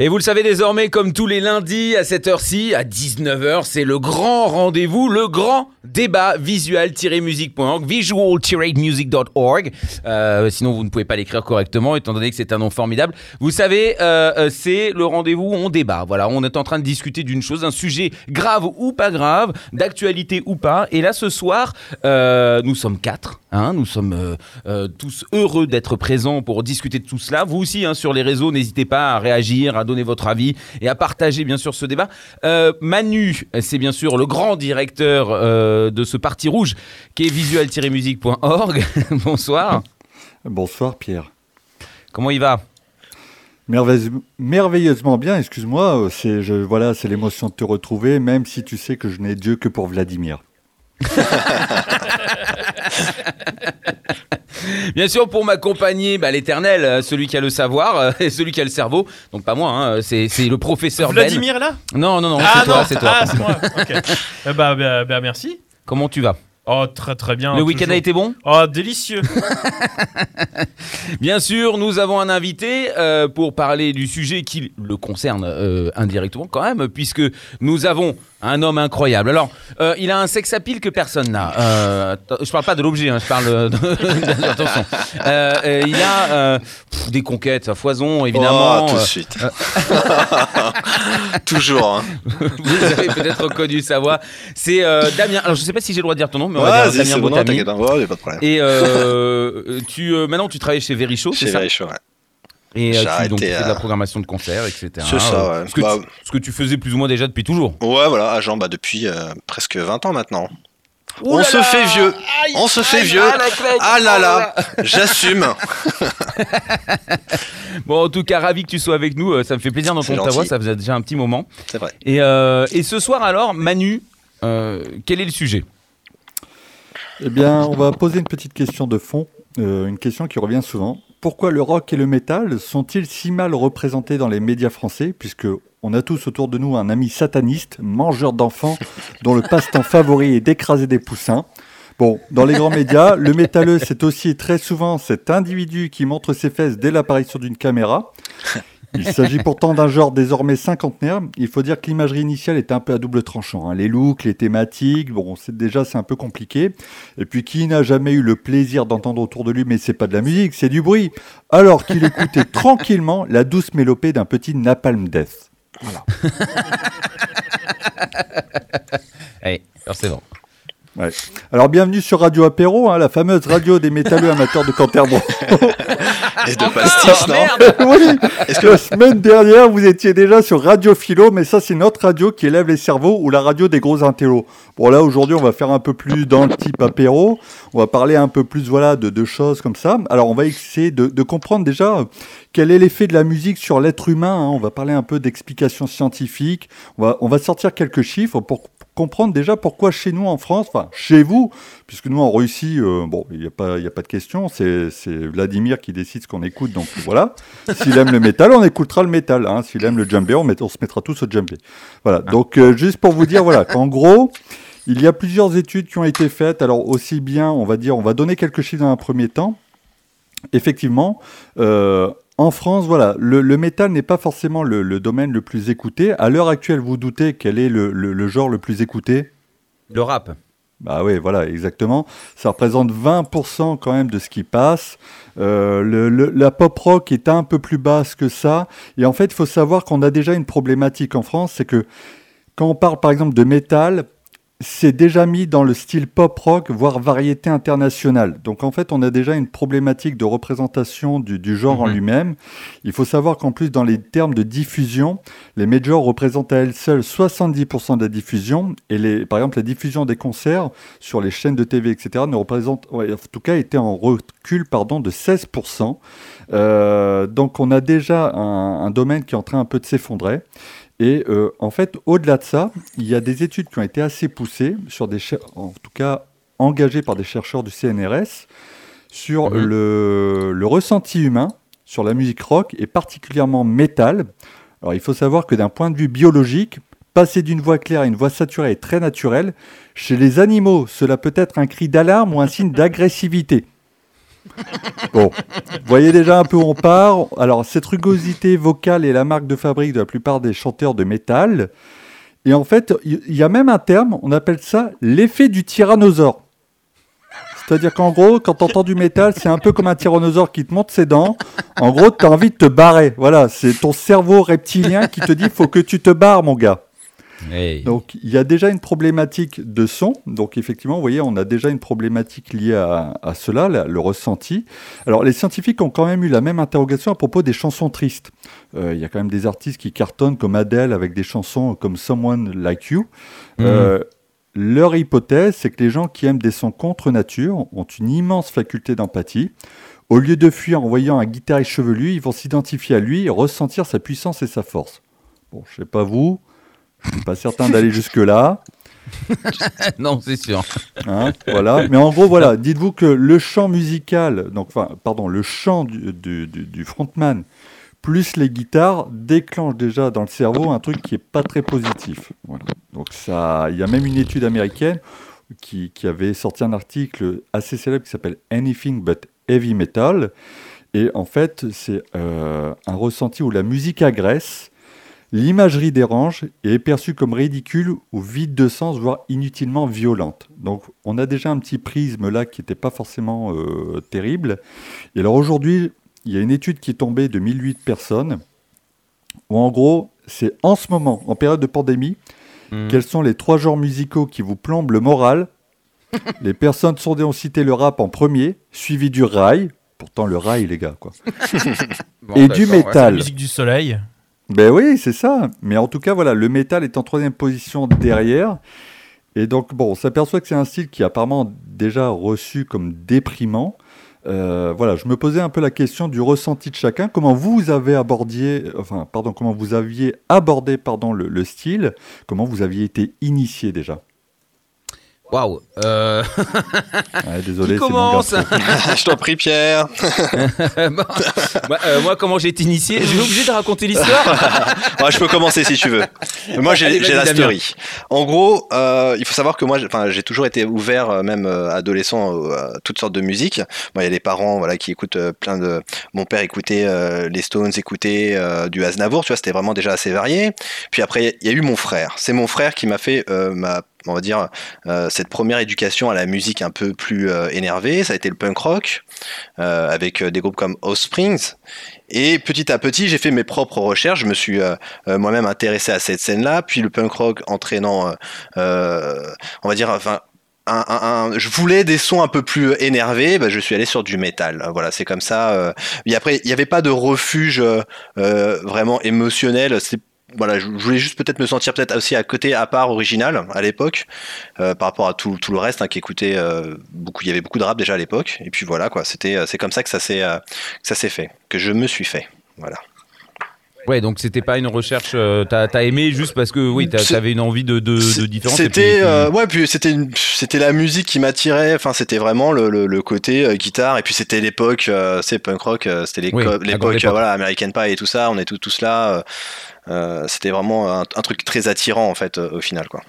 Et vous le savez désormais, comme tous les lundis à cette heure-ci, à 19h, c'est le grand rendez-vous, le grand débat visual-music.org, visual-music.org. Euh, sinon, vous ne pouvez pas l'écrire correctement, étant donné que c'est un nom formidable. Vous savez, euh, euh, c'est le rendez-vous où on débat. Voilà, on est en train de discuter d'une chose, un sujet grave ou pas grave, d'actualité ou pas. Et là, ce soir, nous sommes quatre. Hein, nous sommes euh, euh, tous heureux d'être présents pour discuter de tout cela. Vous aussi, hein, sur les réseaux, n'hésitez pas à réagir, à donner votre avis et à partager bien sûr ce débat. Euh, Manu, c'est bien sûr le grand directeur de ce parti rouge qui est visual-music.org. Bonsoir. Bonsoir Pierre. Comment il va? Merveilleuse- merveilleusement bien, excuse-moi, c'est je, voilà, c'est l'émotion de te retrouver, même si tu sais que je n'ai Dieu que pour Vladimir. Bien sûr, pour m'accompagner, bah, l'éternel, euh, celui qui a le savoir euh, et celui qui a le cerveau. Donc pas moi, hein, c'est c'est le professeur Vladimir est là? Ben. Non, non, non, Ah c'est toi, non, c'est toi. Ah, c'est moi. Ok. Eh bah, bah, bah, merci. Comment tu vas? Oh, très très bien. Le week-end a été bon? Oh, délicieux. Bien sûr, nous avons un invité euh, pour parler du sujet qui le concerne euh, indirectement quand même, puisque nous avons un homme incroyable. Alors, euh, il a un sex appeal que personne n'a. Euh, je parle pas de l'objet, hein, je parle de... de- attention. Euh, il a euh, pff, des conquêtes à foison, évidemment. Oh, tout de Euh, suite. Toujours. Hein. vous avez peut-être reconnu sa voix. C'est Damien. Alors, je sais pas si j'ai le droit de dire ton nom, mais on va dire Damien bon, non, Botami. t'inquiète pas. Ouais, pas de problème. Et tu, maintenant, tu travailles chez Verichaud, c'est Chez Verichaud, ouais. Et euh, tu, donc, tu arrêté fais de la à- programmation de concerts, etc. C'est ça, ouais. Ce que, Bah, tu, ce que tu faisais plus ou moins déjà depuis toujours. Ouais, voilà, agent bah, depuis euh, presque 20 ans maintenant. Ouh On là se là fait vieux. Aïe, On se fait aïe, vieux. ah, Ah là oh là, j'assume. Bon, en tout cas, ravi que tu sois avec nous. euh, Ça me fait plaisir d'entendre ta voix. Ça faisait déjà un petit moment. C'est vrai. Et, euh, et ce soir, alors, Manu, euh, quel est le sujet? Eh bien, on va poser une petite question de fond, euh, une question qui revient souvent. Pourquoi le rock et le métal sont-ils si mal représentés dans les médias français Puisque on a tous autour de nous un ami sataniste, mangeur d'enfants, dont le passe-temps favori est d'écraser des poussins. Bon, dans les grands médias, le métalleux, c'est aussi très souvent cet individu qui montre ses fesses dès l'apparition d'une caméra. Il s'agit pourtant d'un genre désormais cinquantenaire. Il faut dire que l'imagerie initiale était un peu à double tranchant. hein. Les looks, les thématiques, bon, c'est déjà c'est un peu compliqué. Et puis qui n'a jamais eu le plaisir d'entendre autour de lui, mais c'est pas de la musique, c'est du bruit. Alors qu'il écoutait tranquillement la douce mélopée d'un petit Napalm Death. Allez, alors c'est bon. Ouais. Alors bienvenue sur Radio Apéro, hein, la fameuse radio des métalleux amateurs de Canterbron. Et de pastis, non oui, Est-ce que la semaine dernière, vous étiez déjà sur Radio Philo, mais ça, c'est notre radio qui élève les cerveaux ou la radio des gros intellos. Bon, là, aujourd'hui, on va faire un peu plus dans le type apéro. On va parler un peu plus, voilà, de, de choses comme ça. Alors, on va essayer de, de comprendre déjà euh, quel est l'effet de la musique sur l'être humain. hein. On va parler un peu d'explications scientifiques. On va, on va sortir quelques chiffres pour comprendre déjà pourquoi chez nous en France, enfin chez vous, puisque nous en Russie, euh, bon, il n'y a, pas- y a pas de question, c'est c'est Vladimir qui décide ce qu'on écoute, donc voilà. S'il aime le métal, on écoutera le métal. Hein. S'il aime le djembé, on, met- on se mettra tous au djembé. Voilà, donc euh, juste pour vous dire, voilà, qu'en gros, il y a plusieurs études qui ont été faites, alors aussi bien, on va dire, on va donner quelques chiffres dans un premier temps. Effectivement, euh, en France, voilà, le, le métal n'est pas forcément le, le domaine le plus écouté. À l'heure actuelle, vous doutez quel est le, genre le plus écouté? Le rap. Bah oui, voilà, exactement. Ça représente 20% quand même de ce qui passe. Euh, le- le- la pop rock est un peu plus basse que ça. Et en fait, il faut savoir qu'on a déjà une problématique en France, c'est que quand on parle par exemple de métal, c'est déjà mis dans le style pop rock, voire variété internationale. Donc en fait, on a déjà une problématique de représentation du, du genre en Mhm. lui-même. Il faut savoir qu'en plus, dans les termes de diffusion, les majors représentent à elles seules 70% de la diffusion. Et les, par exemple, la diffusion des concerts sur les chaînes de TV, etc., ne représente, en tout cas, était en recul pardon, de 16%. Euh, donc on a déjà un, un domaine qui est en train un peu de s'effondrer. Et euh, en fait, au-delà de ça, il y a des études qui ont été assez poussées, sur des cher- en tout cas engagées par des chercheurs du CNRS, sur Mhm. le, le ressenti humain sur la musique rock et particulièrement métal. Alors il faut savoir que d'un point de vue biologique, passer d'une voix claire à une voix saturée est très naturel. Chez les animaux, cela peut être un cri d'alarme ou un signe d'agressivité. Bon, vous voyez déjà un peu où on part. Alors, cette rugosité vocale est la marque de fabrique de la plupart des chanteurs de métal. Et en fait, il y, a même un terme, on appelle ça l'effet du tyrannosaure. C'est-à-dire qu'en gros, quand tu entends du métal, c'est un peu comme un tyrannosaure qui te monte ses dents. En gros, tu as envie de te barrer. Voilà, c'est ton cerveau reptilien qui te dit faut que tu te barres, mon gars. Hey. Donc il y a déjà une problématique de son. Donc effectivement, vous voyez, on a déjà une problématique liée à, à cela, la- le ressenti. Alors les scientifiques ont quand même eu la même interrogation à propos des chansons tristes. Euh, Il y a quand même des artistes qui cartonnent comme Adele avec des chansons comme Someone Like You. Euh, leur hypothèse, c'est que les gens qui aiment des sons contre nature ont une immense faculté d'empathie. Au lieu de fuir en voyant un guitariste chevelu, ils vont s'identifier à lui et ressentir sa puissance et sa force. Bon, je sais pas vous, pas certain d'aller jusque-là. non, c'est sûr. hein, voilà. Mais en gros, voilà, dites-vous que le chant musical, donc, enfin, pardon, le chant du, du- frontman plus les guitares déclenchent déjà dans le cerveau un truc qui est pas très positif. Voilà. Donc ça, il y a même une étude américaine qui, qui avait sorti un article assez célèbre qui s'appelle Anything But Heavy Metal. Et en fait, c'est euh, un ressenti où la musique agresse, l'imagerie dérange et est perçue comme ridicule ou vide de sens, voire inutilement violente. Donc on a déjà un petit prisme là qui n'était pas forcément euh, terrible. Et alors aujourd'hui, il y a une étude qui est tombée de 1008 personnes, où en gros, c'est en ce moment, en période de pandémie, Mm. quels sont les trois genres musicaux qui vous plombent le moral Les personnes sondées ont cité le rap en premier, suivi du rail, pourtant le rail les gars, quoi. Bon, et du ouais. La métal. musique du soleil. Ben oui, c'est ça. Mais en tout cas, voilà, le métal est en troisième position derrière. Et donc, bon, on s'aperçoit que c'est un style qui est apparemment déjà reçu comme déprimant. Euh, voilà, je me posais un peu la question du ressenti de chacun. Comment vous avez abordé, enfin, pardon, comment vous aviez abordé, pardon, le, le style? Comment vous aviez été initié déjà? Waouh. Euh, Ouais, Désolé, Qui commence je t'en prie, Pierre. bon, moi, euh, moi, comment j'ai été initié Je suis obligé de raconter l'histoire. Ouais, je peux commencer si tu veux. Moi, j'ai la Damien. story. En gros, euh, il faut savoir que moi, j'ai- toujours été ouvert, même euh, adolescent, euh, à toutes sortes de musique. Moi, il y a des parents, voilà, qui écoutent euh, plein de. Mon père écoutait euh, les Stones, écoutait euh, du Aznavour. Tu vois, c'était vraiment déjà assez varié. Puis après, il y a eu mon frère. C'est mon frère qui m'a fait euh, ma on va dire euh, cette première éducation à la musique un peu plus euh, énervée, ça a été le punk rock euh, avec des groupes comme Offsprings. Et petit à petit, j'ai fait mes propres recherches. Je me suis moi-même intéressé à cette scène-là. Puis le punk rock entraînant, on va dire, enfin. Je voulais des sons un peu plus énervés, bah, je suis allé sur du métal. Voilà, c'est comme ça. Et après, il n'y avait pas de refuge vraiment émotionnel. Voilà, je voulais juste peut-être me sentir peut-être aussi à côté, à part original à l'époque, euh, par rapport à tout, tout le reste hein, qui écoutait euh, beaucoup. Il y avait beaucoup de rap déjà à l'époque. Et puis voilà quoi, c'était euh, c'est comme ça que ça s'est euh, ça s'est fait, que je me suis fait. Voilà. Ouais, donc c'était pas une recherche. euh, T'as as aimé juste parce que oui, t'avais une envie de, de, de différence. C'était puis- euh, ouais, puis c'était c'était la musique qui m'attirait. Enfin, c'était vraiment le, le, le côté euh, guitare. Et puis c'était l'époque, c'est punk rock. c'était Oui, l'époque, époque. voilà, American Pie et tout ça. On est tous tous là. Euh, c'était vraiment un, un truc très attirant en fait euh, au final quoi.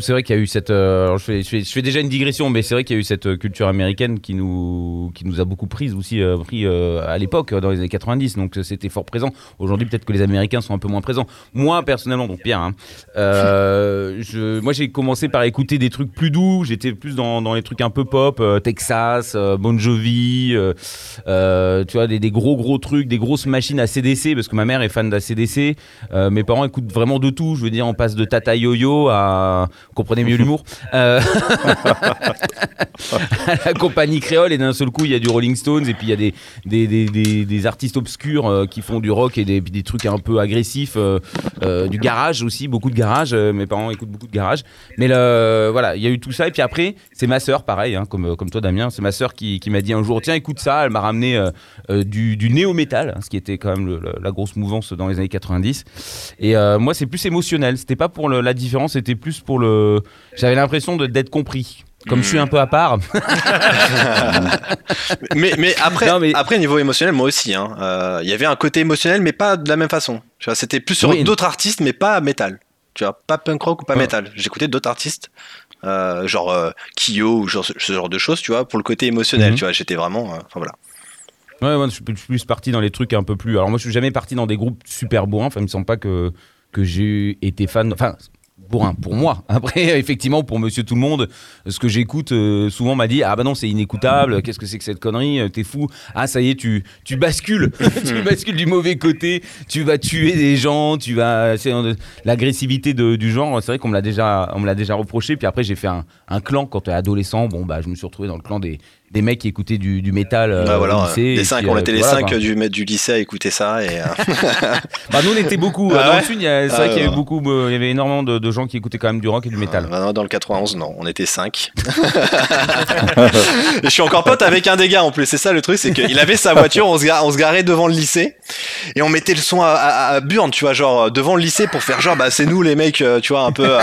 C'est vrai qu'il y a eu cette. euh, je, fais, déjà une digression, mais c'est vrai qu'il y a eu cette euh, culture américaine qui nous, qui nous a beaucoup prise aussi euh, pris à l'époque, dans les années 90. Donc c'était fort présent. Aujourd'hui, peut-être que les Américains sont un peu moins présents. Moi, personnellement, donc Pierre, hein, moi j'ai commencé par écouter des trucs plus doux. J'étais plus dans, les trucs un peu pop, Texas, Bon Jovi, tu vois, des, des gros gros trucs, des grosses machines à CDC, parce que ma mère est fan d'ACDC. Mes parents écoutent vraiment de tout. Je veux dire, on passe de Tata Yo-Yo à. Comprenez mieux l'humour Euh, la compagnie créole, et d'un seul coup, il y a du Rolling Stones, et puis il y a des, des, des, des, artistes obscurs euh, qui font du rock et des, des trucs un peu agressifs, euh, euh, du garage aussi, beaucoup de garage. Mes parents écoutent beaucoup de garage. Mais le, voilà, il y a eu tout ça. Et puis après, c'est ma sœur, pareil, hein, comme, comme toi, Damien, c'est ma sœur qui, qui m'a dit un jour Tiens, écoute ça. Elle m'a ramené du, du néo-métal, hein, ce qui était quand même la grosse mouvance dans les années 90. Et moi, c'est plus émotionnel. C'était pas pour la différence, c'était plus pour le. J'avais l'impression de- d'être compris. Comme je suis un peu à part. mais, mais après, Non, mais- après niveau émotionnel, moi aussi. hein. Euh, Il y avait un côté émotionnel, mais pas de la même façon. C'était plus sur Oui. d'autres artistes, mais pas métal. Tu vois, pas punk rock ou pas Ouais. métal. J'écoutais d'autres artistes, euh, genre euh, Kyo ou genre, ce- genre de choses, tu vois, pour le côté émotionnel. Mhm. Tu vois, j'étais vraiment. euh, Enfin voilà. Ouais, moi, je suis plus- plus parti dans les trucs un peu plus. Alors, moi, je suis jamais parti dans des groupes super bourrins. Enfin, il me semble pas que, que j'ai été fan. Enfin, bourrin pour moi. Après, effectivement, pour monsieur tout le monde, ce que j'écoute euh, souvent m'a dit Ah bah non, c'est inécoutable. Qu'est-ce que c'est que cette connerie Euh, T'es fou. Ah, ça y est, tu, tu bascules. tu bascules du mauvais côté. Tu vas tuer des gens. Tu vas. C'est euh, l'agressivité de- du genre. C'est vrai qu'on me l'a déjà, on me l'a déjà reproché. Puis après, j'ai fait un, un clan quand t'es adolescent. Bon, bah, je me suis retrouvé dans le clan des, des mecs qui écoutaient du, du métal. euh, Bah, voilà, au lycée, les cinq, puis, on euh, était les voilà, cinq quoi. du maître du lycée à écouter ça et. euh, Bah, nous, on était beaucoup. Ah dans ouais le sud, il y a- c'est Ah vrai ouais, qu'il y avait beaucoup. il y avait énormément de, de gens qui écoutaient quand même du rock et du métal. euh, dans le 91, non, on était cinq. Et je suis encore pote avec un des gars en plus. C'est ça le truc, c'est qu'il avait sa voiture, on se, ga- on se garait devant le lycée et on mettait le son à, à, à burne, tu vois, genre devant le lycée pour faire genre bah c'est nous les mecs, tu vois, un peu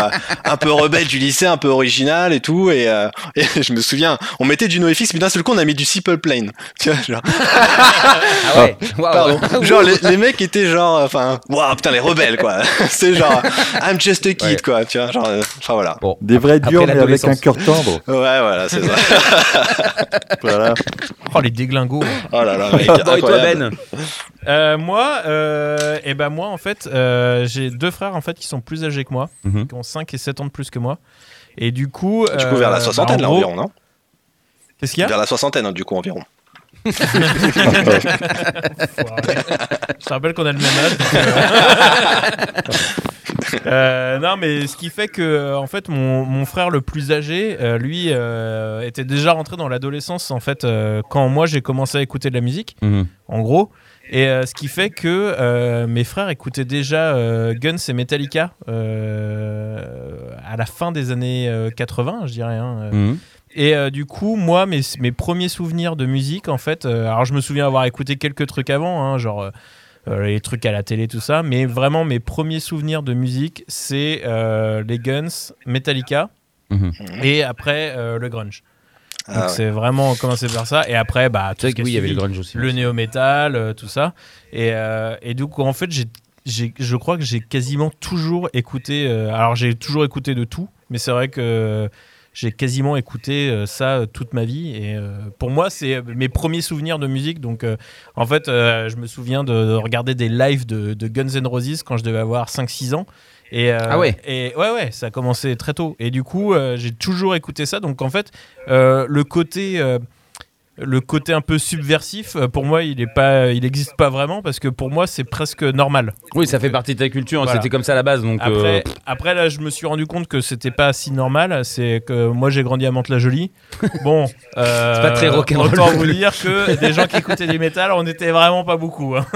un peu rebelles du lycée, un peu original et tout. Et, euh, et je me souviens, on mettait du NoFX, mais d'un seul coup on a mis du Simple Plane, tu vois, genre. Ah ouais Waouh. Pardon. Genre les, les mecs étaient genre, enfin, waouh putain les rebelles quoi. C'est genre I'm just a kid Ouais. quoi, tu vois, genre, euh, enfin voilà. Bon, Des vrais après durs, mais avec un cœur tendre. Ouais voilà c'est ça. Voilà. Oh, les déglingos. Oh là là. mec, Bon, et toi. Ben Euh, moi, euh, et ben moi, en fait, euh, j'ai deux frères en fait qui sont plus âgés que moi, Mhm. qui ont 5 et 7 ans de plus que moi. Et du coup. Du coup vers la soixantaine bah, là environ, non? Qu'est-ce qu'il y a Vers la soixantaine hein, du coup environ. Je te rappelle qu'on a le même âge. donc, euh, euh, non, mais ce qui fait que, en fait, mon, mon frère le plus âgé, euh, lui, euh, était déjà rentré dans l'adolescence, en fait, euh, quand moi j'ai commencé à écouter de la musique, Mhm. en gros. Et euh, ce qui fait que euh, mes frères écoutaient déjà euh, Guns et Metallica euh, à la fin des années euh, 80, je dirais. hein, euh. Mhm. Et euh, du coup, moi, mes, mes premiers souvenirs de musique, en fait, euh, alors je me souviens avoir écouté quelques trucs avant, hein, genre euh, les trucs à la télé, tout ça, mais vraiment mes premiers souvenirs de musique, c'est euh, les Guns, Metallica, Mhm. et après euh, le grunge. Donc Ah ouais. c'est vraiment commencé par ça, et après, bah, tout ce que qui oui, il y avait le grunge aussi. le néo-metal, euh, tout ça. Et, euh, et du coup, en fait, j'ai, j'ai- je crois que j'ai quasiment toujours écouté. euh, alors, j'ai toujours écouté de tout, mais c'est vrai que j'ai quasiment écouté euh, ça euh, toute ma vie. Et euh, pour moi, c'est mes premiers souvenirs de musique. Donc, en fait, je me souviens de, de regarder des lives de, de Guns N' Roses quand je devais avoir 5-6 ans. Et, euh, Ah ouais. Et ouais, ouais, ça a commencé très tôt. Et du coup, euh, j'ai toujours écouté ça. Donc, en fait, euh, le côté. Euh, le côté un peu subversif, euh, pour moi, il est pas, il n'existe pas vraiment parce que pour moi, c'est presque normal. Oui, ça fait partie de ta culture. Voilà. C'était comme ça à la base. Donc, Après, euh, après là, je me suis rendu compte que c'était pas si normal. C'est que moi, j'ai grandi à Mantes-la-Jolie. Bon, euh, C'est pas très rock'n'roll Autant vous dire que des gens qui écoutaient du métal, on était vraiment pas beaucoup. hein.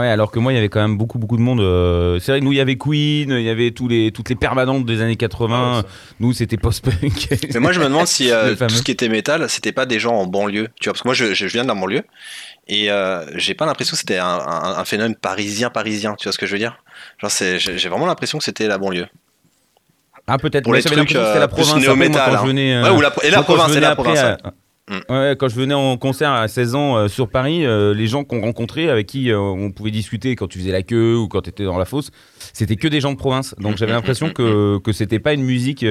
ouais, alors que moi, il y avait quand même beaucoup, beaucoup de monde. euh, C'est vrai que nous, il y avait Queen, il y avait tous les, toutes les permanentes des années 80. nous, c'était post-punk. Mais moi, je me demande si euh, tout ce qui était métal, c'était pas des gens en banlieue. Tu vois, parce que moi, je, je viens de la banlieue et euh, j'ai pas l'impression que c'était un, un- un phénomène parisien, parisien. Tu vois ce que je veux dire? Genre, c'est- j'ai vraiment l'impression que c'était la banlieue. Ah, peut-être. Pour les trucs, c'était euh, la province. Après, moi, quand hein. je venais, euh, Ouais, ou la, et la province, et la province. à- Ouais, quand je venais en concert à 16 ans euh, sur Paris, euh, les gens qu'on rencontrait, avec qui euh, on pouvait discuter quand tu faisais la queue ou quand tu étais dans la fosse, c'était que des gens de province. Donc j'avais l'impression que, que c'était pas une musique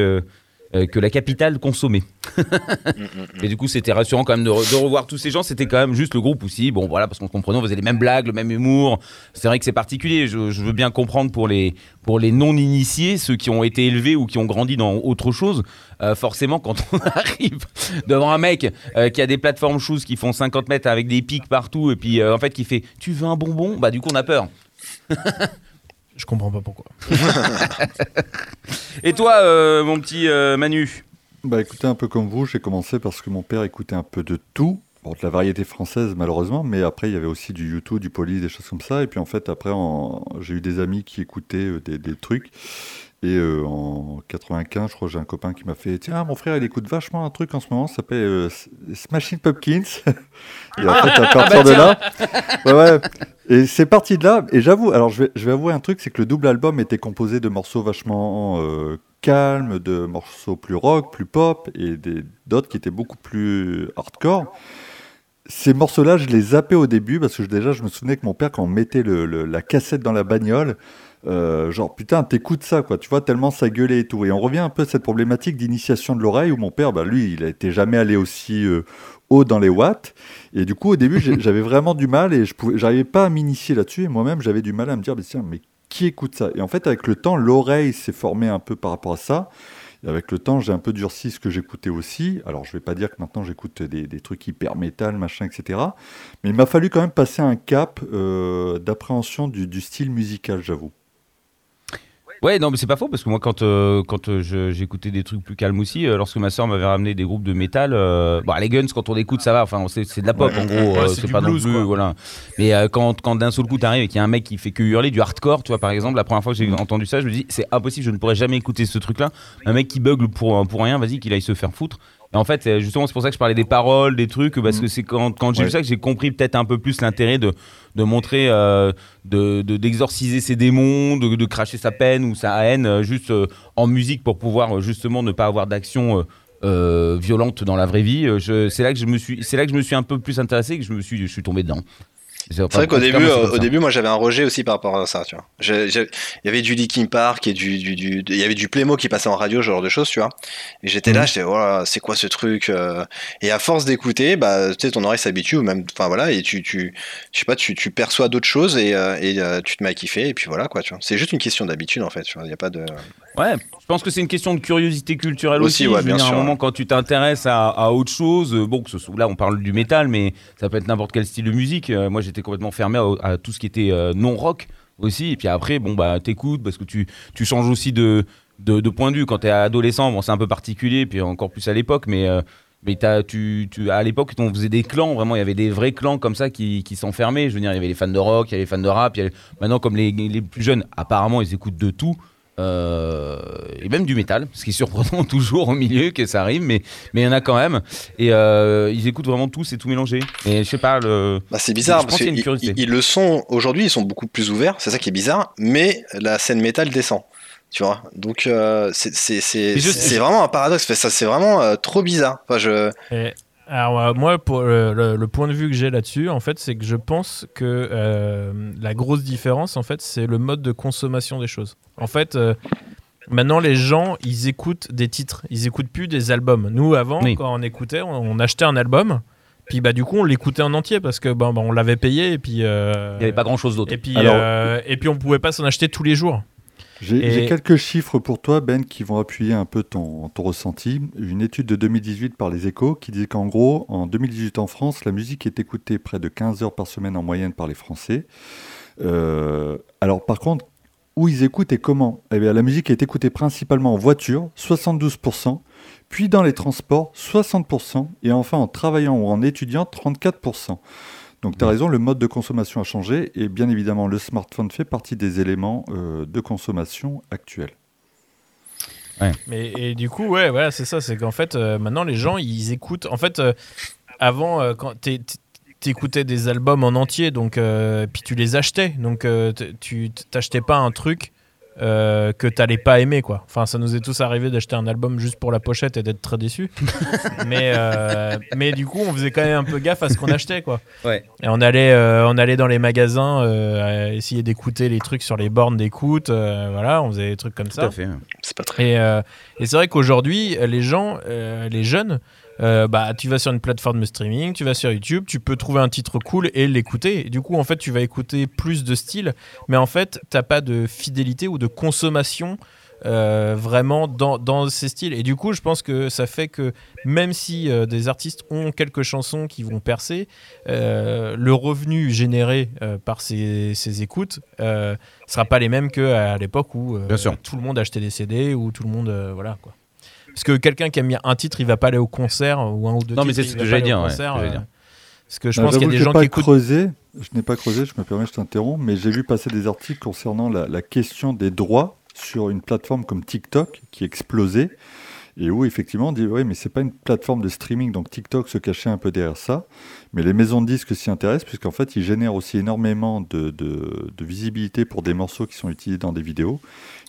que la capitale consommait. Et du coup, c'était rassurant quand même de, re- de revoir tous ces gens. C'était quand même juste le groupe aussi. Bon, voilà, parce qu'on comprenait, on faisait les mêmes blagues, le même humour. C'est vrai que c'est particulier. Je, je veux bien comprendre pour les, pour les non-initiés, ceux qui ont été élevés ou qui ont grandi dans autre chose. Euh, forcément, quand on arrive devant un mec euh, qui a des plateformes shoes qui font 50 mètres avec des pics partout et puis euh, en fait qui fait Tu veux un bonbon? Bah, du coup, on a peur. Je comprends pas pourquoi. Et toi, euh, mon petit euh, Manu Bah écoutez, un peu comme vous, j'ai commencé parce que mon père écoutait un peu de tout. Bon, de la variété française malheureusement, mais après il y avait aussi du YouTube, du Police, des choses comme ça. Et puis en fait, après, en- j'ai eu des amis qui écoutaient euh, des, des trucs. Et euh, en 95, je crois, j'ai un copain qui m'a fait Tiens, mon frère, il écoute vachement un truc en ce moment, ça s'appelle euh, Smashing Pumpkins. et en fait, à partir de là, ouais, ouais. Et c'est parti de là. Et j'avoue, alors je vais, je vais avouer un truc c'est que le double album était composé de morceaux vachement euh, calmes, de morceaux plus rock, plus pop, et d'autres qui étaient beaucoup plus hardcore. Ces morceaux-là, je les zappais au début parce que déjà, je me souvenais que mon père, quand on mettait le- le- la cassette dans la bagnole, euh, genre putain, t'écoutes ça, quoi, tu vois, tellement ça gueulait et tout. Et on revient un peu à cette problématique d'initiation de l'oreille où mon père, bah, lui, il a été jamais allé aussi euh, haut dans les watts. Et du coup, au début, j'avais vraiment du mal et je pouvais, j'arrivais pas à m'initier là-dessus. Et moi-même, j'avais du mal à me dire, mais tiens, mais qui écoute ça? Et en fait, avec le temps, l'oreille s'est formée un peu par rapport à ça. Et avec le temps, j'ai un peu durci ce que j'écoutais aussi. Alors, je vais pas dire que maintenant j'écoute des, des trucs hyper métal, machin, etc. Mais il m'a fallu quand même passer un cap euh, d'appréhension du, du style musical, j'avoue. Ouais, non, mais c'est pas faux parce que moi, quand, euh, quand euh, j'écoutais des trucs plus calmes aussi, euh, lorsque ma soeur m'avait ramené des groupes de métal, bon, les Guns, quand on écoute, ça va, enfin, c'est de la pop en gros, Ouais, c'est pas blues, non plus, quoi. voilà. Mais quand, quand d'un seul coup t'arrives et qu'il y a un mec qui fait que hurler du hardcore, tu vois, par exemple, la première fois que j'ai entendu ça, je me dis, c'est impossible, je ne pourrais jamais écouter ce truc-là. Un mec qui bugle pour, pour rien, vas-y, qu'il aille se faire foutre. Et en fait, justement, c'est pour ça que je parlais des paroles, des trucs, parce que c'est quand, quand j'ai Ouais. vu ça que j'ai compris peut-être un peu plus l'intérêt de, de montrer, euh, de de- d'exorciser ses démons, de, de cracher sa peine ou sa haine euh, juste euh, en musique pour pouvoir justement ne pas avoir d'action euh, violente dans la vraie vie. Je- C'est là que je me suis, c'est là que je me suis un peu plus intéressé, et que je me suis, je suis tombé dedans. C'est vrai qu'au début, euh, au début, moi j'avais un rejet aussi par rapport à ça, tu vois. Il y avait du Linkin Park et du, du, du- il y avait du Playmo qui passait en radio, ce genre de choses, tu vois. Et j'étais là, j'étais, voilà, c'est quoi ce truc euh Et à force d'écouter, bah, tu sais, ton oreille s'habitue, ou même, enfin voilà, et tu, tu, je sais pas, tu, tu perçois d'autres choses et, euh, et euh, tu te mets à kiffer, et puis voilà, quoi, tu vois. C'est juste une question d'habitude, en fait, tu vois. Il n'y a pas de. Ouais, je pense que c'est une question de curiosité culturelle Aussi, aussi. ouais, Je veux bien dire, à sûr, un moment, ouais. quand tu t'intéresses à, à autre chose, euh, bon, que ce soit là, on parle du métal, mais ça peut être n'importe quel style de musique. Euh, moi, j'étais complètement fermé à, à tout ce qui était euh, non rock aussi. Et puis après, bon, bah, t'écoutes parce que tu, tu changes aussi de, de, de point de vue. Quand t'es adolescent, bon, c'est un peu particulier, puis encore plus à l'époque, mais. euh, mais t'as- tu, tu, à l'époque, on faisait des clans, vraiment, il y avait des vrais clans comme ça qui, qui s'enfermaient. Je veux dire, il y avait les fans de rock, il y avait les fans de rap. il y avait- Maintenant, comme les, les plus jeunes, apparemment, ils écoutent de tout. Euh, et même du métal, ce qui est surprenant toujours au milieu que ça arrive, mais mais il y en a quand même. Et euh, ils écoutent vraiment tout, c'est tout mélangé. Et je sais pas, le... Bah, c'est bizarre Je parce qu'ils ils- ils le sont aujourd'hui, ils sont beaucoup plus ouverts, c'est ça qui est bizarre, mais la scène métal descend. Tu vois, donc euh, c'est c'est- c'est- Mais je- c'est vraiment un paradoxe. Ça, c'est vraiment euh, trop bizarre. Enfin, je, Et, alors, euh, moi, pour le, le- le point de vue que j'ai là-dessus, en fait, c'est que je pense que euh, la grosse différence, en fait, c'est le mode de consommation des choses. En fait, euh, maintenant, les gens, ils écoutent des titres, ils écoutent plus des albums. Nous, avant, Oui. quand on écoutait, on, on achetait un album. Puis bah du coup on l'écoutait en entier parce que bah, bah, on l'avait payé et puis euh, il n'y avait pas grand chose d'autre. et puis Alors- euh, et puis on pouvait pas s'en acheter tous les jours. J'ai Et- quelques chiffres pour toi, Ben, qui vont appuyer un peu ton, ton ressenti. Une étude de 2018 par les échos qui disait qu'en gros, en 2018 en France, la musique est écoutée près de 15 heures par semaine en moyenne par les Français. Euh, alors par contre, où ils écoutent et comment? Eh bien, la musique est écoutée principalement en voiture, 72%, puis dans les transports, 60%, et enfin en travaillant ou en étudiant, 34%. Donc tu as raison, le mode de consommation a changé, et bien évidemment, le smartphone fait partie des éléments euh, de consommation actuels. Mais et du coup, ouais, voilà, c'est ça. C'est qu'en fait, euh, maintenant, les gens, ils écoutent. En fait, euh, avant, euh, quand t'é- t'écoutais des albums en entier, donc euh, puis tu les achetais, donc euh, tu t'achetais pas un truc euh, que t'allais pas aimer, quoi. Enfin, ça nous est tous arrivé d'acheter un album juste pour la pochette et d'être très déçu. mais euh, mais du coup, on faisait quand même un peu gaffe à ce qu'on achetait, quoi. Ouais. Et on allait, euh, on allait dans les magasins euh, à essayer d'écouter les trucs sur les bornes d'écoute, euh, voilà, on faisait des trucs comme Tout ça. à fait. c'est pas très. Et, euh, et c'est vrai qu'aujourd'hui, les gens, euh, les jeunes, euh, bah, tu vas sur une plateforme de streaming, tu vas sur YouTube, tu peux trouver un titre cool et l'écouter. Du coup, en fait, tu vas écouter plus de styles, mais en fait, t'as pas de fidélité ou de consommation euh, vraiment dans, dans ces styles. Et du coup, je pense que ça fait que même si euh, des artistes ont quelques chansons qui vont percer, euh, le revenu généré par ces, ces écoutes euh, sera pas les mêmes qu'à l'époque où Bien sûr. tout le monde achetait des CD ou tout le monde voilà quoi. Parce que quelqu'un qui aime bien un titre, il va pas aller au concert ou un ou deux Non, mais titres, c'est ce que j'allais dire, ouais, euh, dire. Parce que je Non, pense qu'il y a des gens qui écoutent creusé, je n'ai pas creusé, je me permets, je t'interromps, mais j'ai vu passer des articles concernant la, la question des droits sur une plateforme comme TikTok qui explosait. et où effectivement on dit oui mais c'est pas une plateforme de streaming donc TikTok se cachait un peu derrière ça mais les maisons de disques s'y intéressent puisqu'en fait ils génèrent aussi énormément de, de- de visibilité pour des morceaux qui sont utilisés dans des vidéos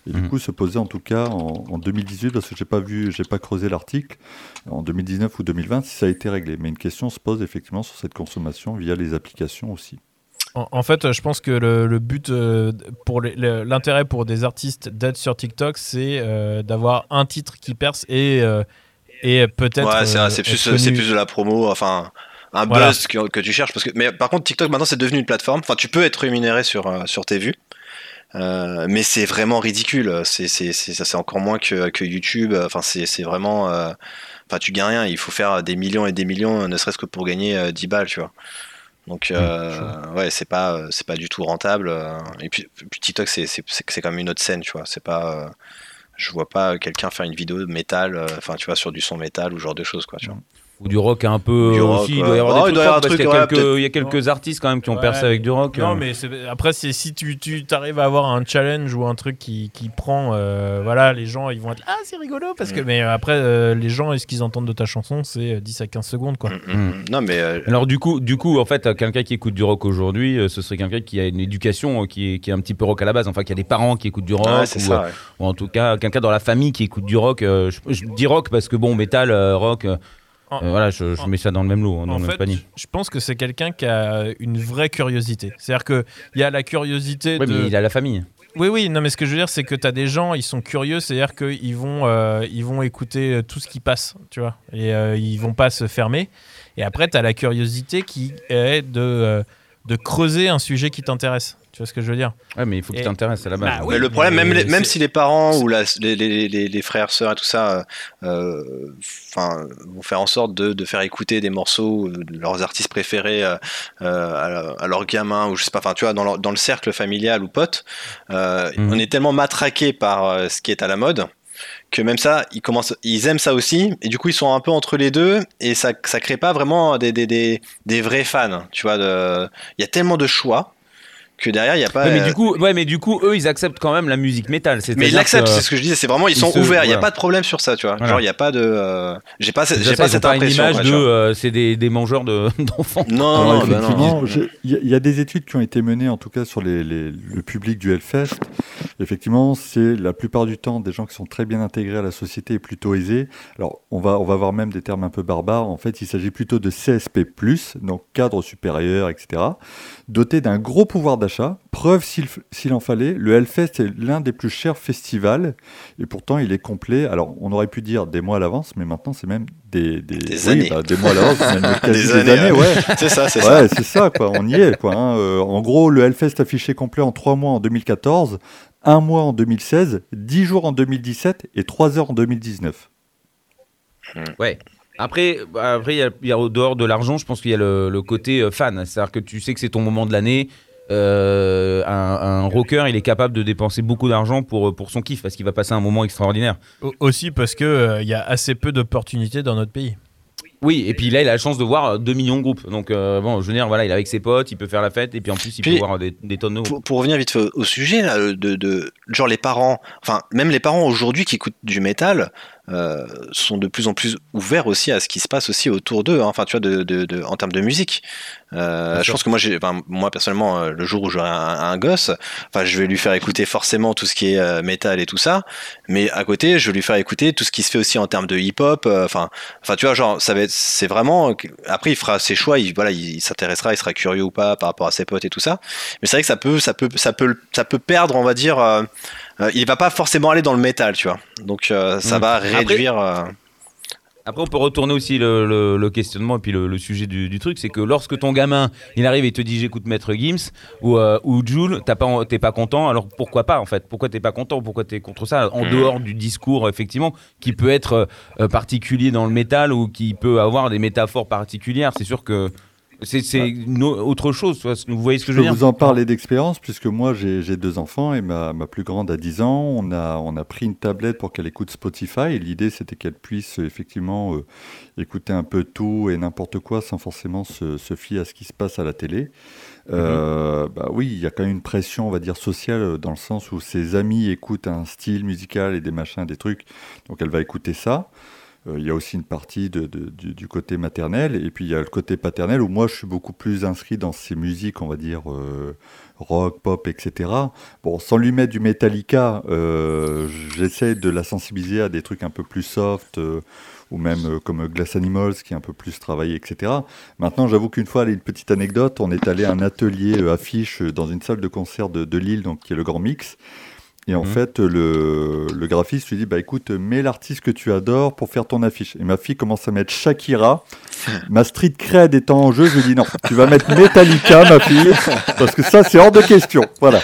et du Mhm. coup se posait en tout cas en, en 2018 parce que j'ai pas vu j'ai pas creusé l'article en 2019 ou 2020 si ça a été réglé mais une question se pose effectivement sur cette consommation via les applications aussi En, en fait, je pense que le, le but, euh, pour l'intérêt pour des artistes d'être sur TikTok, c'est euh, d'avoir un titre qui perce et, euh, et peut-être. Ouais, c'est euh, plus, de la promo, enfin un Voilà. buzz que, que tu cherches. Parce que, mais par contre, TikTok maintenant c'est devenu une plateforme. Enfin, tu peux être rémunéré sur, euh, sur tes vues. Euh, mais c'est vraiment ridicule. C'est, c'est, c'est, ça, c'est encore moins que, que YouTube. Enfin, c'est, c'est vraiment. euh, Enfin, tu gagnes rien. Il faut faire des millions et des millions, ne serait-ce que pour gagner euh, 10 balles, tu vois. Donc, euh, ouais, c'est pas, c'est pas du tout rentable. euh, Et puis, puis TikTok, c'est, c'est, c'est, c'est comme une autre scène, tu vois. C'est pas. euh, je vois pas quelqu'un faire une vidéo de métal, euh, enfin, tu vois, sur du son métal ou genre de choses, quoi, tu vois. Ou du rock un peu Du rock, aussi. Il doit y avoir Oh, des trucs y avoir rock, un parce truc, qu'il y a ouais, quelques, peut-être. il y a quelques artistes quand même qui ont Ouais. percé avec du rock. Non, euh. mais après, si tu, tu arrives à avoir un challenge ou un truc qui, qui prend, euh, voilà, les gens ils vont être ah c'est rigolo parce que mais euh, après euh, les gens et ce qu'ils entendent de ta chanson c'est euh, 10 à 15 secondes quoi. Mm, mm, mm. Non, mais euh, Alors du coup, du coup, en fait, quelqu'un qui écoute du rock aujourd'hui, ce serait quelqu'un qui a une éducation qui est, qui est un petit peu rock à la base. Enfin, qui a des parents qui écoutent du rock, ouais, c'est ou, ça. ouais. ou en tout cas quelqu'un dans la famille qui écoute du rock. je, je dis rock parce que bon, métal, rock, En- euh, voilà, je, je en- mets ça dans le même lot, hein, dans En le même panier. je pense que c'est quelqu'un qui a une vraie curiosité. C'est-à-dire que il y a la curiosité Ouais, de mais il a la famille. Oui, oui, non, mais ce que je veux dire, c'est que tu as des gens, ils sont curieux, c'est-à-dire qu'ils vont, euh, ils vont écouter euh, tout ce qui passe, tu vois, et euh, ils vont pas se fermer. Et après, tu as la curiosité qui est de, de creuser un sujet qui t'intéresse. Tu vois ce que je veux dire Ouais, mais il faut qu'il Et- t'intéresse à la base. Bah oui, mais le problème, mais même, les- même si les parents ou la- les, les, les, les frères, sœurs et tout ça, euh, enfin, vont faire en sorte de, de faire écouter des morceaux de leurs artistes préférés euh, euh, à, à leurs gamins ou je sais pas, enfin, tu vois, dans, leur- dans le cercle familial ou pote, euh, Mhm. on est tellement matraqué par euh, ce qui est à la mode que même ça, ils commencent, ils aiment ça aussi, et du coup ils sont un peu entre les deux, et ça, ça crée pas vraiment des, des, des, des vrais fans, tu vois. de- Il y a tellement de choix que derrière il y a pas. Ouais, mais euh, du coup, ouais, mais du coup, eux, ils acceptent quand même la musique métal. mais ils l'acceptent, c'est ce que je disais, c'est vraiment, ils ils sont se- ouverts, il n'y a pas de problème sur ça, tu vois. Voilà. Genre, il n'y a pas de. euh, J'ai pas, cette- Déjà, j'ai ça, pas cette pas une impression. image quoi, de, euh, c'est des, des mangeurs de- d'enfants. Non, Alors, non, bah non. effectivement, j'ai- il y, a- il y a des études qui ont été menées, en tout cas sur les- les- le public du Hellfest. Effectivement, c'est la plupart du temps des gens qui sont très bien intégrés à la société et plutôt aisés. Alors, on va, on va voir même des termes un peu barbares. En fait, il s'agit plutôt de CSP+, donc cadre supérieur, etc., dotés d'un gros pouvoir d'achat. Preuve, s'il en fallait, le Hellfest est l'un des plus chers festivals, et pourtant il est complet. Alors, on aurait pu dire des mois à l'avance, mais maintenant c'est même des, des, Des oui, années. bah, des mois à l'avance, même quasi Des des, années, années, ouais. C'est ça, c'est ça. C'est ça, quoi. On y est, quoi. hein. Euh, en gros, le Hellfest affiché complet en 3 mois en 2014, 1 mois en 2016, 10 jours en 2017 et 3 heures en 2019. Ouais. Après, après, il y a, il y a au dehors de l'argent, je pense qu'il y a le, le côté euh, fan. C'est-à-dire que tu sais que c'est ton moment de l'année. Euh, un, un rocker, il est capable de dépenser beaucoup d'argent pour, pour son kiff parce qu'il va passer un moment extraordinaire. Au- Aussi parce que euh, il y a assez peu d'opportunités dans notre pays. Oui, et puis là, il a la chance de voir 2 millions de groupes. Donc, euh, bon, je veux dire, voilà, il est avec ses potes, il peut faire la fête, et puis en plus, il Puis- peut voir des, des tonnes de Pour, pour revenir vite fait au sujet, là, de, de, genre les parents, enfin, même les parents aujourd'hui qui écoutent du métal, euh, sont de plus en plus ouverts aussi à ce qui se passe aussi autour d'eux, hein. enfin, tu vois, de, de, de- en termes de musique. Euh, je pense que moi, moi personnellement, euh, le jour où j'aurai un, un gosse, enfin, je vais lui faire écouter forcément tout ce qui est euh, métal et tout ça, mais à côté, je vais lui faire écouter tout ce qui se fait aussi en termes de hip-hop. Enfin, enfin, tu vois, genre, ça va être, c'est vraiment. Après, il fera ses choix, il, voilà, il, il s'intéressera, il sera curieux ou pas par rapport à ses potes et tout ça. Mais c'est vrai que ça peut, ça peut, ça peut, ça peut perdre, on va dire. Euh, il va pas forcément aller dans le métal, tu vois. Donc euh, ça Mm. va réduire. euh, Après, on peut retourner aussi le, le- le questionnement et puis le, le sujet du, du truc, c'est que lorsque ton gamin, il arrive et te dit j'écoute Maître Gims ou, euh, ou Jules, t'as pas, t'es pas content, alors pourquoi pas en fait? Pourquoi t'es pas content? Pourquoi t'es contre ça? En Mhm. dehors du discours, effectivement, qui peut être particulier dans le métal ou qui peut avoir des métaphores particulières, c'est sûr que C'est autre chose, vous voyez ce que je Je veux dire vous en parler d'expérience, puisque moi j'ai deux enfants et ma, ma plus grande a 10 ans. On a, on a pris une tablette pour qu'elle écoute Spotify et l'idée c'était qu'elle puisse effectivement euh, écouter un peu tout et n'importe quoi sans forcément se, se fier à ce qui se passe à la télé. Euh, bah oui, il y a quand même une pression, on va dire, sociale euh, dans le sens où ses amis écoutent un style musical et des machins, des trucs, donc elle va écouter ça. Euh, Il y a aussi une partie du, côté maternel, et puis il y a le côté paternel où moi je suis beaucoup plus inscrit dans ces musiques, on va dire euh, rock, pop, etc. Bon, sans lui mettre du Metallica, euh, j'essaie de la sensibiliser à des trucs un peu plus soft, ou même comme Glass Animals qui est un peu plus travaillé, etc. Maintenant, j'avoue qu'une fois, une petite anecdote, on est allé à un atelier affiche dans une salle de concert de, de Lille, donc qui est le Grand Mix. Et en Mhm. fait, le, le graphiste lui dit Bah écoute, mets l'artiste que tu adores pour faire ton affiche. Et ma fille commence à mettre Shakira. ma street cred étant en jeu, je lui dis Non, tu vas mettre Metallica, ma fille, parce que ça, c'est hors de question. Voilà.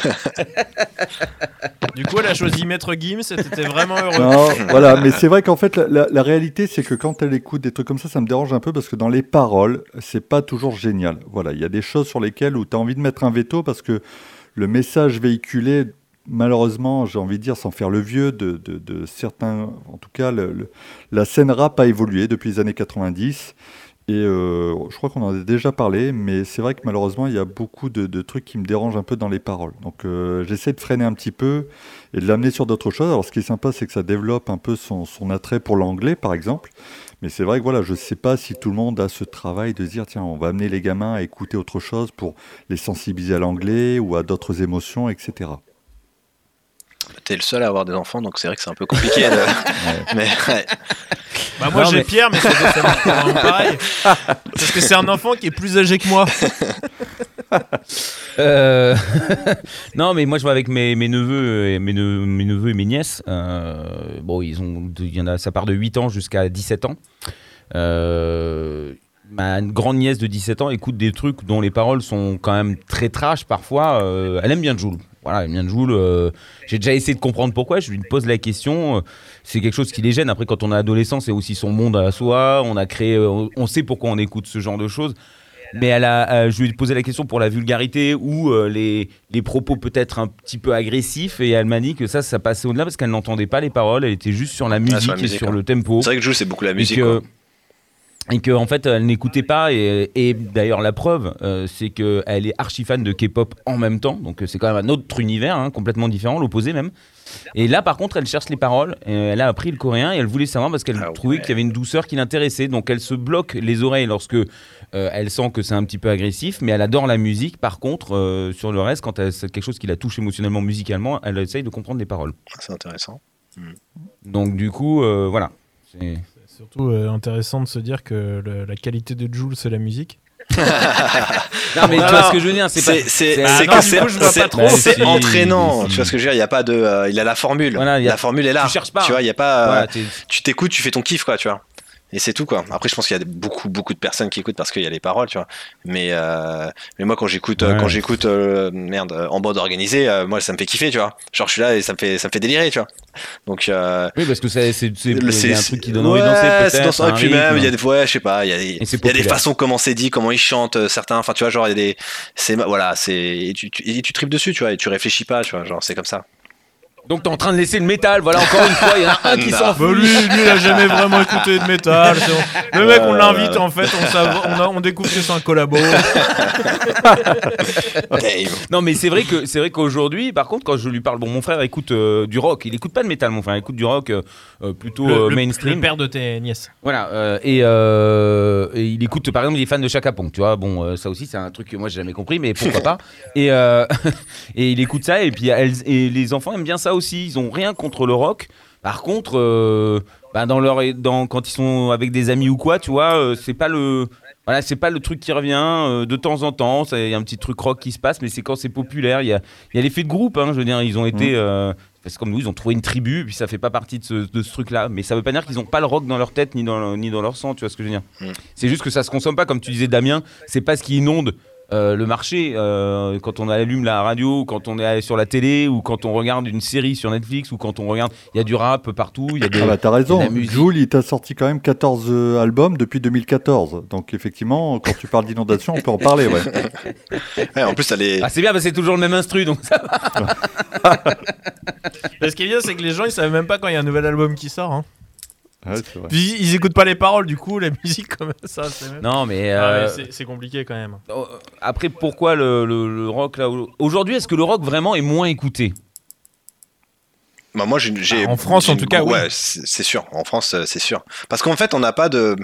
Du coup, elle a choisi Maître Gims, c'était vraiment heureux. Non, voilà, mais c'est vrai qu'en fait, la, la- la réalité, c'est que quand elle écoute des trucs comme ça, ça me dérange un peu parce que dans les paroles, c'est pas toujours génial. Voilà, il y a des choses sur lesquelles où tu as envie de mettre un veto parce que le message véhiculé, malheureusement, j'ai envie de dire, sans faire le vieux, de, certains. En tout cas, la scène rap a évolué depuis les années 90. Et euh, je crois qu'on en a déjà parlé, mais c'est vrai que malheureusement, il y a beaucoup de, trucs qui me dérangent un peu dans les paroles. Donc euh, j'essaie de freiner un petit peu et de l'amener sur d'autres choses. Alors ce qui est sympa, c'est que ça développe un peu son, son attrait pour l'anglais, par exemple. Mais c'est vrai que voilà, je ne sais pas si tout le monde a ce travail de dire, tiens, on va amener les gamins à écouter autre chose pour les sensibiliser à l'anglais ou à d'autres émotions, etc. T'es le seul à avoir des enfants, donc c'est vrai que c'est un peu compliqué. de- Mais ouais. Bah, moi j'ai mais- Pierre, mais c'est vraiment pareil. Parce que c'est un enfant qui est plus âgé que moi. Euh, non, mais moi je vois avec mes, mes neveux, et mes, ne- mes neveux et mes nièces. euh, bon, ils ont, il y en a, ça part de 8 ans jusqu'à 17 ans. Euh, ma grande nièce de 17 ans écoute des trucs dont les paroles sont quand même très trash parfois. euh, elle aime bien Joule. Voilà, bien Joule. euh, J'ai déjà essayé de comprendre pourquoi. Je lui pose la question. euh, C'est quelque chose qui les gêne. Après, quand on est adolescent, c'est aussi son monde à soi. On a créé, euh, on- sait pourquoi on écoute ce genre de choses. Mais elle a, je lui ai posé la question pour la vulgarité ou les, les propos peut-être un petit peu agressifs et elle m'a dit que ça, ça passait au-delà parce qu'elle n'entendait pas les paroles, elle était juste sur la musique, sur la et musique, sur ouais. le tempo. C'est vrai que Jules, c'est beaucoup la Et musique. que. Et que, en fait elle n'écoutait pas. Et, et d'ailleurs la preuve euh, c'est que elle est archi fan de K-pop en même temps. Donc euh, c'est quand même un autre univers hein, complètement différent l'opposé même. Et là par contre elle cherche les paroles. Et elle a appris le coréen et elle voulait savoir parce qu'elle Ah trouvait ouais. qu'il y avait une douceur qui l'intéressait. Donc elle se bloque les oreilles lorsque euh, elle sent que c'est un petit peu agressif. Mais elle adore la musique. Par contre euh, sur le reste quand c'est quelque chose qui la touche émotionnellement musicalement elle essaye de comprendre les paroles. C'est intéressant. donc du coup euh, voilà. C'est surtout euh, intéressant de se dire que le- la qualité de Jules, c'est la musique. non mais Non, tu vois non, ce que je veux dire c'est pas C'est c'est- c'est- Ah c'est entraînant. si. Tu vois ce que je veux dire Il y a pas de, euh, il a la formule. Voilà, a- la formule est là. tu cherches pas. Tu vois, il y a pas. euh, tu t'écoutes, tu fais ton kiff, quoi, tu vois. Et c'est tout, quoi. Après, je pense qu'il y a beaucoup, beaucoup de personnes qui écoutent parce qu'il y a les paroles, tu vois. Mais, euh, mais moi, quand j'écoute, euh, Ouais. quand j'écoute, euh, merde, euh, en bande organisée, euh, moi, ça me fait kiffer, tu vois. Genre, je suis là et ça me fait, ça me fait délirer, tu vois. Donc, euh, Oui, parce que c'est c'est- un truc qui donne envie de danser peut-être. Et puis même, il y a des, ouais, je sais pas, il y a y a des façons comment c'est dit, comment ils chantent, certains. Enfin, tu vois, genre, il y a des, c'est, voilà, c'est, et tu, tu, et tu tripes dessus, tu vois, et tu réfléchis pas, tu vois, genre, c'est comme ça. Donc t'es en train de laisser le métal, voilà encore une fois, il y en a un qui Non. s'en Bah, lui, lui, il a jamais vraiment écouté de métal. c'est. Le mec, on l'invite en fait, on, sav- on, a- on découvre que c'est un collabo. Dave. Non mais c'est vrai que c'est vrai qu'aujourd'hui, par contre, quand je lui parle, bon, mon frère écoute euh, du rock, il écoute pas de métal, mon frère, il écoute du rock euh, euh, plutôt Le, euh, mainstream. le père de tes nièces. Voilà, euh, et, euh, et il écoute par exemple, il est fan de Chaka Pong, tu vois. Bon, euh, ça aussi, c'est un truc que moi j'ai jamais compris, mais pourquoi pas. Et, euh, et il écoute ça, et puis elles, et les enfants aiment bien ça aussi. Ils ont rien contre le rock. Par contre, euh, bah, dans leur, dans, quand ils sont avec des amis ou quoi, tu vois, euh, c'est pas le. Voilà, c'est pas le truc qui revient euh, de temps en temps. Il y a un petit truc rock qui se passe, mais c'est quand c'est populaire. Il y a, il y a l'effet de groupe. hein, je veux dire, ils ont été. euh, c'est comme nous, ils ont trouvé une tribu, et puis ça fait pas partie de ce, de ce truc-là. Mais ça veut pas dire qu'ils ont pas le rock dans leur tête ni dans, leur- ni dans leur sang, tu vois ce que je veux dire Mm. C'est juste que ça se consomme pas, comme tu disais, Damien. C'est pas ce qui inonde euh, le marché, euh, quand on allume la radio, quand on est sur la télé, ou quand on regarde une série sur Netflix, ou quand on regarde, il y a du rap partout, il y a des. Ah bah t'as raison. Jules il t'a sorti quand même 14 euh, albums depuis 2014. Donc effectivement, quand tu parles d'inondation, on peut en parler, ouais. Ouais, en plus, elle est. Ah, c'est bien, parce que c'est toujours le même instru, donc ça va. Mais ce qui est bien, c'est que les gens, ils savent même pas quand il y a un nouvel album qui sort. hein. Ouais. Puis ils écoutent pas les paroles, du coup, la musique comme ça. c'est même- Non, mais. Ah, euh, c'est- c'est compliqué quand même. euh, après, pourquoi le, le- le rock là Aujourd'hui, est-ce que le rock vraiment est moins écouté? Bah, moi, j'ai. Ah, en France, en tout cas, oui. Ouais, c'est c'est sûr. En France, euh, c'est sûr. Parce qu'en fait, on n'a pas de.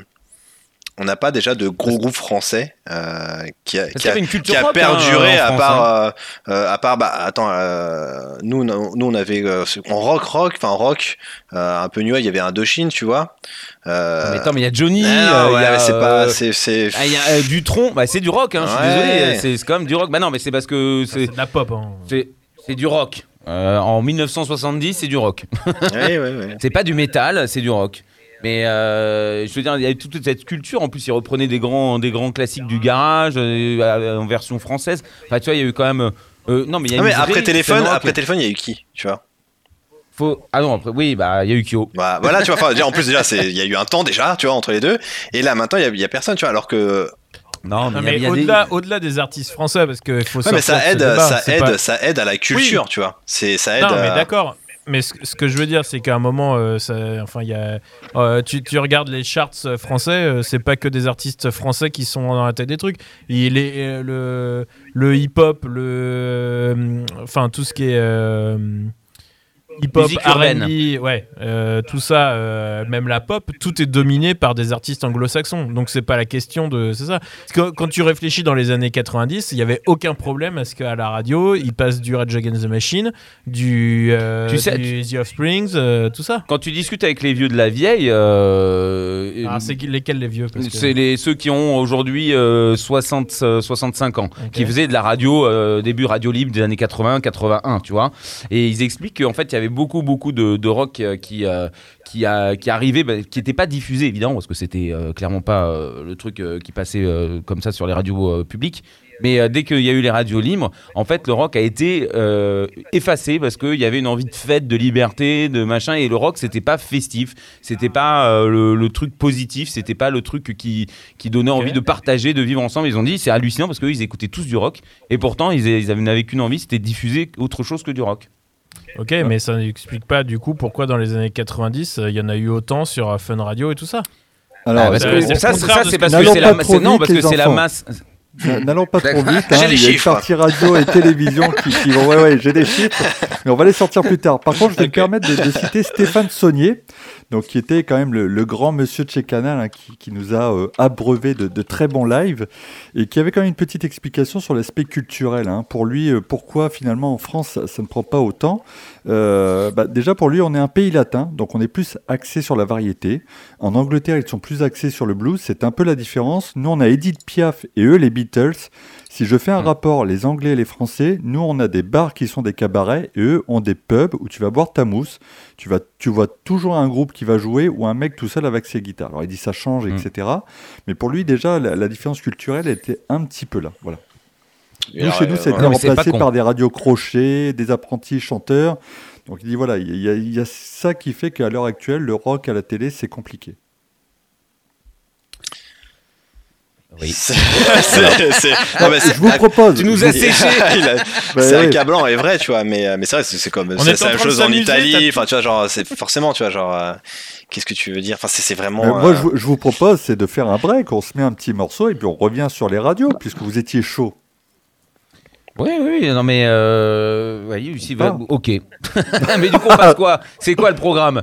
On n'a pas déjà de gros groupes français euh, qui a, Parce qui qu'il y a, avait une culture qui a rock, perduré hein, en à part hein. euh, euh, à part bah attends euh, nous on- nous on avait euh, en rock rock enfin rock euh, un peu new il y avait un Doshin tu vois euh, Mais attends, mais il y a Johnny, ah, euh, non, il y ouais, a, c'est euh, pas c'est c'est ah, il y a euh, Dutron, bah, c'est du rock, hein, je suis Ouais. désolé, c'est quand même du rock. Bah non, mais c'est parce que C'est c'est de la pop. hein. c'est- c'est du rock. Euh, en 1970, c'est du rock. ouais, ouais, ouais. C'est pas du métal, c'est du rock. Mais euh, je veux dire, il y a toute cette culture. En plus, ils reprenaient des grands, des grands classiques du garage euh, en version française. Enfin, tu vois, il y a eu quand même. euh, non, mais il y a Ah, mais après téléphone après téléphone il y a eu qui tu vois? Faut... Ah non, après, oui, bah, il y a eu Kyo. Bah, voilà, tu vois, en plus, déjà, c'est- il y a eu un temps déjà, tu vois, entre les deux. Et là, maintenant, il y a- il a personne, tu vois, alors que. Non, mais, il mais a- il y a des- au-delà, au-delà des artistes français, parce qu'il faut Ouais, mais ça aide, débat, ça aide, pas- ça aide à la culture, tu vois. C'est, ça aide. Non, mais à- d'accord. Mais ce, que je veux dire, c'est qu'à un moment, euh, enfin, euh, tu, regardes les charts français, euh, c'est pas que des artistes français qui sont dans la tête des trucs. Le, le hip-hop, le, enfin tout ce qui est hip-hop. R&B, ouais, euh, tout ça, euh, même la pop, tout est dominé par des artistes anglo-saxons. Donc c'est pas la question de, c'est ça. Parce que quand tu réfléchis dans les années 90, il y avait aucun problème à ce qu'à la radio, ils passent du Rage Against the Machine, du, euh, Tu sais- du The Offsprings, euh, tout ça. Quand tu discutes avec les vieux de la vieille, Ah, c'est lesquels les vieux que- c'est les, ceux qui ont aujourd'hui euh, 60, euh, 65 ans, qui faisaient de la radio, début radio libre des années 80, 81, tu vois. Et ils expliquent qu'en fait, il y avait beaucoup, beaucoup de, de rock euh, qui, euh, qui, a, qui arrivait, bah, qui n'était pas diffusé, évidemment, parce que c'était euh, clairement pas le truc qui passait comme ça sur les radios publiques. Mais dès qu'il y a eu les radios libres, en fait, le rock a été euh, effacé parce qu'il y avait une envie de fête, de liberté, de machin. Et le rock, c'était pas festif, c'était pas euh, le, le truc positif, c'était pas le truc qui, qui donnait envie de partager, de vivre ensemble. Ils ont dit, c'est hallucinant parce qu'eux, ils écoutaient tous du rock. Et pourtant, ils, ils avaient- n'avaient qu'une envie, c'était de diffuser autre chose que du rock. Ok, mais ça n'explique pas du coup pourquoi dans les années 90, euh, il y en a eu autant sur euh, Fun Radio et tout ça. Alors, Ah, que le ça, c'est ce parce que- c'est la, non, parce que c'est la masse. N'allons pas trop vite. hein, J'ai les Il y a une chiffres. partie radio et télévision qui, qui vont. Ouais, ouais, j'ai des chiffres. Mais on va les sortir plus tard. Par contre, je vais me permettre de, de citer Stéphane Saunier, donc qui était quand même le, grand monsieur de chez Canal, hein, qui, nous a euh, abreuvé de, très bons lives et qui avait quand même une petite explication sur l'aspect culturel. hein. Pour lui, euh, pourquoi finalement en France ça, ça ne prend pas autant? Euh, bah, Déjà pour lui, on est un pays latin, donc on est plus axé sur la variété. En Angleterre, ils sont plus axés sur le blues. C'est un peu la différence. Nous, on a Edith Piaf et eux, les Beatles. Si je fais un rapport, les Anglais et les Français, nous, on a des bars qui sont des cabarets et eux ont des pubs où tu vas boire ta mousse. Tu, vas, tu vois toujours un groupe qui va jouer ou un mec tout seul avec ses guitares. Alors, il dit ça change, Mm. etc. Mais pour lui, déjà, la, la différence culturelle était un petit peu là. Voilà. Nous, Alors, chez nous, ça a été remplacé par des radios crochets, des apprentis chanteurs. Donc, il dit voilà, il y, a- il y a ça qui fait qu'à l'heure actuelle, le rock à la télé, c'est compliqué. Oui. Non, mais c'est- je vous propose. Tu nous as séché. Bah c'est ouais. accablant et vrai, tu vois, mais, mais c'est vrai, c'est, comme On c'est, est c'est en la même train de chose en Italie, enfin, tu vois, genre, c'est forcément, tu vois, genre, euh, qu'est-ce que tu veux dire? Enfin, c'est, vraiment. Euh, moi, euh, je, vous- je vous propose, c'est de faire un break. On se met un petit morceau et puis on revient sur les radios, puisque vous étiez chaud. Oui, oui, oui, non mais euh, ouais, ici, Ah. va- ok. mais du coup, on passe quoi? C'est quoi le programme?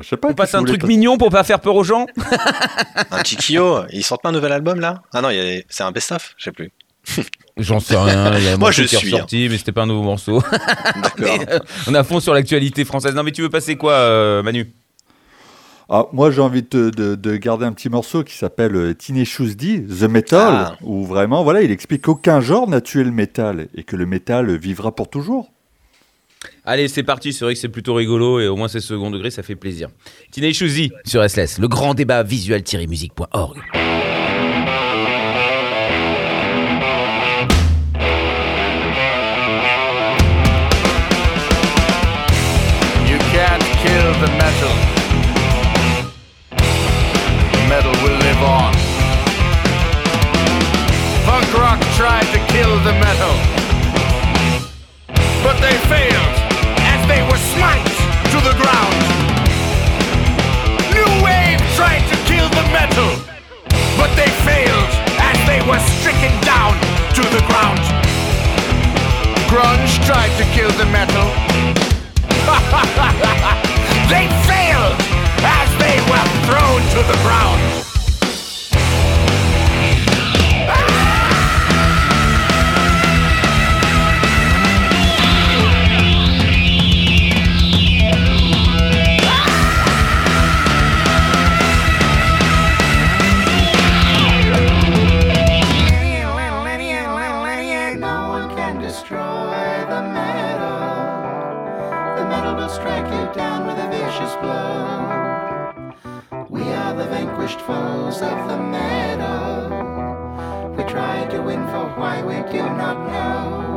Je sais pas. On passe qu'est-ce que un truc mignon pour pas faire peur aux gens Un petit Kyo, ils sortent pas un nouvel album là? Ah non, il y a- c'est un best-of, je sais plus. J'en sais rien. Il y a un Moi, je qui suis, ressorti, mais c'était pas un nouveau morceau. D'accord. Euh, on à fond sur l'actualité française. Non, mais tu veux passer quoi, euh, Manu? Ah, moi, j'ai envie de, de- de garder un petit morceau qui s'appelle euh, Teenage D, The Metal, Ah. où vraiment, voilà, il explique qu'aucun genre n'a tué le métal et que le métal vivra pour toujours. Allez, c'est parti. C'est vrai que c'est plutôt rigolo et au moins c'est second degré, ça fait plaisir. Teenage Uzi sur SLS, le grand débat visuel-musique.org. to the ground. Grunge tried to kill the metal. they failed as they were thrown to the ground. Are vanquished foes of the metal. We tried to win for why we do not know.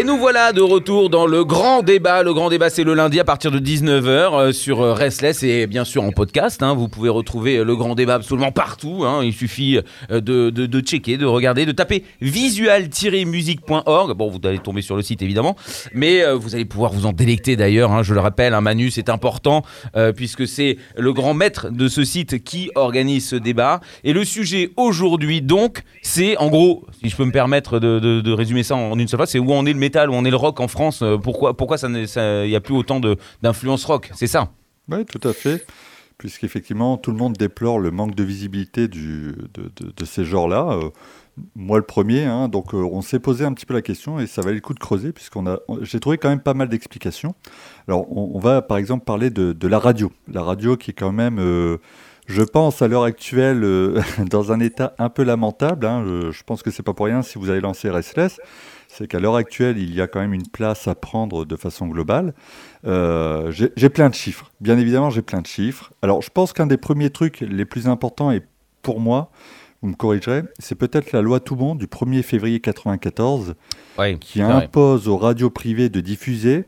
Et nous voilà de retour dans le grand débat. Le grand débat, c'est le lundi à partir de 19h sur euh, Restless et bien sûr en podcast. hein. Vous pouvez retrouver euh, le grand débat absolument partout. hein. Il suffit euh, de, checker, de regarder, de taper visual-musique.org. Bon, vous allez tomber sur le site évidemment, mais euh, vous allez pouvoir vous en délecter d'ailleurs. hein. Je le rappelle, un Manu, c'est important euh, puisque c'est le grand maître de ce site qui organise ce débat. Et le sujet aujourd'hui, donc, c'est en gros, si je peux me permettre de, résumer ça en une seule phrase, c'est où en est le où en est le rock en France. euh, Pourquoi, pourquoi ça il n'y a plus autant d'influence rock C'est ça? Oui, tout à fait. Puisqu'effectivement, tout le monde déplore le manque de visibilité de, ces genres-là. Euh, moi, le premier. hein. donc, euh, on s'est posé un petit peu la question et ça valait le coup de creuser, puisqu'on a, on- j'ai trouvé quand même pas mal d'explications. Alors, on, on va par exemple parler de, la radio. La radio qui est quand même, je pense, à l'heure actuelle, dans un état un peu lamentable. hein. Je, je pense que c'est pas pour rien si vous avez lancé Restless. C'est qu'à l'heure actuelle, il y a quand même une place à prendre de façon globale. Euh, j'ai plein de chiffres. Bien évidemment, j'ai plein de chiffres. Alors, je pense qu'un des premiers trucs les plus importants, et pour moi, vous me corrigerez, c'est peut-être la loi Toubon du 1er février 94 Ouais, qui c'est vrai. impose aux radios privées de diffuser,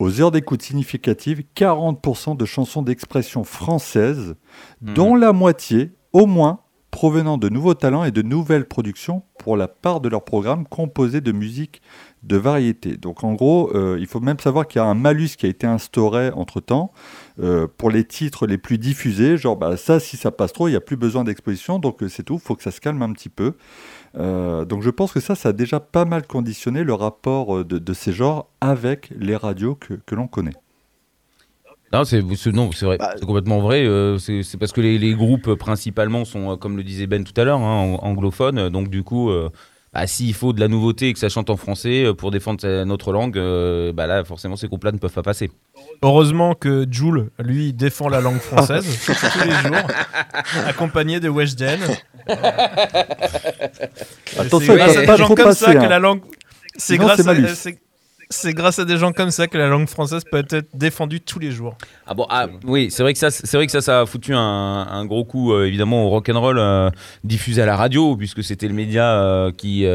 aux heures d'écoute significatives, 40% de chansons d'expression françaises, Mhm. dont la moitié, au moins, provenant de nouveaux talents et de nouvelles productions pour la part de leur programme composé de musique de variété. Donc en gros, euh, il faut même savoir qu'il y a un malus qui a été instauré entre-temps euh, pour les titres les plus diffusés. Genre, bah, ça, si ça passe trop, il n'y a plus besoin d'exposition, donc euh, c'est tout, il faut que ça se calme un petit peu. Donc je pense que ça, ça a déjà pas mal conditionné le rapport de, ces genres avec les radios que l'on connaît. Non, c'est c'est- non, c'est vrai, Bah, c'est complètement vrai. euh, c'est parce que les, les groupes euh, principalement sont, euh, comme le disait Ben tout à l'heure, hein, ang- anglophones. Donc du coup, euh, bah, s'il faut de la nouveauté et que ça chante en français pour défendre notre langue, euh, bah là, forcément, ces groupes-là ne peuvent pas passer. Heureusement que Jules, lui, défend la langue française tous les jours, accompagné de Weshden. Attention, c'est grâce à des gens comme passer, ça que la langue. C'est grâce, à- c'est- grâce à des gens comme ça que la langue française peut être défendue tous les jours. Ah bon, ah, oui, c'est vrai que ça, c'est vrai que ça, ça a foutu un, gros coup euh, évidemment au rock and roll euh, diffusé à la radio, puisque c'était le média euh, qui,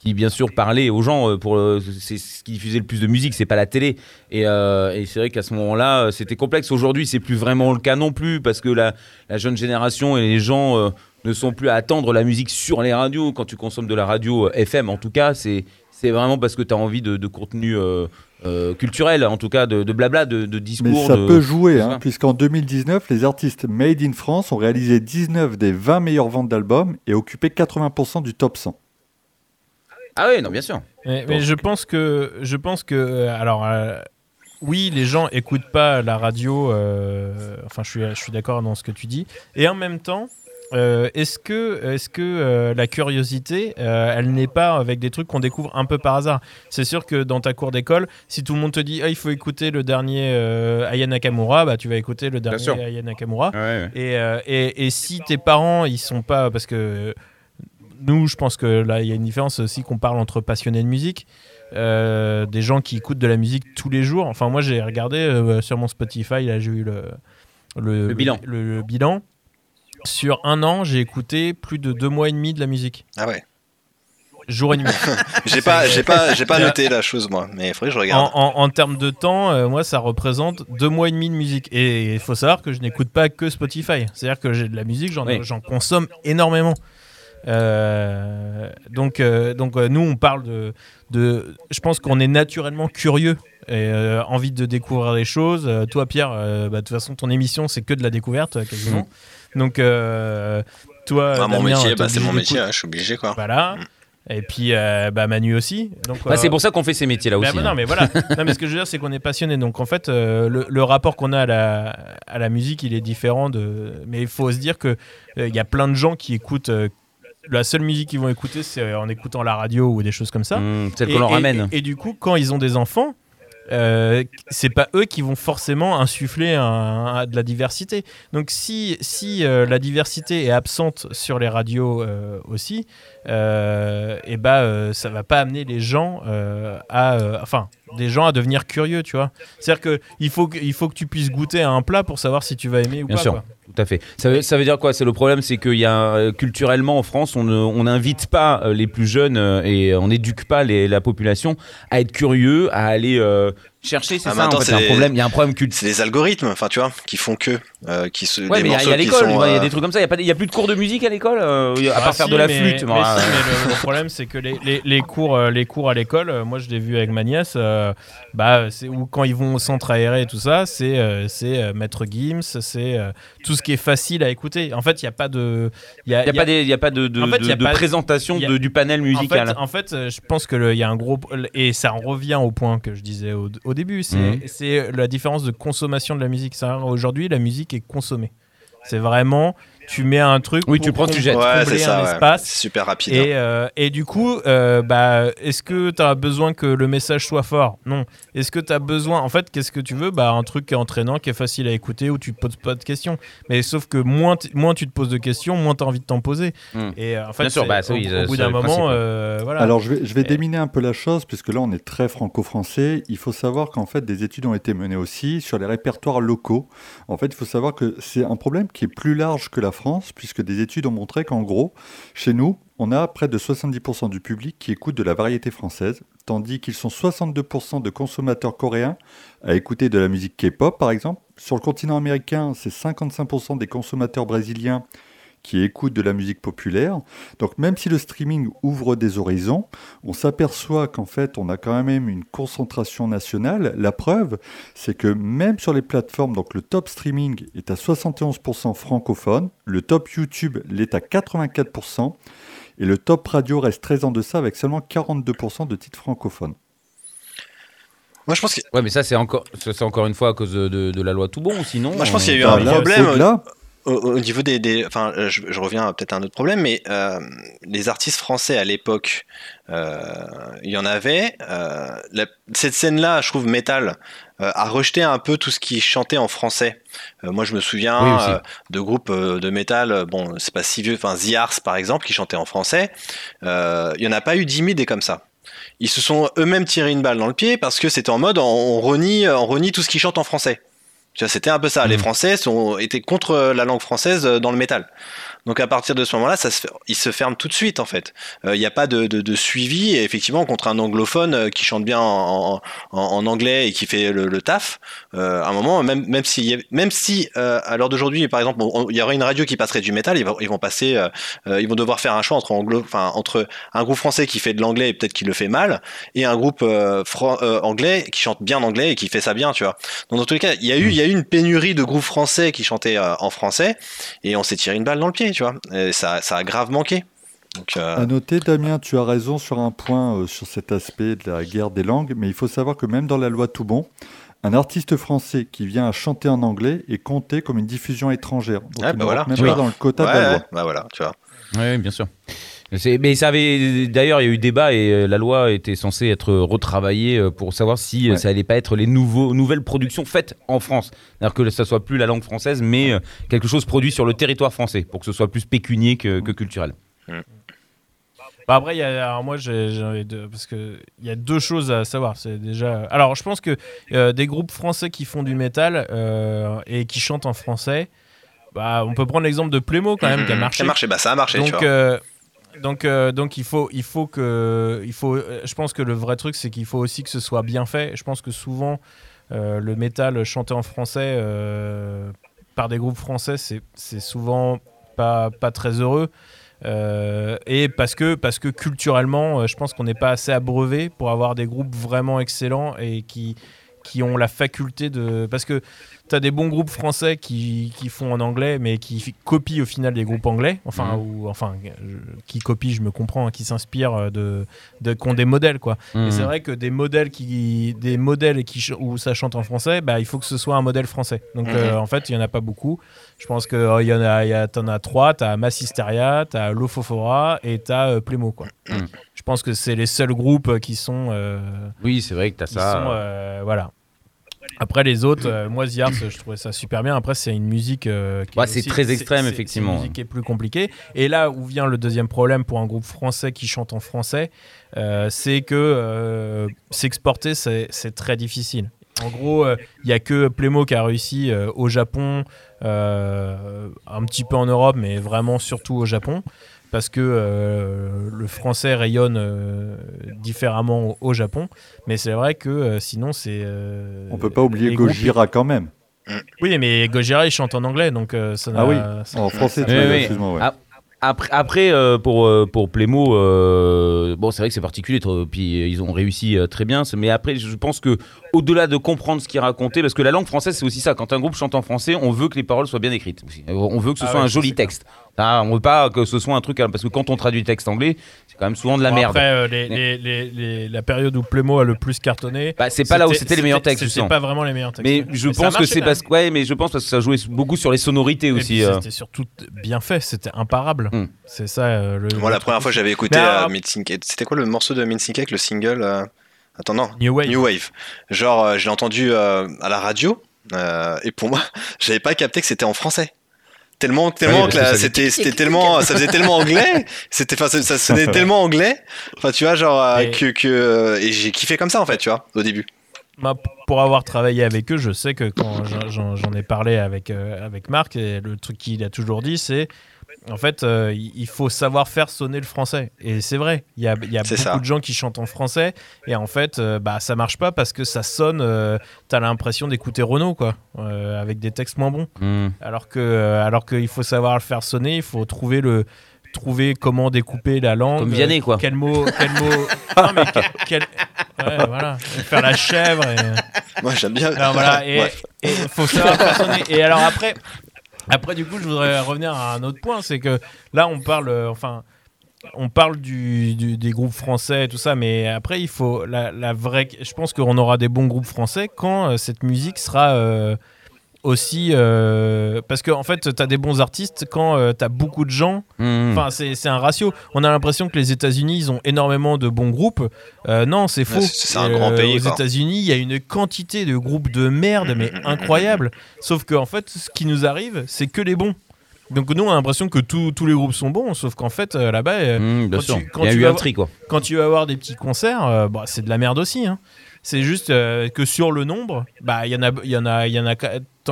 qui bien sûr parlait aux gens. pour c'est ce qui diffusait le plus de musique, c'est pas la télé. Et, c'est vrai qu'à ce moment-là, c'était complexe. Aujourd'hui, c'est plus vraiment le cas non plus, parce que la, jeune génération et les gens ne sont plus à attendre la musique sur les radios. Quand tu consommes de la radio FM, en tout cas, c'est c'est vraiment parce que tu as envie de, de contenu euh, euh, culturel, en tout cas de, de blabla, de, de discours. Mais ça de- peut jouer, hein, puisqu'en 2019, les artistes Made in France ont réalisé 19 des 20 meilleures ventes d'albums et occupé 80% du top 100. Ah oui, non, bien sûr. Mais, mais je pense que, je pense que, euh, alors, euh, oui, les gens écoutent pas la radio. euh, enfin, je suis, je suis d'accord dans ce que tu dis. Et en même temps, euh, est-ce que, est-ce que euh, la curiosité, euh, elle n'est pas avec des trucs qu'on découvre un peu par hasard? C'est sûr que dans ta cour d'école, si tout le monde te dit, ah, il faut écouter le dernier Aya Nakamura, bah, tu vas écouter le dernier. Aya Nakamura. Ouais, ouais. Et, et, et si tes parents, ils sont pas. Parce que nous, je pense que là, il y a une différence aussi qu'on parle entre passionnés de musique. des gens qui écoutent de la musique tous les jours. Enfin, moi, j'ai regardé sur mon Spotify, là, j'ai eu le, Le bilan. Le, le bilan. Sur un an, j'ai écouté plus de deux mois et demi de la musique. Ah ouais. Jour et nuit. J'ai pas, j'ai pas, j'ai pas noté la chose moi, mais il faudrait que je en, regarde. en- en termes de temps, euh, moi, ça représente deux mois et demi de musique. Et il faut savoir que je n'écoute pas que Spotify. C'est-à-dire que j'ai de la musique, j'en Oui. j'en consomme énormément. Euh, donc, euh, donc euh, nous, on parle de, de. Je pense qu'on est naturellement curieux et euh, envie de découvrir des choses. Euh, toi, Pierre, euh, bah, de toute façon, ton émission, c'est que de la découverte quasiment. Donc, euh, toi, Ah, mon Damien, métier, bah, c'est mon métier, hein, je suis obligé quoi. Voilà. Et puis, euh, bah, Manu aussi. Donc, Bah, euh, c'est pour ça qu'on fait ces métiers-là bah, aussi. bah, hein. non, mais voilà. non, mais ce que je veux dire, c'est qu'on est passionné. Donc, en fait, euh, le, le rapport qu'on a à la, à la musique, il est différent. De... Mais il faut se dire qu'il il y a plein de gens qui écoutent. euh, la seule musique qu'ils vont écouter, c'est euh, en écoutant la radio ou des choses comme ça. Mmh, celle qu'on leur et- ramène. Et, et du coup, quand ils ont des enfants, euh, c'est pas eux qui vont forcément insuffler de la diversité. Donc si, si euh, la diversité est absente sur les radios euh, aussi, et bah euh, ça va pas amener les gens à, des gens à devenir curieux, tu vois. C'est-à-dire que il faut que, il faut que tu puisses goûter à un plat pour savoir si tu vas aimer ou Bien pas. sûr. quoi. Tout à fait. Ça veut, ça veut dire quoi? C'est le problème, c'est qu'il y a euh, culturellement en France, on ne- on n'invite pas euh, les plus jeunes euh, et on n'éduque pas les- la population à être curieux, à aller euh, chercher. C'est Ah, ça. En maintenant, fait, c'est un problème. Il y a un problème culturel. C'est les algorithmes, enfin tu vois, qui font que, euh, qui se. Ouais, des mais il y a- il y l'école, il y a euh, des trucs comme ça. Il y a pas, il y a plus de cours de musique à l'école, euh, à Ah, part faire de la mais- flûte. mais moi, si, euh, mais le, le problème, c'est que les, les- les cours, euh, les cours à l'école, euh, moi je l'ai vu avec ma nièce, euh, bah, c'est- ou quand ils vont au centre aéré et tout ça, c'est euh, c'est, euh, Maître Gims, c'est euh, tout ce qui est facile à écouter. En fait, il n'y a pas de. Il y a, Il n'y a, il y a- pas des- il y a pas de, de- En fait, de- il y a de pas- présentation il y a- de- du panel en musical. fait, en fait, euh, je pense qu'il y a un gros. Et ça en revient au point que je disais au, au début c'est Mhm. c'est la différence de consommation de la musique. Aujourd'hui, la musique est consommée. C'est vraiment. Tu mets un truc. Oui, tu prends, tu jettes. Ouais, c'est ça. un ouais. espace. C'est super rapide. hein. Et, euh, et du coup, euh, bah, est-ce que tu as besoin que le message soit fort? Non. Est-ce que tu as besoin. En fait, qu'est-ce que tu veux? Bah, Un truc qui est entraînant, qui est facile à écouter, où tu te poses pas de questions. Mais sauf que moins, moins tu te poses de questions, moins tu as envie de t'en poser. Hmm. Et euh, en fait, Bien sûr, bah, au, oui, au bout d'un moment, euh, voilà. Alors je vais, je vais Et- déminer un peu la chose, puisque là on est très franco-français. Il faut savoir qu'en fait des études ont été menées aussi sur les répertoires locaux. En fait, il faut savoir que c'est un problème qui est plus large que la France, puisque des études ont montré qu'en gros, chez nous, on a près de 70% du public qui écoute de la variété française, tandis qu'ils sont 62% de consommateurs coréens à écouter de la musique K-pop par exemple. Sur le continent américain, c'est 55% des consommateurs brésiliens qui écoutent de la musique populaire. Donc même si le streaming ouvre des horizons, on s'aperçoit qu'en fait on a quand même une concentration nationale. La preuve, c'est que même sur les plateformes, donc le top streaming est à 71% francophone, le top YouTube l'est à 84%, et le top radio reste très en deçà avec seulement 42% de titres francophones. Moi, je pense que, Ouais, mais ça, c'est encore, ça, c'est encore une fois à cause de, de- de la loi tout bon, ou sinon. moi, je pense qu'il y a eu un là, problème. au-delà, au, au niveau des, des- enfin, euh, je, je reviens peut-être à un autre problème, mais euh, les artistes français à l'époque, euh, il y en avait. euh, la- cette scène-là, je trouve métal, a rejeté un peu tout ce qui chantait en français. Moi, je me souviens Oui, de groupes de métal. Bon, c'est pas si vieux. Enfin, The Ars, par exemple, qui chantait en français. Il y en a pas eu 10 000 des comme ça. Ils se sont eux-mêmes tiré une balle dans le pied parce que c'était en mode on, on renie, on renie tout ce qui chante en français. Tu vois, C'était un peu ça. Les Mhm. Français sont, étaient contre la langue française euh, dans le métal. Donc à partir de ce moment-là, ça se il se ferme tout de suite en fait. Euh, Il n'y a pas de, suivi. Et effectivement, contre un anglophone euh, qui chante bien en, anglais et qui fait le, taf, euh, à un moment, même, même si, même si à l'heure d'aujourd'hui, par exemple, il y aurait une radio qui passerait du métal, ils vont, ils vont devoir faire un choix entre entre un groupe français qui fait de l'anglais et peut-être qui le fait mal, et un groupe anglais qui chante bien anglais et qui fait ça bien, tu vois. Donc dans tous les cas, il y a eu, il y a eu une pénurie de groupes français qui chantaient en français, et on s'est tiré une balle dans le pied, tu vois. Et ça, ça a grave manqué. Donc, euh, À noter, Damien, tu as raison sur un point euh, sur cet aspect de la guerre des langues, mais il faut savoir que même dans la loi tout bon, un artiste français qui vient à chanter en anglais est compté comme une diffusion étrangère. Donc il bah voilà, même tu pas vois. dans le quota de ouais, la loi. bah voilà, tu vois. Oui, bien sûr. Mais ça avait d'ailleurs il y a eu débat et euh, la loi était censée être retravaillée euh, pour savoir si euh, Ouais. ça allait pas être les nouveaux nouvelles productions faites en France, c'est-à-dire que ça soit plus la langue française mais quelque chose produit sur le territoire français pour que ce soit plus pécunier que, que culturel. Bah après, il y a, alors moi, j'ai envie de, parce que il y a deux choses à savoir. C'est déjà, alors je pense que euh, des groupes français qui font du métal euh, et qui chantent en français, bah, on peut prendre l'exemple de Plémo quand même qui a Mhm. marché. Ça a marché, bah ça a marché, tu Donc, vois. euh, donc, euh, donc il faut, il faut que, il faut. euh, Je pense que le vrai truc, c'est qu'il faut aussi que ce soit bien fait. Je pense que souvent, euh, le métal chanté en français par des groupes français, c'est, souvent pas, pas très heureux. Et parce que, parce que culturellement, je pense qu'on n'est pas assez abreuvé pour avoir des groupes vraiment excellents et qui, qui ont la faculté de. Parce que tu as des bons groupes français qui, qui font en anglais, mais qui copient au final des groupes anglais. Enfin, Mhm. ou, enfin je- qui copient, je me comprends, hein, qui s'inspirent euh, de, de. qui ont des modèles, quoi. Et Mhm. c'est vrai que des modèles, qui, des modèles qui, où ça chante en français, bah, il faut que ce soit un modèle français. Donc Mhm. euh, en fait, il n'y en a pas beaucoup. Je pense que il y en a, il y a, t'en as trois. T'as Massisteria, t'as Lofofora et t'as euh, Plémo, quoi. Mhm. Je pense que c'est les seuls groupes qui sont, euh, Oui, c'est vrai que tu as qui ça. sont, euh, voilà. Après les autres, euh, moi The Arts, je trouvais ça super bien. Après, c'est une musique euh, qui Ouais, est c'est très extrême, c'est- effectivement. C'est une musique qui est plus compliquée. Et là où vient le deuxième problème pour un groupe français qui chante en français, euh, c'est que euh, s'exporter, c'est très difficile. En gros, euh, il y a que Plémo qui a réussi euh, au Japon, euh, un petit peu en Europe, mais vraiment surtout au Japon, parce que euh, le français rayonne euh, différemment au, au Japon. Mais c'est vrai que euh, sinon, c'est. euh, On peut pas oublier groupes- Gojira quand même. Oui, mais Gojira, il chante en anglais, donc euh, ça n'a. Ah oui, ça- en français, tu Oui, vois, oui. excuse-moi. ouais. Ah, Après, après euh, pour, euh, pour Plémo, euh, bon, c'est vrai que c'est particulier, puis ils ont réussi euh, très bien. Mais après, je pense que au-delà de comprendre ce qu'il racontait, parce que la langue française, c'est aussi ça. Quand un groupe chante en français, on veut que les paroles soient bien écrites. On veut que ce Ah soit ouais, un joli texte. Ah, on veut pas que ce soit un truc, hein, parce que quand on traduit le texte anglais, c'est quand même souvent de la Bon, merde. Après, euh, les- les- les- les- la période où Plémo a le plus cartonné. Bah, c'est pas là où c'était les meilleurs textes, C'était pas vraiment les meilleurs textes. mais je pense que c'est parce que ouais, mais je pense parce que ça jouait beaucoup sur les sonorités Et aussi. euh. C'était surtout bien fait, c'était imparable. Hmm. C'est ça. euh, le, Moi, le la première fois, j'avais écouté. C'était quoi le morceau de Mincing Cake, le single Attends, non. New Wave. New Wave. Genre, euh, je l'ai entendu euh, à la radio, euh, et pour moi, j'avais pas capté que c'était en français. Tellement, tellement que c'était, c'était tellement, ça faisait tellement anglais, c'était, enfin, ça, ça sonnait tellement anglais, enfin, tu vois, genre, euh, Et- que, que, et j'ai kiffé comme ça, en fait, tu vois, au début. P- pour avoir travaillé avec eux, je sais que quand j'en- j'en j'en ai parlé avec, euh, avec Marc, et le truc qu'il a toujours dit, c'est en fait, euh, il faut savoir faire sonner le français. Et c'est vrai, il y a, il y a C'est beaucoup ça. de gens qui chantent en français, et en fait, euh, bah, ça marche pas parce que ça sonne, euh, t'as l'impression d'écouter Renault, quoi, euh, avec des textes moins bons. Hmm. Alors que, euh, alors qu'il faut savoir le faire sonner, il faut trouver le trouver comment découper la langue. Comme Vianney, quoi. Quel mot, quel mot. non mais quel, quel- ouais, voilà, faire la chèvre. Et... Moi, j'aime bien. Alors voilà, et Bref. il faut savoir faire sonner. Et alors après, après du coup, je voudrais revenir à un autre point, c'est que là, on parle, euh, enfin, on parle du, des groupes français et tout ça, mais après, il faut la, la vraie. Je pense qu'on aura des bons groupes français quand euh, cette musique sera euh, aussi, euh, parce qu'en en fait, tu as des bons artistes quand tu as beaucoup de gens Hmm. Enfin, c'est c'est un ratio. On a l'impression que les États-Unis, ils ont énormément de bons groupes. Euh, non, c'est faux. c'est- un grand pays, Aux. États-Unis, il y a une quantité de groupes de merde, mais incroyable. Sauf que en fait, ce qui nous arrive, c'est que les bons. Donc nous, on a l'impression que tous tous les groupes sont bons, sauf qu'en fait, euh, là-bas, euh, Mmh, quand tu- quand vas quand tu avoir des petits concerts, euh, bah, c'est de la merde aussi. hein. C'est juste euh, que sur le nombre, bah il y en a, il y en a, il y en a,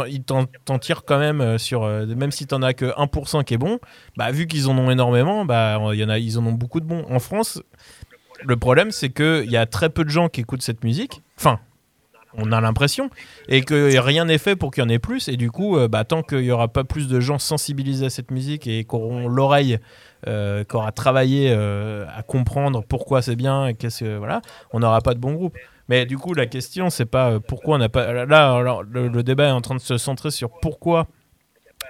ils t'en tirent quand même euh, sur, euh, même si t'en as que 1% qui est bon, bah vu qu'ils en ont énormément, bah il y en a, ils en ont beaucoup de bons. En France, le problème c'est que il y a très peu de gens qui écoutent cette musique. Enfin, on a l'impression et que rien n'est fait pour qu'il y en ait plus. Et du coup, bah, tant qu'il y aura pas plus de gens sensibilisés à cette musique et qui auront l'oreille, euh, qui aura travaillé à comprendre pourquoi c'est bien et qu'est-ce que voilà, on n'aura pas de bon groupe. Mais du coup, la question, c'est pas euh, pourquoi on n'a pas. Là, alors, le, le débat est en train de se centrer sur pourquoi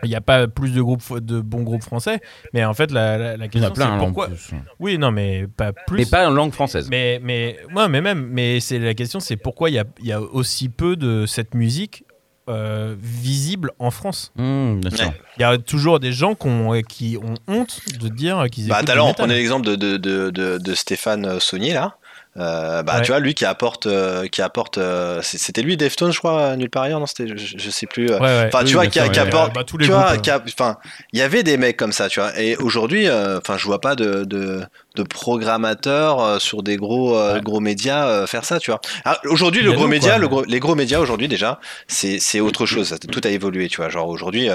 il n'y a pas plus de groupes de bons groupes français. Mais en fait, la, la, la question, a plein, c'est pourquoi. plus. Oui, non, mais pas plus. Mais pas en langue française. Mais, mais, ouais, mais même, mais c'est la question, c'est pourquoi il y a, il y a aussi peu de cette musique euh, visible en France. Mmh. Ouais. Il y a toujours des gens qui ont, qui ont honte de dire qu'ils Bah, écoutent tout à du l'heure, on prenait l'exemple de, de, de, de, de Stéphane Saunier, là. Euh, bah, Ouais. tu vois, lui qui apporte, euh, qui apporte, euh, c'était lui Deftones, je crois, nulle part ailleurs, non C'était, je, je sais plus. euh. Ouais. Enfin, tu vois, qui, apporte, bah, tu vois, enfin, il y avait des mecs comme ça, tu vois. Et aujourd'hui, euh, enfin, je vois pas de, de, de programmateurs euh, sur des gros, euh, Ouais. gros médias euh, faire ça, tu vois. Alors, aujourd'hui, le gros média, les gros médias aujourd'hui déjà, c'est, autre chose. Ça- Tout a évolué, tu vois. Genre aujourd'hui,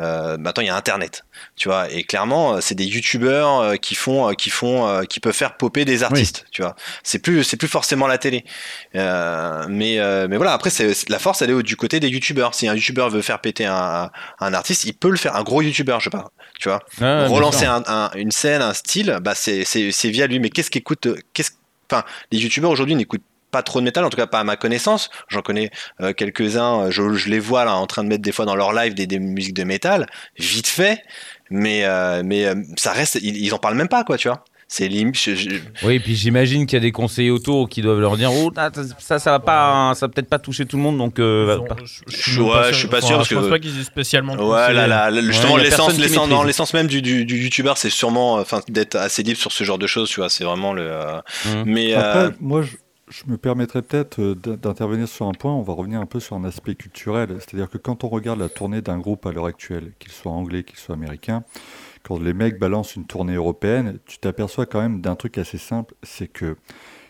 euh, maintenant il y a Internet, tu vois. Et clairement, c'est des youtubeurs qui font, qui font, qui peuvent faire popper des artistes, tu vois. C'est plus, c'est plus forcément la télé. Euh, mais, mais voilà. Après, c'est, la force, elle est du côté des youtubeurs. Si un youtubeur veut faire péter un, un artiste, il peut le faire. Un gros youtubeur, je sais pas, tu vois Ah, relancer sûr. un- un- une scène, un style, bah c'est c'est- via lui. Mais qu'est-ce qu'écoute qu'est-ce, Enfin, les youtubeurs aujourd'hui n'écoutent pas trop de métal, en tout cas pas à ma connaissance. J'en connais euh, quelques-uns, euh, je, les vois en train de mettre des fois dans leur live des, musiques de métal, vite fait, mais, euh, mais euh, ça reste, ils, ils en parlent même pas, quoi, tu vois. C'est lim- je- je- Oui, et puis j'imagine qu'il y a des conseillers autour qui doivent leur dire Oh, ah, ça, ça va pas, ça va peut-être pas toucher tout le monde, donc. euh, ont- pas. je, Je- ouais, je suis pas sûr, enfin, parce je pense que- pas qu'ils aient spécialement. Ouais, là, là, là, justement, Ouais, l'essence, l'essence, maîtrise. non, l'essence même du, du, du youtubeur, c'est sûrement, enfin, d'être assez libre sur ce genre de choses, tu vois. C'est vraiment le. euh, Mhm. Mais Après, euh, moi, je, je me permettrais peut-être euh, d'intervenir sur un point. On va revenir un peu sur un aspect culturel. C'est-à-dire que quand on regarde la tournée d'un groupe à l'heure actuelle, qu'il soit anglais, qu'il soit américain, quand les mecs balancent une tournée européenne, tu t'aperçois quand même d'un truc assez simple, c'est que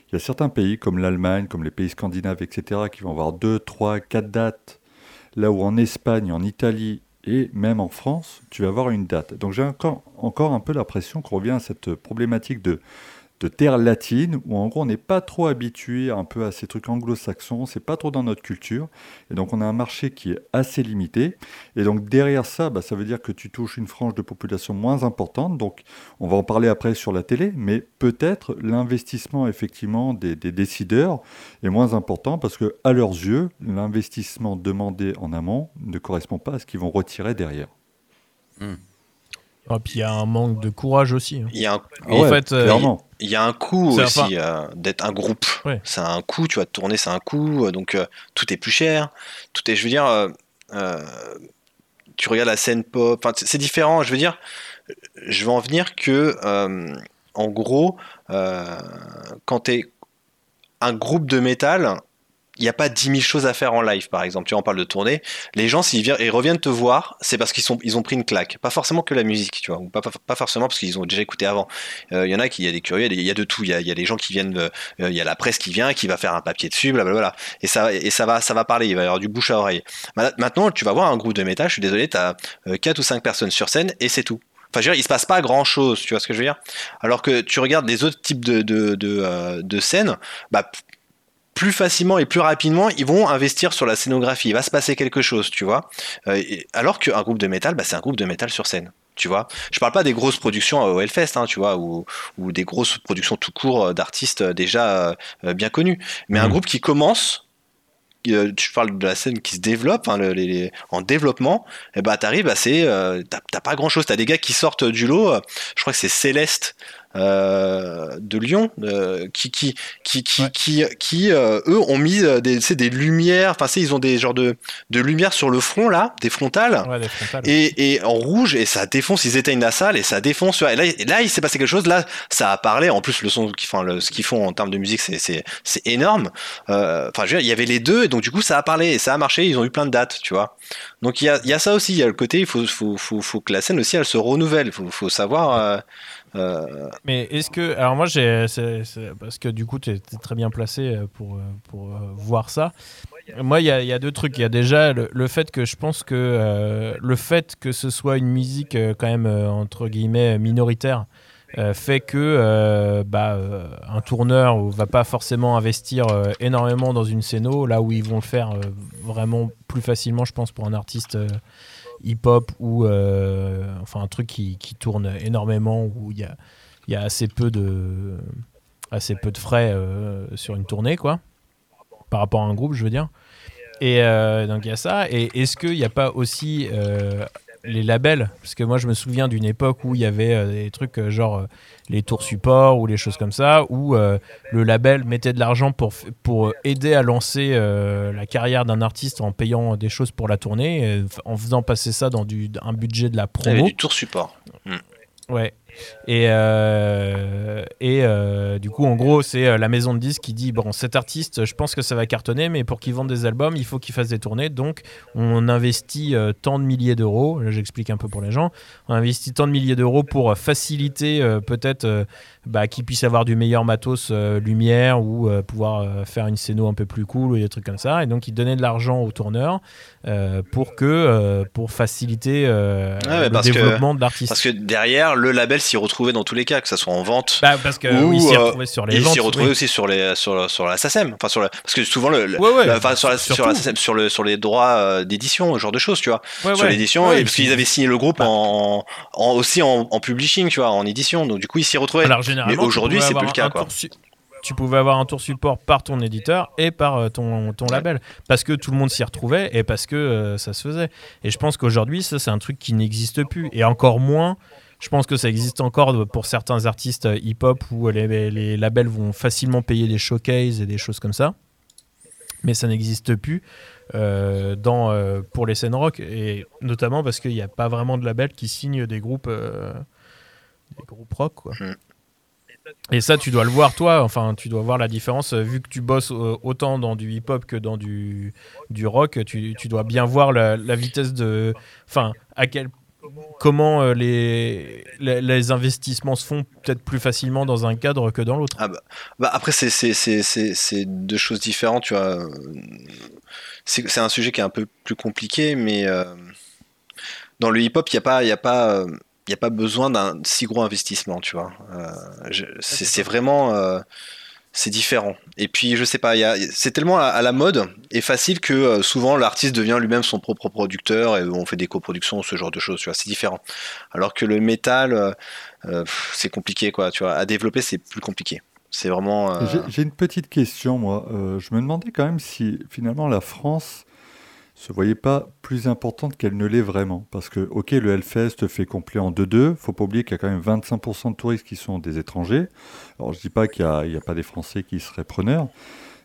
il y a certains pays comme l'Allemagne, comme les pays scandinaves, etc., qui vont avoir 2, 3, 4 dates, là où en Espagne, en Italie et même en France, tu vas avoir une date. Donc j'ai encore, encore un peu l'impression qu'on revient à cette problématique de de terre latine, où en gros on n'est pas trop habitué un peu à ces trucs anglo-saxons, c'est pas trop dans notre culture, et donc on a un marché qui est assez limité, et donc derrière ça, bah, ça veut dire que tu touches une frange de population moins importante, donc on va en parler après sur la télé, mais peut-être l'investissement effectivement des, des décideurs est moins important, parce que à leurs yeux, l'investissement demandé en amont ne correspond pas à ce qu'ils vont retirer derrière. Ah, puis il y a un manque de courage aussi. hein. il y a un, Ah En fait, euh, clairement. Il y a un coût aussi euh, d'être un groupe. Ouais. C'est un coût, tu vas te tourner, c'est un coût. euh, Donc euh, tout est plus cher. Tout est, je veux dire, euh, euh, tu regardes la scène pop. Enfin, c'est différent. Je veux dire, je veux en venir que, euh, en gros, euh, quand tu es un groupe de métal, il n'y a pas 10 000 choses à faire en live, par exemple. Tu vois, on parle de tournée. Les gens, s'ils viennent, ils reviennent te voir, c'est parce qu'ils ils ont pris une claque. Pas forcément que la musique, tu vois, pas, forcément parce qu'ils ont déjà écouté avant. Euh, Il y en a qui, il y a des curieux, il y a de tout. Il y a, y a les gens qui viennent, euh, il y a la presse qui vient, qui va faire un papier dessus, blablabla. Et ça, et ça va, ça va parler. Il va y avoir du bouche à oreille. Ma- Maintenant, tu vas voir un groupe de métal. Je suis désolé, tu as 4 ou 5 personnes sur scène et c'est tout. Enfin, je veux dire, il se passe pas grand chose, tu vois ce que je veux dire? Alors que tu regardes les autres types de, de, de, euh, de scènes, bah, plus facilement et plus rapidement, ils vont investir sur la scénographie. Il va se passer quelque chose, tu vois. Euh, alors qu'un groupe de métal, bah, c'est un groupe de métal sur scène. Tu vois, je parle pas des grosses productions au Hellfest, hein, tu vois, ou, ou des grosses productions tout court euh, d'artistes euh, déjà euh, bien connus. Mais un Mhm. groupe qui commence, euh, tu parles de la scène qui se développe, hein, le- les- les- en développement, et bah t'arrives, bah, c'est, euh, t'as pas grand chose. T'as des gars qui sortent du lot. euh, je crois que c'est Céleste euh, de Lyon euh, qui qui qui qui qui, qui, euh, eux ont mis des, des lumières. Enfin, ils ont des genres de de lumières sur le front là, des frontales. Ouais, des frontales. Et, et en rouge, et ça défonce, ils éteignent la salle et ça défonce. Et là, et là il s'est passé quelque chose, là, ça a parlé. En plus, le son, enfin, le, ce qu'ils font en termes de musique, c'est, c'est, c'est énorme. Enfin, il y avait les deux, et donc du coup, ça a parlé et ça a marché, ils ont eu plein de dates, tu vois. Donc il y a, y a ça aussi, il y a le côté, il faut, faut, faut, faut que la scène aussi, elle se renouvelle. Il faut, faut savoir. Euh, Mais est-ce que. Alors, moi, j'ai. Parce que du coup, tu es très bien placé euh, pour, euh, pour voir ça. Moi, il y, y a deux trucs. Il y a déjà le, fait que je pense que le fait que ce soit une musique quand même, entre guillemets, minoritaire, fait que bah, un tourneur va pas forcément investir énormément dans une scéno, là où ils vont le faire vraiment plus facilement, je pense, pour un artiste hip-hop ou euh, enfin un truc qui, qui tourne énormément, où il y a, y a assez peu de assez peu de frais euh, sur une tournée, quoi, par rapport à un groupe, je veux dire. Et euh, donc il y a ça. Et est-ce qu'il n'y a pas aussi les labels Parce que moi je me souviens d'une époque où il y avait euh, des trucs euh, genre euh, les tours support ou les choses comme ça, où le label mettait de l'argent pour, pour aider à lancer la carrière d'un artiste en payant des choses pour la tournée, en faisant passer ça dans du, un budget de la il y avait promo. du tour support. Ouais. Et, euh, et euh, du coup, en gros, c'est euh, la maison de disques qui dit bon, cet artiste, je pense que ça va cartonner, mais pour qu'il vende des albums, il faut qu'il fasse des tournées. Donc, on investit tant de milliers d'euros. J'explique un peu pour les gens. On investit tant de milliers d'euros pour faciliter peut-être bah, qu'il puisse avoir du meilleur matos euh, lumière ou euh, pouvoir euh, faire une scéno un peu plus cool ou des trucs comme ça. Et donc, il donnait de l'argent aux tourneurs pour que pour faciliter le parce que- développement de l'artiste. Parce que derrière, le label s'y retrouvait dans tous les cas, que ça soit en vente. Bah, parce que Ou, s'y retrouvait sur les il ventes. s'y retrouvait oui. aussi sur les sur sur la SACEM enfin sur la, parce que souvent le, le- Ouais, ouais, la- enfin, sur la, surtout. sur la SACEM, sur le sur les droits d'édition ce genre de choses tu vois Ouais, sur l'édition et parce qu'ils avaient signé le groupe Bah. en, en aussi en, en publishing tu vois en édition donc du coup ils s'y retrouvaient Alors, mais aujourd'hui, c'est plus le cas, quoi. su- Tu pouvais avoir un tour support par ton éditeur et par euh, ton, ton label. Parce que tout le monde s'y retrouvait et parce que euh, ça se faisait. Et je pense qu'aujourd'hui, ça, c'est un truc qui n'existe plus. Et encore moins, je pense que ça existe encore pour certains artistes euh, hip-hop où les, les labels vont facilement payer des showcases et des choses comme ça. Mais ça n'existe plus euh, dans, euh, pour les scènes rock. Et notamment parce qu'il n'y a pas vraiment de label qui signe des groupes, euh, des groupes rock. Quoi. Et ça, tu dois le voir, toi. Enfin, tu dois voir la différence. euh, Vu que tu bosses euh, autant dans du hip-hop que dans du, du rock, tu, tu dois bien voir la, vitesse de. Enfin, à quel. Comment euh, les, les, investissements se font peut-être plus facilement dans un cadre que dans l'autre. Ah bah, bah après c'est deux choses différentes tu vois c'est un sujet qui est un peu plus compliqué mais dans le hip hop il y a pas y a pas il y a pas besoin d'un si gros investissement tu vois. Euh, c'est vraiment euh, c'est différent. Et puis je sais pas c'est tellement à, à la mode et facile que euh, souvent l'artiste devient lui-même son propre producteur et on fait des coproductions ce genre de choses tu vois c'est différent. Alors que le métal c'est compliqué quoi tu vois. À développer c'est plus compliqué. C'est vraiment euh, J'ai- J'ai une petite question, moi. Euh, je me demandais quand même si finalement la France se voyait pas plus importante qu'elle ne l'est vraiment. Parce que, ok, le Hellfest fait complet en 2-2. faut pas oublier qu'il y a quand même 25% de touristes qui sont des étrangers. Alors, je dis pas qu'il n'y a, a pas des Français qui seraient preneurs.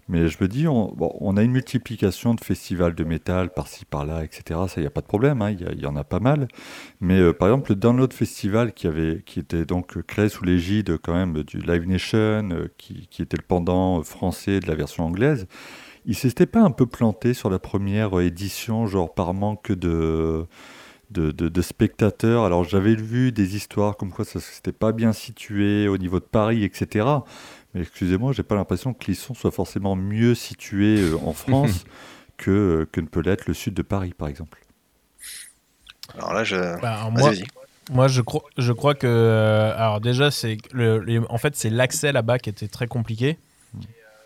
Mais je me dis, on, bon, on a une multiplication de festivals de métal par-ci, par-là, etc. Ça, il n'y a pas de problème, hein, il y, en a pas mal. Mais euh, par exemple, le Download Festival, qui, avait, qui était donc euh, créé sous l'égide quand même du Live Nation, euh, qui, qui était le pendant français de la version anglaise, il s'était pas un peu planté sur la première édition, genre par manque de, de, de- de spectateurs. Alors j'avais vu des histoires comme quoi ça s'était pas bien situé au niveau de Paris, etc. Mais excusez-moi, j'ai pas l'impression que Clisson soit forcément mieux situé euh, en France que, euh, que ne peut l'être le sud de Paris, par exemple. alors là je Bah, alors moi, vas-y. moi, je crois, je crois que. euh, alors, déjà, c'est en fait, c'est l'accès là-bas qui était très compliqué.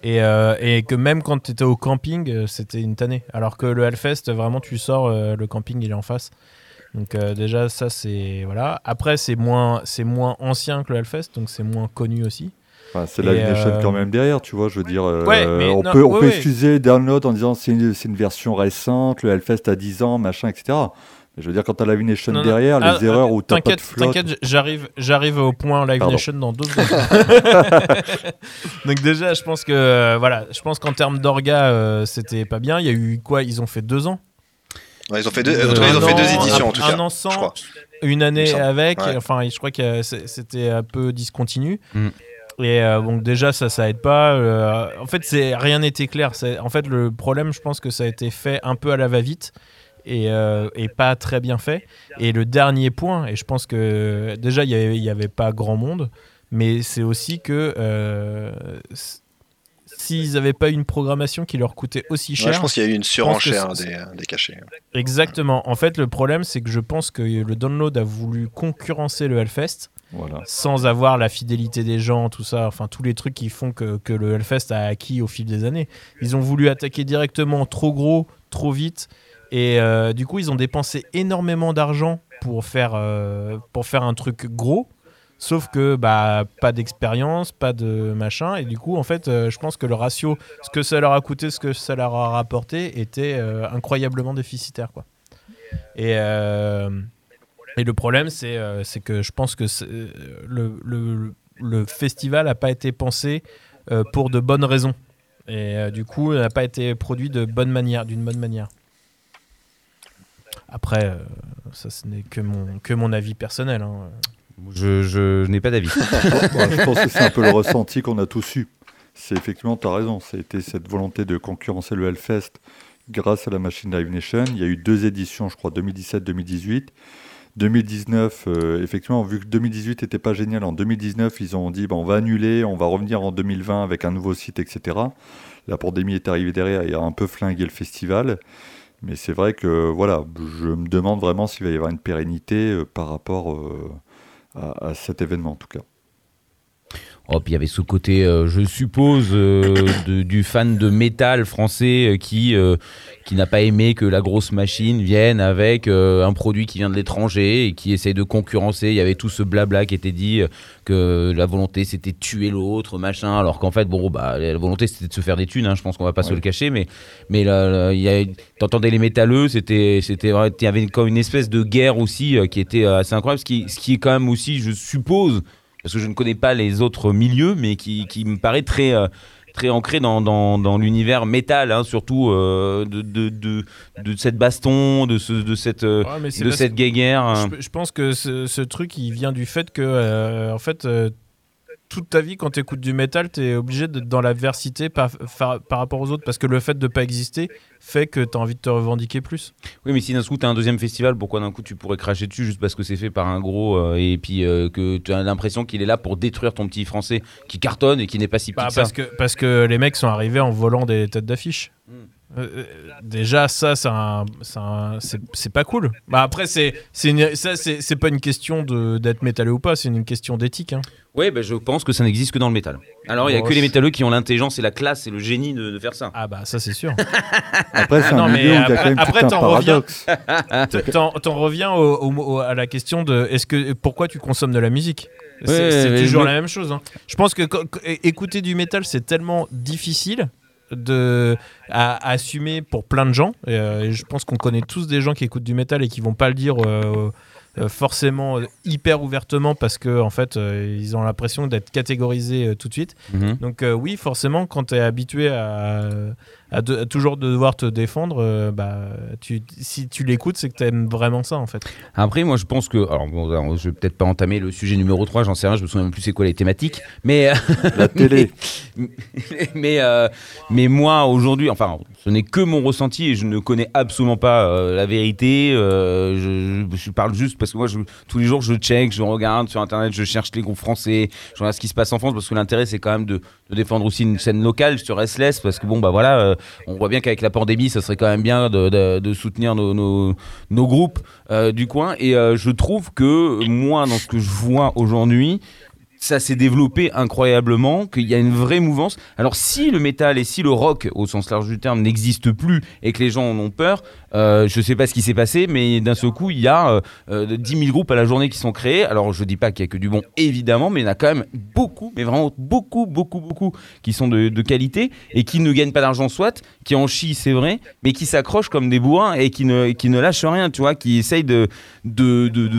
Et, euh, et que même quand tu étais au camping, euh, c'était une tannée. Alors que le Hellfest, vraiment, tu sors, euh, le camping, il est en face. Donc, euh, déjà, ça, c'est. Voilà. Après, c'est moins, c'est moins ancien que le Hellfest, donc c'est moins connu aussi. Enfin, c'est Live Nation quand même derrière, tu vois, je veux dire, euh, Ouais, mais on non, peut, on ouais, peut ouais. excuser Download en disant c'est une, c'est une version récente, le Hellfest a 10 ans, machin, etc. Je veux dire, quand t'as Live Nation Non, non. derrière, Ah, les erreurs où t'as pas de T'inquiète, flotte. t'inquiète, j'arrive, j'arrive au point Live Pardon. Nation dans deux secondes. Donc déjà, je pense que euh, voilà, je pense qu'en termes d'orga, euh, c'était pas bien. Il y a eu quoi? Ils ont fait deux ans? Ouais, ils ont fait deux, Euh, en tout cas, ils ont un fait deux an, éditions un- en tout un cas. an je sans, crois. une année avec. Ouais. Enfin, je crois que euh, c'était un peu discontinu. Mm. Et euh, donc déjà, ça, ça aide pas. Euh, en fait, c'est rien n'était clair. C'est- En fait, le problème, je pense que ça a été fait un peu à la va-vite. Et, euh, et pas très bien fait. Et le dernier point, et je pense que déjà il n'y avait, il y avait pas grand monde, mais c'est aussi que euh, s'ils n'avaient pas une programmation qui leur coûtait aussi Ouais, cher, je pense qu'il y a eu une surenchère des, euh, des cachets. Exactement. En fait, le problème, c'est que je pense que le download a voulu concurrencer le Hellfest Voilà. sans avoir la fidélité des gens, tout ça, enfin tous les trucs qui font que, que le Hellfest a acquis au fil des années. Ils ont voulu attaquer directement trop gros, trop vite, et euh, du coup, ils ont dépensé énormément d'argent pour faire euh, pour faire un truc gros. Sauf que bah pas d'expérience, pas de machin, et du coup en fait euh, je pense que le ratio, ce que ça leur a coûté, ce que ça leur a rapporté, était incroyablement déficitaire quoi. Et et le problème, c'est c'est que je pense que le, le, le festival n'a pas été pensé pour de bonnes raisons. Et du coup, il n'a pas été produit d'une bonne manière. Après, euh, ça, ce n'est que mon, que mon avis personnel. hein. Je, je n'ai pas d'avis. Je pense que c'est un peu le ressenti qu'on a tous eu. C'est effectivement, tu as raison, c'était cette volonté de concurrencer le Hellfest grâce à la machine Live Nation. Il y a eu deux éditions, je crois, 2017-2018. 2019, euh, effectivement, vu que 2018 n'était pas génial, en 2019, ils ont dit bah, on va annuler, on va revenir en 2020 avec un nouveau site, etc. La pandémie est arrivée derrière et a un peu flingué le festival. Mais c'est vrai que voilà, je me demande vraiment s'il va y avoir une pérennité euh, par rapport euh, à, à cet événement en tout cas. Oh, puis il y avait ce côté, euh, je suppose, euh, de- du fan de métal français euh, qui, qui n'a pas aimé que la grosse machine vienne avec un produit qui vient de l'étranger et qui essaye de concurrencer. Il y avait tout ce blabla qui était dit que la volonté c'était de tuer l'autre, machin, alors qu'en fait, bon, bah, la volonté c'était de se faire des thunes, hein, je pense qu'on va pas se le cacher, mais, mais là, t'entendais les métalleux, c'était, c'était, il y avait comme une espèce de guerre aussi qui était assez incroyable, ce qui, ce qui est quand même aussi, je suppose, parce que je ne connais pas les autres milieux, mais qui, qui me paraît très, euh, très ancré dans, dans, dans l'univers métal, hein, surtout euh, de, de, de, de cette baston, de, ce, de cette, euh, Ouais, de cette guéguerre. hein. Je, je pense que ce, ce truc, il vient du fait que, euh, en fait, toute ta vie, quand tu écoutes du métal, tu es obligé d'être dans l'adversité par, par, par rapport aux autres. Parce que le fait de pas exister fait que tu as envie de te revendiquer plus. Oui, mais si d'un coup tu as un deuxième festival, pourquoi d'un coup tu pourrais cracher dessus juste parce que c'est fait par un gros euh, et puis euh, que tu as l'impression qu'il est là pour détruire ton petit français qui cartonne et qui n'est pas si Bah, petit que ça parce, que, parce que les mecs sont arrivés en volant des têtes d'affiche. Hmm. Euh, euh, déjà, ça, c'est un- un- pas cool. Bah, après, c'est ça, c'est pas une question de- d'être métalleux ou pas, c'est une question d'éthique. hein. Oui, bah, je pense que ça n'existe que dans le métal. Alors il y a que les métalleux qui ont l'intelligence et la classe et le génie de, de faire ça. Ah, bah, ça, c'est sûr. Après, c'est Ah un mais milieu où il y a après- quand même après, tout un t'en reviens. paradoxe. T- T'en t'en reviens au- au- au- à la question de est-ce que pourquoi tu consommes de la musique? C'est Ouais, c'est mais toujours la même chose. hein. Je pense que écouter du métal c'est tellement difficile de à, à assumer pour plein de gens. Et, euh, je pense qu'on connaît tous des gens qui écoutent du métal et qui vont pas le dire euh, euh, forcément hyper ouvertement parce que en fait ils ont l'impression d'être catégorisés tout de suite. Mhm. Donc oui, forcément, quand tu es habitué à, à de- à toujours devoir te défendre, euh, bah, tu, si tu l'écoutes, c'est que tu aimes vraiment ça, en fait. Après, moi, je pense que. Alors, bon, je vais peut-être pas entamer le sujet numéro 3, j'en sais rien, je me souviens même plus c'est quoi les thématiques. Mais. La télé. mais, mais, euh, mais moi, aujourd'hui, enfin, ce n'est que mon ressenti et je ne connais absolument pas euh, la vérité. euh, je, je- je parle juste parce que moi, je- tous les jours, je check, je regarde sur Internet, je cherche les groupes français, je regarde ce qui se passe en France parce que l'intérêt, c'est quand même de, de défendre aussi une scène locale sur SLS parce que, bon, bah voilà, euh, on voit bien qu'avec la pandémie, ça serait quand même bien de, soutenir nos groupes euh, du coin. Et euh, je trouve que moi, dans ce que je vois aujourd'hui, ça s'est développé incroyablement, qu'il y a une vraie mouvance. Alors si le métal et si le rock, au sens large du terme, n'existe plus et que les gens en ont peur, euh, je sais pas ce qui s'est passé, mais d'un seul coup, il y a euh, euh, 10 000 groupes à la journée qui sont créés. Alors je dis pas qu'il y a que du bon, évidemment, mais il y en a quand même beaucoup, mais vraiment beaucoup, beaucoup, beaucoup, qui sont de, qualité et qui ne gagnent pas d'argent soit, qui en chient, c'est vrai, mais qui s'accrochent comme des bourrins et qui ne, ne lâchent rien, tu vois, qui essayent de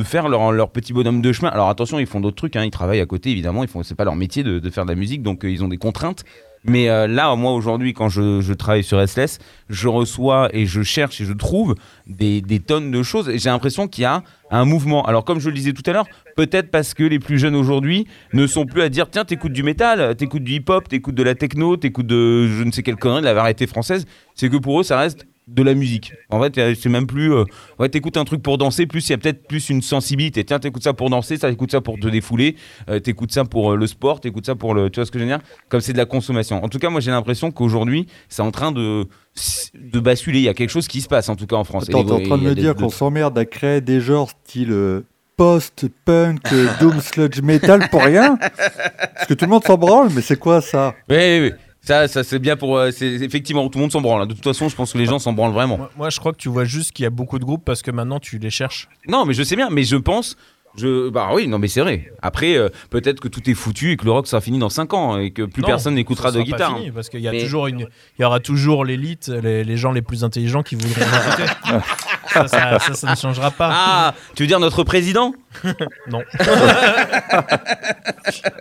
faire leur, leur petit bonhomme de chemin. Alors attention, ils font d'autres trucs, hein, ils travaillent à côté, évidemment, ils font, c'est pas leur métier de, faire de la musique, donc euh, ils ont des contraintes. Mais euh, là, moi aujourd'hui, quand je, je travaille sur SLS, je reçois et je cherche et je trouve des, des tonnes de choses. Et j'ai l'impression qu'il y a un mouvement. Alors, comme je le disais tout à l'heure, peut-être parce que les plus jeunes aujourd'hui ne sont plus à dire tiens, t'écoutes du métal, t'écoutes du hip-hop, t'écoutes de la techno, t'écoutes de je ne sais quelle connerie, de la variété française. C'est que pour eux, ça reste de la musique. En fait, euh, c'est même plus. euh, ouais, t'écoutes un truc pour danser, plus il y a peut-être plus une sensibilité. Tiens, t'écoutes ça pour danser, ça t'écoutes ça pour te défouler, euh, t'écoutes ça pour euh, le sport, t'écoutes ça pour le. Tu vois ce que je veux dire? Comme c'est de la consommation. En tout cas, moi, j'ai l'impression qu'aujourd'hui, c'est en train de de basculer. Il y a quelque chose qui se passe, en tout cas en France. Attends, t'es en train de me dire qu'on s'emmerde à créer des genres style euh, post-punk, doom sludge metal pour rien? Parce que tout le monde s'en branle, mais c'est quoi ça? Oui, oui, oui. Ça, ça c'est bien pour. euh, c'est effectivement tout le monde s'en branle. hein. De toute façon, je pense que les gens s'en branlent vraiment. Moi, moi, je crois que tu vois juste qu'il y a beaucoup de groupes parce que maintenant tu les cherches. Non, mais je sais bien, mais je pense. Je... Bah oui, non, mais c'est vrai. Après, euh, peut-être que tout est foutu et que le rock sera fini dans 5 ans et que plus Non, personne n'écoutera de sera pas guitare. fini, parce qu'il y a Mais- toujours une, il y aura toujours l'élite, les, les gens les plus intelligents qui voudront écouter. ça, ça, ça, ça ne changera pas. Ah, tu veux dire notre président? Non.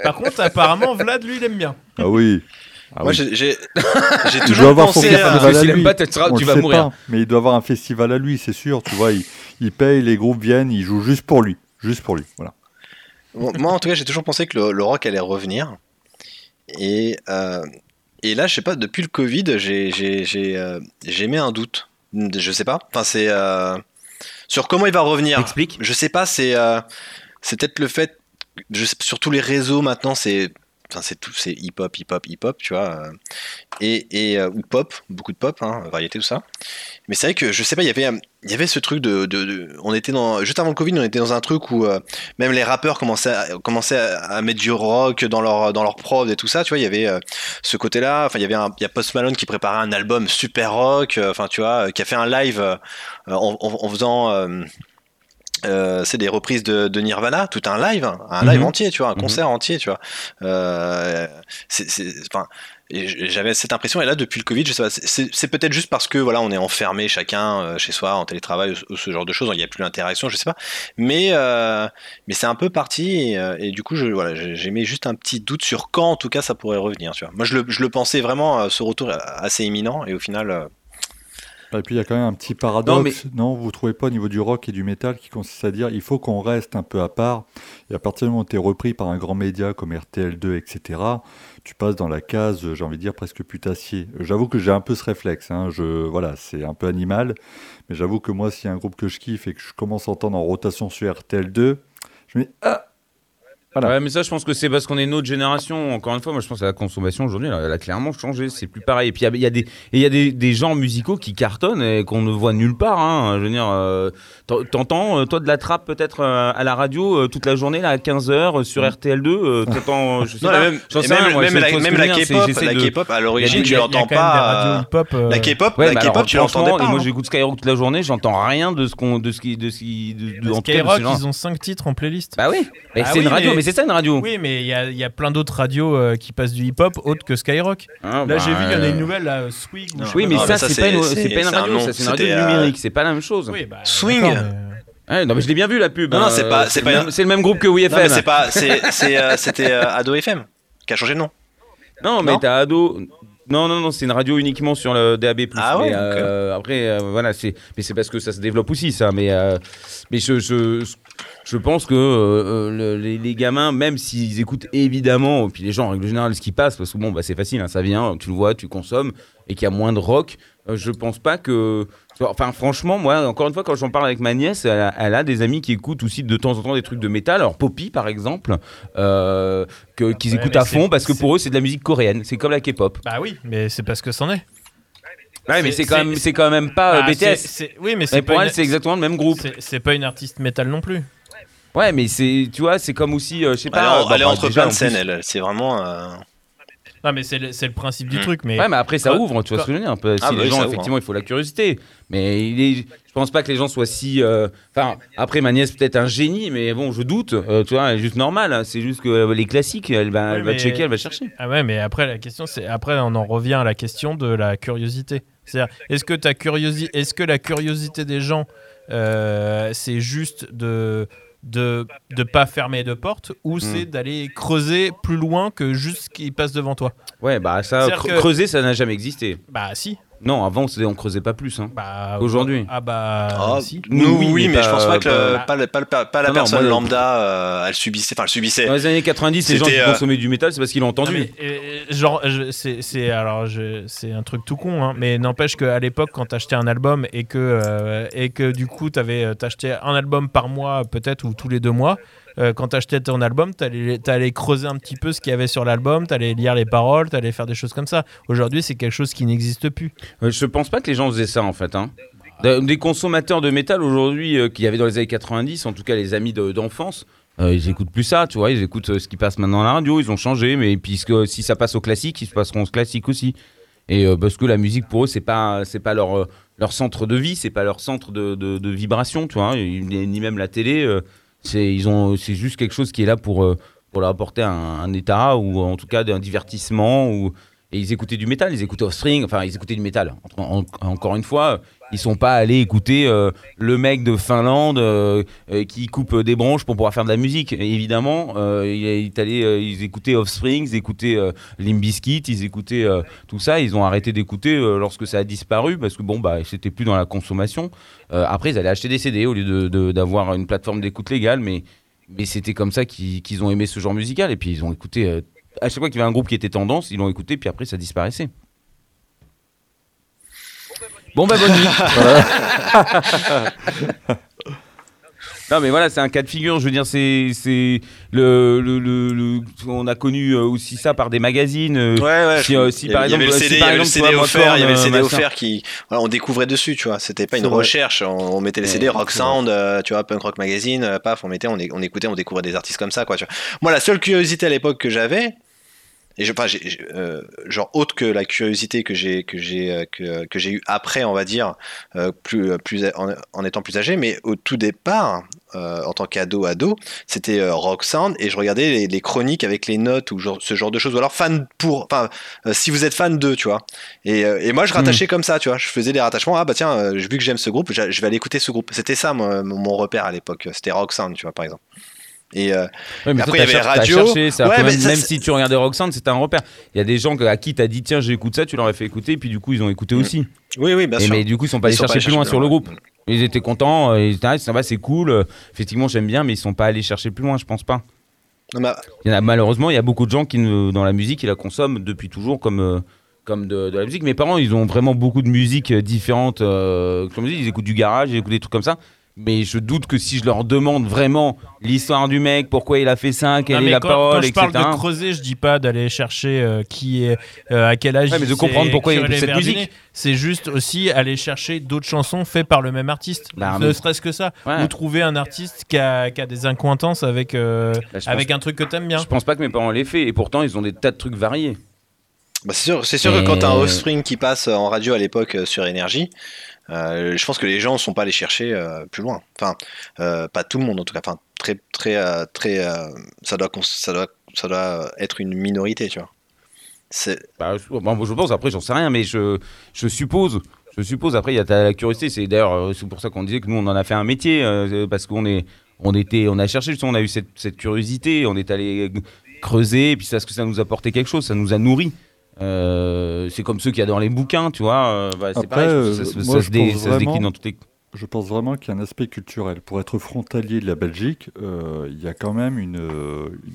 Par contre, apparemment, Vlad, lui, il aime bien. Ah oui. Ah Moi, oui. j'ai- Il toujours pensé à... festival à s'il aime lui. pas, tu vas mourir. pas, mais il doit avoir un festival à lui, c'est sûr. Tu vois, il, il paye, les groupes viennent, ils jouent juste pour lui. Juste pour lui. Voilà. Bon, Moi, en tout cas, j'ai toujours pensé que le, le rock allait revenir. Et, euh, et là, je sais pas, depuis le Covid, j'ai j'ai- j'ai, euh, j'ai mis un doute. Je sais pas. Enfin, c'est euh, sur comment il va revenir. Explique. Je sais pas. C'est euh, c'est peut-être le fait. Je sais- sur tous les réseaux maintenant, c'est enfin, c'est tout, c'est hip hop, hip hop, hip hop, tu vois. euh, et et euh, ou pop, beaucoup de pop, hein, variété tout ça. Mais c'est vrai que je sais pas, il y avait euh, ce truc de, de- on était dans juste avant le Covid, on était dans un truc où même les rappeurs commençaient à, mettre du rock dans leur dans leur prod et tout ça tu vois il y avait ce côté là enfin il y avait a Post Malone qui préparait un album super rock enfin tu qui a fait un live en faisant euh, c'est des reprises de, de Nirvana, tout un live, hein, un live Mhm. entier, tu vois, un Mhm. concert entier, tu vois. Euh, c'est- enfin, j'avais cette impression, et là, depuis le Covid, je sais pas, c'est- peut-être juste parce que voilà, on est enfermé chacun euh, chez soi, en télétravail, ou, ou ce genre de choses, il n'y a plus d'interaction, je sais pas. Mais, mais c'est un peu parti, et, et du coup, je, voilà, j'ai j'ai mis juste un petit doute sur quand, en tout cas, ça pourrait revenir, tu vois. Moi, je le, je le pensais vraiment, ce retour assez imminent, et au final, Et puis il y a quand même un petit paradoxe, non, Vous trouvez pas au niveau du rock et du métal qui consiste à dire il faut qu'on reste un peu à part. Et à partir du moment où tu es repris par un grand média comme RTL2, etc., tu passes dans la case, j'ai envie de dire, presque putassier. J'avoue que j'ai un peu ce réflexe. hein, Je, voilà, c'est un peu animal. Mais j'avoue que moi, s'il y a un groupe que je kiffe et que je commence à entendre en rotation sur RTL2, je me dis ah Voilà. Ouais, mais ça, je pense que c'est parce qu'on est une autre génération. Encore une fois, moi, je pense que la consommation aujourd'hui, elle, elle a clairement changé. C'est plus pareil. Et puis, il y a- des, et il y a des, des genres musicaux qui cartonnent et qu'on ne voit nulle part. hein. Je veux dire, euh, t'en- t'entends, euh, toi, de la trappe peut-être euh, à la radio euh, toute la journée, là, à 15h sur RTL2. euh, t'entends, je sais non, pas. même, sais même, rien, moi, même la, même la K-pop, de- à l'origine, tu l'entends pas. La K-pop, Ouais, la bah K-pop, tu l'entendais pas. et moi hein. j'écoute Skyrock toute la journée, j'entends rien de ce qu'on, de ce qui, de ce qui, de Skyrock, ils ont 5 titres en playlist. Bah oui, mais Ah c'est une radio, mais- mais, c'est ça une radio. Oui, mais il y a, il y a plein d'autres radios euh, qui passent du hip-hop autres que Skyrock. Ah, Là, bah, j'ai vu, il y en a euh, une nouvelle, là, sais Oui, mais Non, ça, mais ça, c'est pas, une- c'est- pas radio, nom, ça c'est une radio euh, numérique, c'est pas la même chose. Oui, bah, Swing. non, mais je l'ai bien vu la pub. Non, non, hein, c'est pas- c'est le pas même- une- c'est le même groupe que c'est pas, euh, c'était Ado FM qui a changé de nom. Non, mais t'as ado. Non, non, non, c'est une radio uniquement sur le DAB+. Ah ouais, mais, euh, Après, euh, voilà, c'est, mais c'est parce que ça se développe aussi, ça. Mais, euh, mais je, je, je pense que euh, euh, le- les, les gamins, même s'ils écoutent évidemment, puis les gens en règle générale, ce qui passe, parce que bon, bah, c'est facile, hein, ça vient, tu le vois, tu consommes, et qu'il y a moins de rock, euh, je pense pas que. Enfin, franchement, moi, encore une fois, quand j'en parle avec ma nièce, elle a, elle a des amis qui écoutent aussi de temps en temps des trucs de métal. Alors, Poppy, par exemple, euh, qu'ils Ouais, écoutent à fond parce que pour eux, c'est de la musique coréenne. C'est comme la K-pop. Bah oui, mais c'est parce que c'en est. Ouais, mais C'est- quand, même- c'est- quand même pas Bah, BTS. c'est- c'est- Oui, mais pour pas elle, une- c'est exactement le même groupe. C'est pas une artiste métal non plus. Ouais, mais c'est, tu vois, c'est comme aussi, euh, je sais Elle est, pas. bah, elle est bah, entre déjà, plein de scènes, elle. C'est vraiment. euh, Non, mais c'est le, c'est le principe du Mm. truc. Mais Ouais, mais après ça Quand- ouvre, tu vois ce que je veux dire. un peu. Si Ah, bah les oui, gens, ouvre, effectivement, il faut la curiosité. Mais il est... je pense pas que les gens soient si. euh, Enfin, après, ma nièce, peut-être un génie, mais bon, je doute. euh, tu vois, elle est juste normale. hein. C'est juste que euh, les classiques, elle va, Oui, elle va mais- checker, elle va chercher. Ah ouais, mais après la question c'est après on en revient à la question de la curiosité. C'est-à-dire est-ce que ta curiosi- est-ce que la curiosité des gens euh, c'est juste de de de pas fermer de porte ou c'est d'aller creuser plus loin que juste ce qui passe devant toi Ouais, bah ça, C'est-à-dire cre- que- creuser, ça n'a jamais existé. Bah si. Non, avant, on creusait pas plus. Hein. Bah Aujourd'hui. Ah bah Ah, si. nous, oui, oui, mais, mais je pense pas- que le- pas- pas, le- pas, le- pas la Non, non, personne moi, lambda, euh, elle subissait. Enfin, elle subissait. Dans les années 90, les gens qui C'était, euh, consommaient du métal, c'est parce qu'ils l'ont Non, entendu. mais, euh, genre, je- c'est, alors, c'est un truc tout con, hein, mais n'empêche qu'à l'époque, quand t'achetais un album et que, euh, et que du coup, t'avais, euh, t'achetais un album par mois, peut-être, ou tous les deux mois, euh, quand t'achetais ton album, t'allais, t'allais creuser un petit peu ce qu'il y avait sur l'album, t'allais lire les paroles, t'allais faire des choses comme ça. Aujourd'hui, c'est quelque chose qui n'existe plus. Euh, Je pense pas que les gens faisaient ça en fait. hein. Des des consommateurs de métal aujourd'hui euh, qu'il y avait dans les années 90, en tout cas les amis de- d'enfance, euh, ils écoutent plus ça, tu vois. Ils écoutent euh, ce qui passe maintenant à la radio. Ils ont changé, mais puisque si ça passe au classique, ils se passeront au classique aussi. Et euh, parce que la musique pour eux, c'est pas pas leur euh, leur centre de vie, c'est pas leur centre de, de, de vibration, tu vois. Ni même la télé. C'est ils ont c'est juste quelque chose qui est là pour euh, leur apporter un, état ou en tout cas un divertissement ou et ils écoutaient du métal, ils écoutaient Offspring, enfin ils écoutaient du métal. En- en- encore une fois, ils sont pas allés écouter euh, le mec de Finlande euh, euh, qui coupe des branches pour pouvoir faire de la musique. Et évidemment, il est ils écoutaient Offspring, ils écoutaient Limp Bizkit, ils écoutaient tout ça. Ils ont arrêté d'écouter lorsque ça a disparu parce que bon bah c'était plus dans la consommation. Après ils allaient acheter des CD au lieu de- de- d'avoir une plateforme d'écoute légale, mais mais c'était comme ça qu'ils ont aimé ce genre musical et puis ils ont écouté. À chaque fois qu'il y avait un groupe qui était tendance, ils l'ont écouté, puis après ça disparaissait. Bon bah bonne nuit. non mais voilà, c'est un cas de figure. Je veux dire, c'est c'est le, le, le- le- on a connu euh, aussi ça par des magazines. euh, Ouais, ouais. si, je- euh, si il y par avait- il y avait exemple, le si CD, il y par avait le exemple, CD tu vois, offert, il y avait le CD offert qui, voilà, on découvrait dessus, tu vois. C'était pas une recherche. On, on mettait les CD Ouais, Rock. Sound, euh, tu vois, Punk Rock Magazine, euh, paf, on mettait, on, on écoutait, on découvrait des artistes comme ça, quoi. Tu vois. Moi, la seule curiosité à l'époque que j'avais, et je, enfin, euh, genre autre que la curiosité que j'ai que j'ai euh, que, que j'ai eu après, on va dire, euh, plus plus en, en étant plus âgé, mais au tout départ. euh, en tant qu'ado ado, c'était euh, Rock Sound et je regardais les, les chroniques avec les notes ou genre, ce genre de choses ou alors fan pour enfin euh, si vous êtes fan d'eux tu vois. Et, euh, et moi je rattachais comme ça tu vois. Je faisais des rattachements ah bah tiens euh, vu que j'aime ce groupe je vais aller écouter ce groupe. C'était ça mon, mon repère à l'époque c'était Rock Sound tu vois par exemple et euh, Ouais, mais Après, il y avait radio. cherché, Ouais, même, ça, même c'est- si tu regardais Roxanne, c'était un repère. Il y a des gens à qui t'as dit tiens j'écoute ça, tu leur as fait écouter, puis du coup ils ont écouté aussi. oui oui bien Et sûr mais du coup ils sont pas Ils allés sont chercher plus loin sur le groupe. Ils étaient contents, euh, ils étaient ah, ça va c'est cool. Effectivement j'aime bien, mais ils sont pas allés chercher plus loin, je pense pas. Non, mais- Il y en a, malheureusement, il y a beaucoup de gens qui, dans la musique, ils la consomment depuis toujours comme, euh, comme de, de la musique. Mes parents, ils ont vraiment beaucoup de musique différente. euh, comme je dis, ils écoutent du garage, ils écoutent des trucs comme ça. Mais je doute que si je leur demande vraiment l'histoire du mec, pourquoi il a fait ça, quelle Non, est la quand, parole, quand je etc. parle de creuser, je dis pas d'aller chercher euh, qui est, euh, à quel âge. Ouais, mais de comprendre pourquoi il y a cette musique. C'est juste aussi aller chercher d'autres chansons faites par le même artiste. Bah, ne serait-ce que ça. Ouais. Ou trouver un artiste qui a, qui a des incointances avec, euh, Bah, avec un truc que t'aimes bien. Je pense pas que mes parents l'aient fait. Et pourtant, ils ont des tas de trucs variés. Bah, c'est sûr, c'est sûr Et- que quand t'as un Offspring qui passe en radio à l'époque euh, sur Énergie, euh, je pense que les gens ne sont pas allés chercher euh, plus loin. Enfin, euh, pas tout le monde en tout cas. Enfin, très, très, euh, très, euh, ça doit, ça doit, ça doit être une minorité, tu vois. C'est, Bah, je, bon, je pense, après, j'en sais rien, mais je, je suppose. Je suppose, après, il y a la curiosité. C'est d'ailleurs, euh, c'est pour ça qu'on disait que nous, on en a fait un métier. euh, parce qu'on est, on était, on a cherché, justement, on a eu cette, cette curiosité. On est allé creuser. Et puis, ça, ce que ça nous a apporté quelque chose? Ça nous a nourri. Euh, c'est comme ceux qui adorent les bouquins, tu vois. euh, bah, c'est Après, pareil, ça, se- moi, ça je se dé- pense ça se décline vraiment- dans toutes les. Je pense vraiment qu'il y a un aspect culturel. Pour être frontalier de la Belgique, euh, il y a quand même une,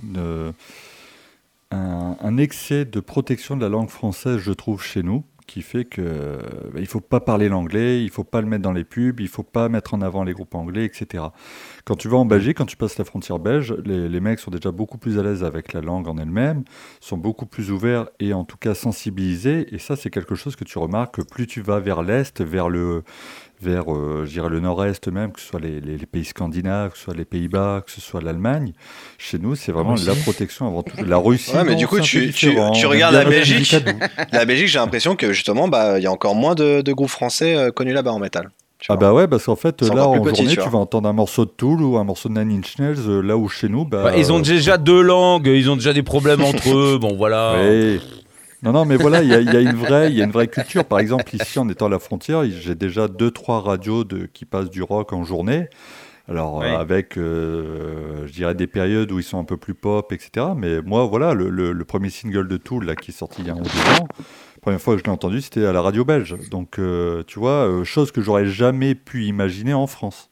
une, un, un excès de protection de la langue française, je trouve, chez nous, qui fait que euh, bah, il faut pas parler l'anglais, il faut pas le mettre dans les pubs, il faut pas mettre en avant les groupes anglais, etc. Quand tu vas en Belgique, quand tu passes la frontière belge, les, les mecs sont déjà beaucoup plus à l'aise avec la langue en elle-même, sont beaucoup plus ouverts et en tout cas sensibilisés. Et ça, c'est quelque chose que tu remarques que plus tu vas vers l'est, vers le vers, euh, je dirais, le nord-est même, que ce soit les, les- les pays scandinaves, que ce soit les Pays-Bas, que ce soit l'Allemagne. Chez nous, c'est vraiment la protection avant tout. La Russie, Ouais, mais non, du coup, tu- tu- regardes la Belgique. La Belgique, j'ai l'impression que justement, bah, il y a encore moins de, de groupes français euh, connus là-bas en métal. Tu Ah bah ouais, parce qu'en fait, là, en petit, journée, tu vas entendre un morceau de Tool ou un morceau de Nine Inch Nails, euh, là où chez nous, bah... Bah, ils ont euh, déjà deux langues, ils ont déjà des problèmes entre eux. Bon, voilà. Oui. Non, non, mais voilà, il y, a- il y a une vraie, il y a une vraie culture. Par exemple, ici, en étant à la frontière, j'ai déjà deux, trois radios de, qui passent du rock en journée. Alors, Oui. euh, avec, euh, je dirais, des périodes où ils sont un peu plus pop, etc. Mais moi, voilà, le, le- le premier single de Tool, là, qui est sorti il y a un ou deux ans, la première fois que je l'ai entendu, c'était à la radio belge. Donc, euh, tu vois, euh, chose que j'aurais jamais pu imaginer en France.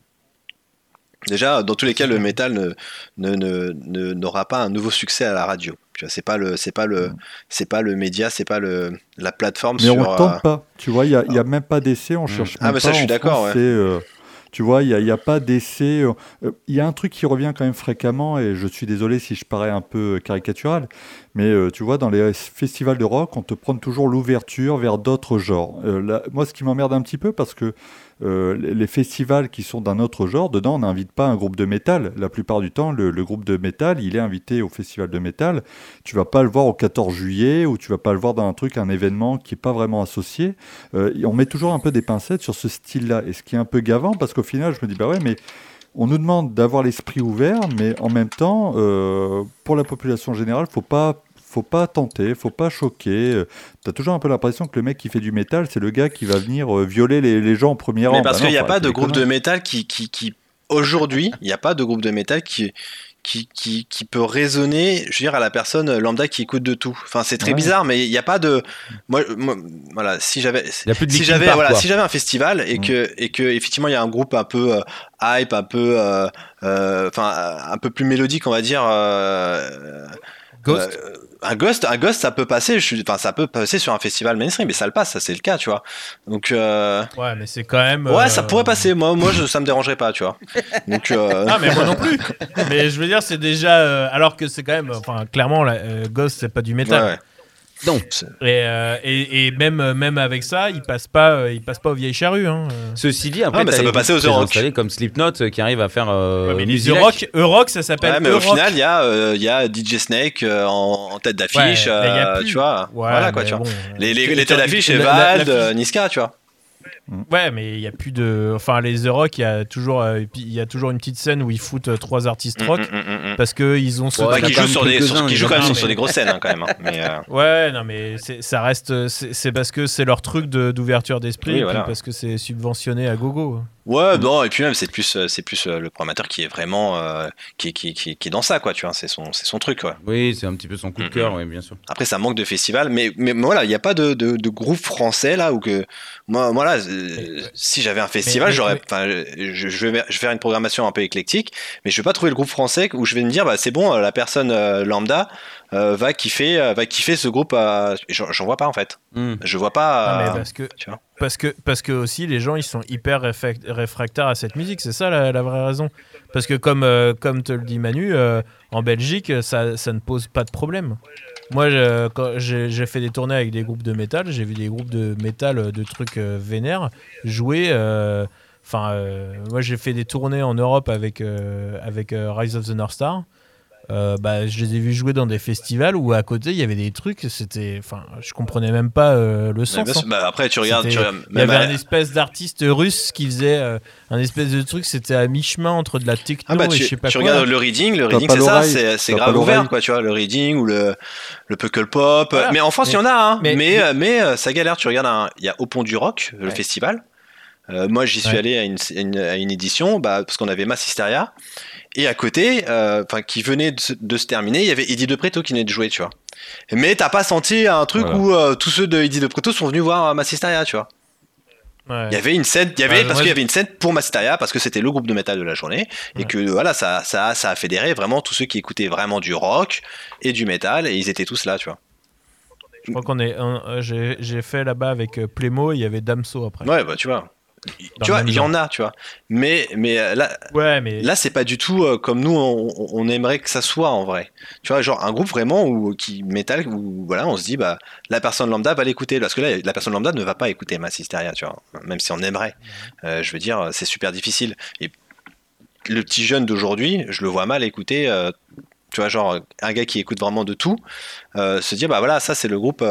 Déjà, dans tous les cas, le métal ne, ne, ne- ne- n'aura pas un nouveau succès à la radio. C'est pas le, c'est pas le, c'est pas le média, c'est pas le, la plateforme Mais sur. on ne euh, tente pas. Tu vois, il n'y a, il y a même pas d'essai, on cherche Ah, mais ça, pas. je suis d'accord, ouais. Tu vois, il n'y a, pas d'essai. euh, Il y a un truc qui revient quand même fréquemment, et je suis désolé si je parais un peu caricatural, mais euh, tu vois, dans les festivals de rock, on te prend toujours l'ouverture vers d'autres genres. Euh, là, moi, ce qui m'emmerde un petit peu, parce que euh, les festivals qui sont d'un autre genre, dedans, on n'invite pas un groupe de métal. La plupart du temps, le, groupe de métal, il est invité au festival de métal. Tu vas pas le voir au 14 juillet ou tu vas pas le voir dans un truc, un événement qui est pas vraiment associé. Euh, on met toujours un peu des pincettes sur ce style-là. Et ce qui est un peu gavant, parce qu'au final, je me dis, bah ouais, mais on nous demande d'avoir l'esprit ouvert, mais en même temps, euh, pour la population générale, faut pas faut pas tenter, faut pas choquer. Tu as toujours un peu l'impression que le mec qui fait du métal, c'est le gars qui va venir euh, violer les, les gens en premier rang. Mais parce Bah qu'il n'y a pas de groupe de métal qui, qui, qui aujourd'hui, il n'y a pas de groupe de métal qui, qui, qui, qui peut résonner, je veux dire, à la personne lambda qui écoute de tout. Enfin, c'est très Ouais. bizarre, mais il n'y a pas de. Moi, moi, voilà, si j'avais, si j'avais, voilà, si j'avais un festival et Mm. que, et que effectivement, il y a un groupe un peu euh, hype, un peu, euh, euh, enfin, un peu plus mélodique, on va dire. Euh, Ghost. euh, un ghost, un ghost, ça peut passer. Je suis, enfin, ça peut passer sur un festival mainstream, mais ça le passe, ça c'est le cas, tu vois. Donc, euh, Ouais, mais c'est quand même. ouais, euh, ça pourrait passer. Moi, moi, je, ça me dérangerait pas, tu vois. Donc, euh, Ah, mais moi non plus. mais je veux dire, c'est déjà. euh, alors que c'est quand même. Enfin, clairement, la, euh, Ghost, c'est pas du métal. ouais, ouais. Non. Et, euh, et, et même, même avec ça, il passe pas, euh, il passe pas aux vieilles charrues. Hein. Ceci dit, après, Ah, mais ça des peut passer aux Euroc. installés comme Slipknot euh, qui arrivent à faire. Euh, Ouais, mais les. Euroc, Euroc, ça s'appelle. Ouais, mais au Euroc. final, il y, a, euh, il y a DJ Snake euh, en, en tête d'affiche, Ouais, euh, tu vois. Ouais, voilà quoi, tu vois. bon, Les, les, les têtes d'affiche, la- c'est la- Vald, la- Niska, tu vois. Ouais, mais il y a plus de. Enfin, les Euroc, il y a toujours, euh, il y a toujours une petite scène où ils foutent euh, trois artistes rock Mm, mm, mm, mm. parce que ils ont ce. Ouais, qui jouent sur des, sur- qui jouent quand même des grosses scènes, hein, quand même. hein. Mais, euh, Ouais, non, mais c'est- ça reste. C'est parce que c'est leur truc de- d'ouverture d'esprit, Oui, voilà. parce que c'est subventionné à gogo. Ouais, non, et puis même, c'est plus, euh, c'est plus euh, le programmateur qui est vraiment. euh, qui, est- qui, qui, est- qui est dans ça, quoi, tu vois. C'est son, c'est son truc, quoi. Oui, c'est un petit peu son coup de cœur, oui, bien sûr. Après, ça manque de festivals, mais, mais voilà, il n'y a pas de, de, de groupe français là où que. Moi, moi là, euh, si j'avais un festival, mais- j'aurais. je, je, vais, je vais faire une programmation un peu éclectique, mais je vais pas trouver le groupe français où je vais me dire, bah, c'est bon, la personne euh, lambda euh, va, kiffer, euh, va kiffer ce groupe. euh, J'en j'en vois pas en fait. Mhm. Je vois pas. Ah, mais parce que, tu vois. Parce que, parce que aussi les gens ils sont hyper réfrac- réfractaires à cette musique, c'est ça la, vraie raison. Parce que comme, euh, comme te le dit Manu, euh, en Belgique ça, ça ne pose pas de problème. Moi quand j'ai fait des tournées avec des groupes de métal, j'ai vu des groupes de métal euh, de trucs euh, vénères jouer. Enfin, moi j'ai fait des tournées en Europe avec, avec Rise of the North Star. Euh, bah, je les ai vus jouer dans des festivals où à côté il y avait des trucs, c'était, enfin, je comprenais même pas euh, le sens. bien hein. bah, après, tu regardes. Tu regardes Il y avait à- un espèce d'artiste russe qui faisait euh, un espèce de truc, c'était à mi-chemin entre de la techno Ah bah, et tu, je sais pas tu quoi. regardes le reading, le reading c'est ça, c'est grave ouvert quoi, tu vois, le reading ou le, le puckle pop. Voilà. Mais en France, il y en a, hein. mais- mais, euh, mais, euh, ça galère. Tu regardes, il y a Au Pont du Rock, le festival. Euh, moi, j'y suis Ouais. allé à une, une- à une édition bah, parce qu'on avait Mass Hysteria. Et à côté, euh, qui venait de, se- de se terminer, il y avait Eddie De Preto qui venait de jouer, tu vois. Mais t'as pas senti un truc Voilà. où euh, tous ceux de Eddie De Preto sont venus voir Mass Hysteria, tu vois. Ouais. Il y avait une scène, il y avait parce qu'il y avait une scène pour Mastaria parce que c'était le groupe de métal de la journée et que voilà ça ça ça a fédéré vraiment tous ceux qui écoutaient vraiment du rock et du métal et ils étaient tous là, tu vois. Je crois qu'on est, j'ai fait là-bas avec Plémo, il y avait Damso après. Ouais bah tu vois. Tu vois, il y genre. en a, tu vois. Mais, mais euh, là, Ouais, mais là c'est pas du tout euh, comme nous, on, on aimerait que ça soit en vrai. Tu vois, genre un groupe vraiment où, qui métal, où voilà, on se dit, bah, la personne lambda va l'écouter. Parce que là, la personne lambda ne va pas écouter Mass Hysteria, tu vois. Même si on aimerait. Euh, je veux dire, c'est super difficile. Et le petit jeune d'aujourd'hui, je le vois mal écouter. euh, tu vois, genre un gars qui écoute vraiment de tout, se dire, bah voilà, ça c'est le groupe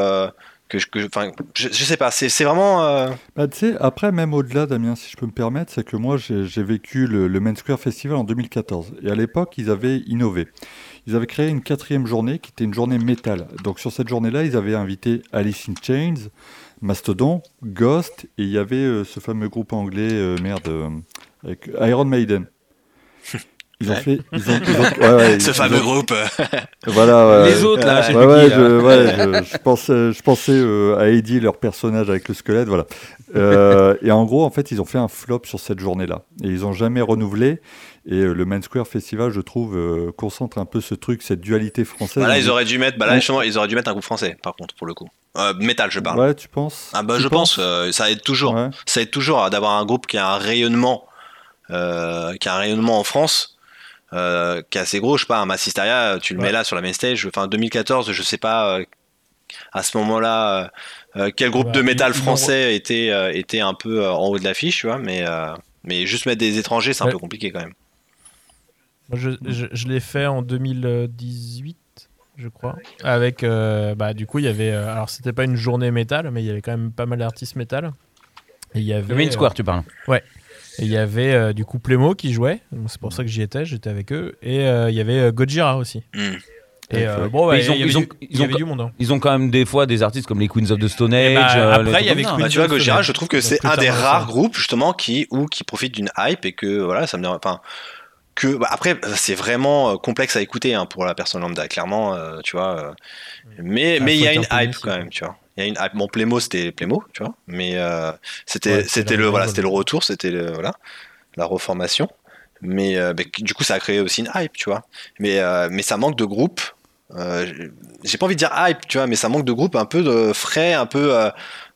que je. que je- je, je sais pas, c'est vraiment. euh, Bah, tu sais, après, même au-delà, Damien, si je peux me permettre, c'est que moi, j'ai j'ai vécu le, le Main Square Festival en 2014. Et à l'époque, ils avaient innové. Ils avaient créé une quatrième journée qui était une journée métal. Donc, sur cette journée-là, ils avaient invité Alice in Chains, Mastodon, Ghost, et il y avait euh, ce fameux groupe anglais, euh, merde, euh, avec Iron Maiden. Ils ont Ouais. fait. Ils ont, ils ont- ouais, ouais, ils- ce ils fameux ont- groupe. Voilà, ouais, Les autres, là, je je, je, je pensais, je pensais euh, à Eddie, leur personnage avec le squelette, voilà. Euh, et en gros, en fait, ils ont fait un flop sur cette journée-là. Et ils ont jamais renouvelé. Et euh, le Main Square Festival, je trouve, euh, concentre un peu ce truc, cette dualité française. bah là, ils auraient dû mettre. Bah là, ils auraient dû mettre un groupe français, par contre, pour le coup. Euh, métal, je parle. Ouais, tu penses? Ah bah Tu je penses? pense, euh, ça aide toujours. Ouais. Ça aide toujours à d'avoir un groupe qui a un rayonnement, euh, qui a un rayonnement en France, euh, qui est assez gros. Je sais pas, un tu le mets Ouais. là sur la main stage. Enfin 2014, je sais pas euh, à ce moment-là euh, quel groupe Ouais, de métal français était euh, était un peu euh, en haut de l'affiche, tu vois. Mais euh, mais juste mettre des étrangers, c'est un Ouais. peu compliqué quand même. Moi, je, je, je l'ai fait en 2018, je crois. Avec, euh, bah, du coup, il y avait. euh, alors, c'était pas une journée métal, mais il y avait quand même pas mal d'artistes métal. Et il y avait. Le Main euh, Square, tu parles. Et il y avait euh, du coup Plémo qui jouait. Donc, C'est pour ça que j'y étais, j'étais avec eux. Et euh, il y avait euh, Gojira aussi. Et Ok. euh, bon, ouais, Mais ils ont- ils ont- du- ils ont monde. hein. Ils ont quand même des fois des artistes comme les Queens of the Stone Age. Et bah, euh, après, les il y avait. Queens Bah, tu vois, of the Gojira, je trouve que c'est un des rares ça. groupes justement qui ou qui profite d'une hype et que voilà, ça me dérange. Enfin, que bah, après, c'est vraiment complexe à écouter hein, pour la personne lambda, clairement, euh, tu vois. mais Ah, mais il y a une hype quand même, tu vois. Il y a une hype. Bon, Plémo, c'était Plémo, tu vois. Mais euh, c'était Ouais, c'était le voilà, c'était le retour, c'était le voilà, la reformation. Mais euh, bah, du coup, ça a créé aussi une hype, tu vois. Mais euh, mais ça manque de groupe. Euh, j'ai pas envie de dire hype, tu vois, mais ça manque de groupe un peu de frais, un peu. euh,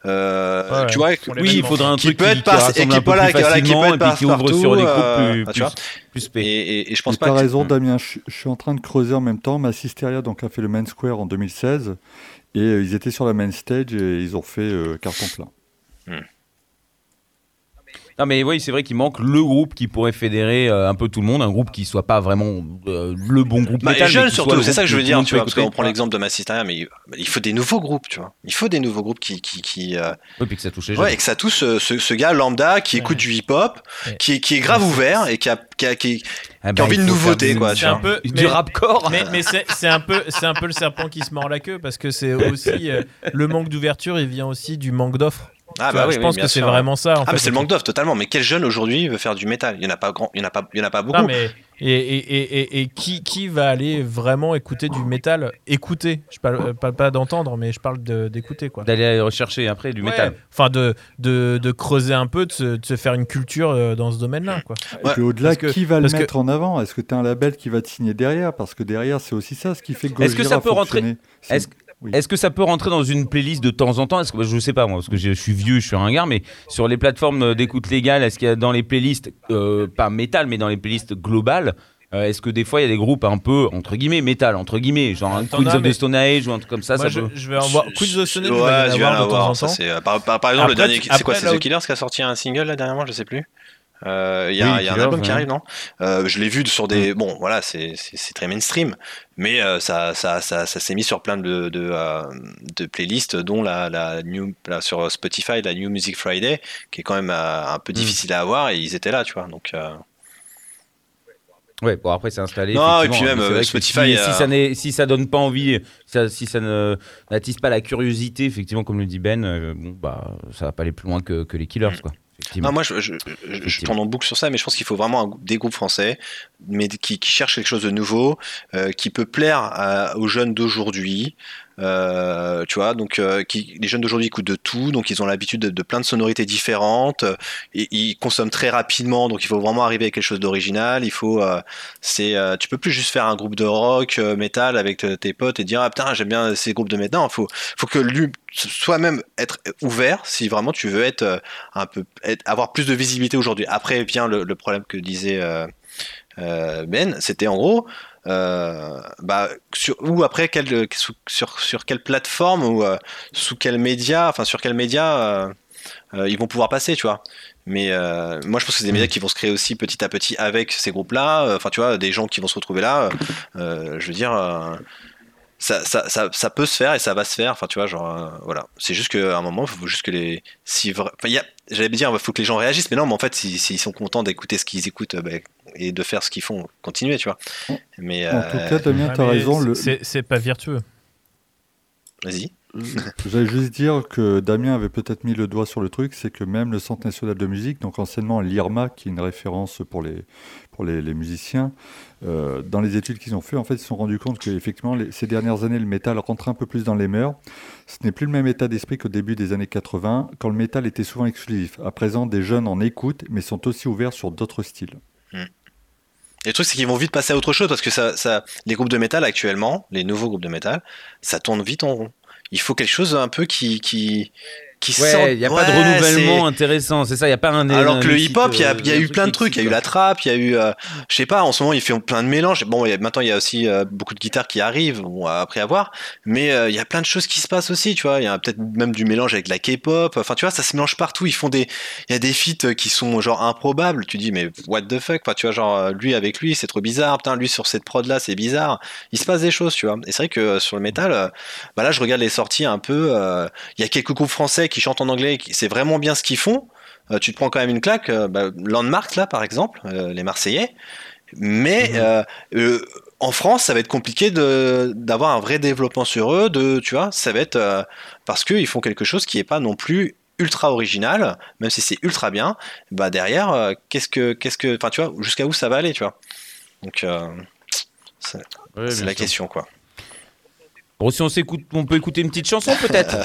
euh, Ouais, tu vois, les Oui, il faudrait un Qui truc peut qui, être qui par- et qui un peu voilà, plus qui- qui peut être puis qui ouvre partout, sur des groupes euh, plus, tu plus, vois. plus spé. Et, et- et je pense Et pas t'as raison, Damien. Je, je suis en train de creuser en même temps. Massisteria donc, a fait le Main Square en 2016. Et euh, ils étaient sur la main stage et ils ont fait euh, carton plein. Non mais oui, c'est vrai qu'il manque le groupe qui pourrait fédérer euh, un peu tout le monde, un groupe qui soit pas vraiment euh, le bon groupe Bah, métal, jeune mais surtout, c'est ça que je veux dire, tu vois, parce qu'on prend l'exemple de Massisteria, mais il- il faut des nouveaux groupes, tu vois. Il faut des nouveaux groupes qui, qui, qui, euh, Oui, puis que ça touche les ouais, jeunes. et que ça touche ce, ce- gars lambda qui Ouais. écoute du hip-hop, Ouais. qui, est- qui est grave Ouais, ouvert et qui a, qui a- qui- Ah qui a envie il de nouveauté, quoi, tu C'est un vois. peu. Du rapcore. Mais, mais c'est c'est un, peu- c'est un peu le serpent qui se mord la queue parce que c'est aussi euh, le manque d'ouverture, il vient aussi du manque d'offres. Ah bah vois, oui, je pense que c'est vraiment ça. En Ah fait, mais c'est le manque d'offre totalement. Mais quel jeune aujourd'hui veut faire du métal? Il y en a pas grand, il y en a pas, il y en a pas beaucoup. Non, mais et, et, et, et- et qui, qui va aller vraiment écouter du métal? Écouter, je parle, euh, parle pas d'entendre, mais je parle de- d'écouter quoi. D'aller rechercher après du Ouais. métal. Enfin, de, de, de creuser un peu, de se, de se faire une culture euh, dans ce domaine-là. quoi. Et Ouais, puis au-delà, qui va le que- mettre en avant? Est-ce que tu as un label qui va te signer derrière? Parce que derrière, c'est aussi ça ce qui fait que Est-ce que ça peut rentrer- fonctionner. Oui. est-ce que ça peut rentrer dans une playlist de temps en temps Est-ce que bah, je sais pas moi, parce que je je suis vieux, je suis ringard, mais sur les plateformes d'écoute légale, est-ce qu'il y a dans les playlists euh, pas métal, mais dans les playlists globales euh, Est-ce que des fois il y a des groupes un peu entre guillemets métal entre guillemets, genre un T'en Queens of mais- the Stone Age ou un truc comme ça, Moi, ça je, peut- je vais en voir. Queens of Stone Age, ouais, il va y en avoir en de temps en avoir. Ça, temps. c'est, euh, par, par- par exemple, le dernier, c'est quoi C'est là The Killers qui a sorti un single là dernièrement, je sais plus. Euh, Il y a, y un album qui arrive, non? Euh, Je l'ai vu sur des. Bon, voilà, c'est, très mainstream, mais euh, ça, ça, ça, ça s'est mis sur plein de, de, de playlists, dont la, la new, là, sur Spotify, la New Music Friday, qui est quand même un peu difficile à avoir, et ils étaient là, tu vois. Donc, Ouais, bon après c'est installé. Non, et puis même, mais c'est euh, Spotify, Si, euh, si ça n'est- si ça donne pas envie, si ça, si ça ne n'attise pas la curiosité, effectivement, comme le dit Ben, euh, bon bah ça va pas aller plus loin que, que les Killers quoi. Moi, je, je, en boucle sur ça, mais je pense qu'il faut vraiment des groupes français, mais qui, cherchent quelque chose de nouveau, euh, qui peut plaire à- aux jeunes d'aujourd'hui. Euh, tu vois, donc euh, les jeunes d'aujourd'hui écoutent de tout, donc ils ont l'habitude de, plein de sonorités différentes, euh, ils consomment très rapidement, donc il faut vraiment arriver avec quelque chose d'original. Il faut, c'est, tu peux plus juste faire un groupe de rock, métal avec tes potes et dire ah putain j'aime bien ces groupes de métal. Non, faut, faut que lui, soit même être ouvert si vraiment tu veux être un peu avoir plus de visibilité aujourd'hui. Après vient le, problème que disait Ben, c'était en gros euh, bah, sur, ou après quel, sous- sur, sur quelle plateforme ou euh, sous quel média, enfin sur quel média euh, euh, ils vont pouvoir passer, tu vois. Mais euh, moi, je pense que c'est des médias qui vont se créer aussi petit à petit avec ces groupes-là. Euh, Enfin, tu vois, des gens qui vont se retrouver là. Euh, je veux dire, euh, ça, ça, ça, ça peut se faire et ça va se faire. Enfin, tu vois, genre, euh, voilà. C'est juste qu'à un moment, il faut juste que les. Si vra- enfin, il y a- J'allais dire, il faut que les gens réagissent, mais non, mais en fait, s'ils sont contents d'écouter ce qu'ils écoutent euh, bah, et de faire ce qu'ils font, continuer, tu vois. Mais. En euh, tout cas, Damien, Ouais, tu as mais raison. le- c'est- C'est pas virtueux. Vas-y. J'allais juste dire que Damien avait peut-être mis le doigt sur le truc, c'est que même le Centre national de musique, donc anciennement l'IRMA, qui est une référence pour les, pour les, musiciens, euh, dans les études qu'ils ont fait, en fait, ils se sont rendus compte qu'effectivement, ces dernières années, le métal rentrait un peu plus dans les mœurs. Ce n'est plus le même état d'esprit qu'au début des années 80, quand le métal était souvent exclusif. À présent, des jeunes en écoutent, mais sont aussi ouverts sur d'autres styles. Et le truc, c'est qu'ils vont vite passer à autre chose parce que ça, les groupes de métal actuellement, les nouveaux groupes de métal, ça tourne vite en rond. Il faut quelque chose un peu qui. Qui Ouais, il n'y a pas de renouvellement intéressant, c'est ça, il n'y a pas un. Alors un que le hip-hop, il y euh, y a eu plein de trucs. Il y a eu la trap, il y a eu, euh, je sais pas, en ce moment, il fait plein de mélanges. Bon, il y a- maintenant, il y a aussi euh, beaucoup de guitares qui arrivent, bon, après avoir. Mais euh, il y a plein de choses qui se passent aussi, tu vois. Il y a peut-être même du mélange avec la K-pop. Enfin, tu vois, ça se mélange partout. Ils font des, il y a des feats qui sont genre improbables. Tu dis, mais what the fuck, enfin, tu vois, genre, euh, lui avec lui, c'est trop bizarre. Putain, lui sur cette prod-là, c'est bizarre. Il se passe des choses, tu vois. Et c'est vrai que euh, sur le métal, euh, bah là, je regarde les sorties un peu. euh, Il y a quelques groupes français qui chantent en anglais, c'est vraiment bien ce qu'ils font. Euh, tu te prends quand même une claque. euh, bah, Landmark, là, par exemple, euh, les Marseillais. Mais euh, en France, ça va être compliqué d'avoir un vrai développement sur eux. De, tu vois, ça va être parce qu'ils font quelque chose qui n'est pas non plus ultra original, même si c'est ultra bien. Bah derrière, qu'est-ce que, qu'est-ce que, enfin, tu vois, jusqu'à où ça va aller, tu vois. Donc, c'est Ouais, la sûr. question, quoi. Bon, si on s'écoute, on peut écouter une petite chanson peut-être.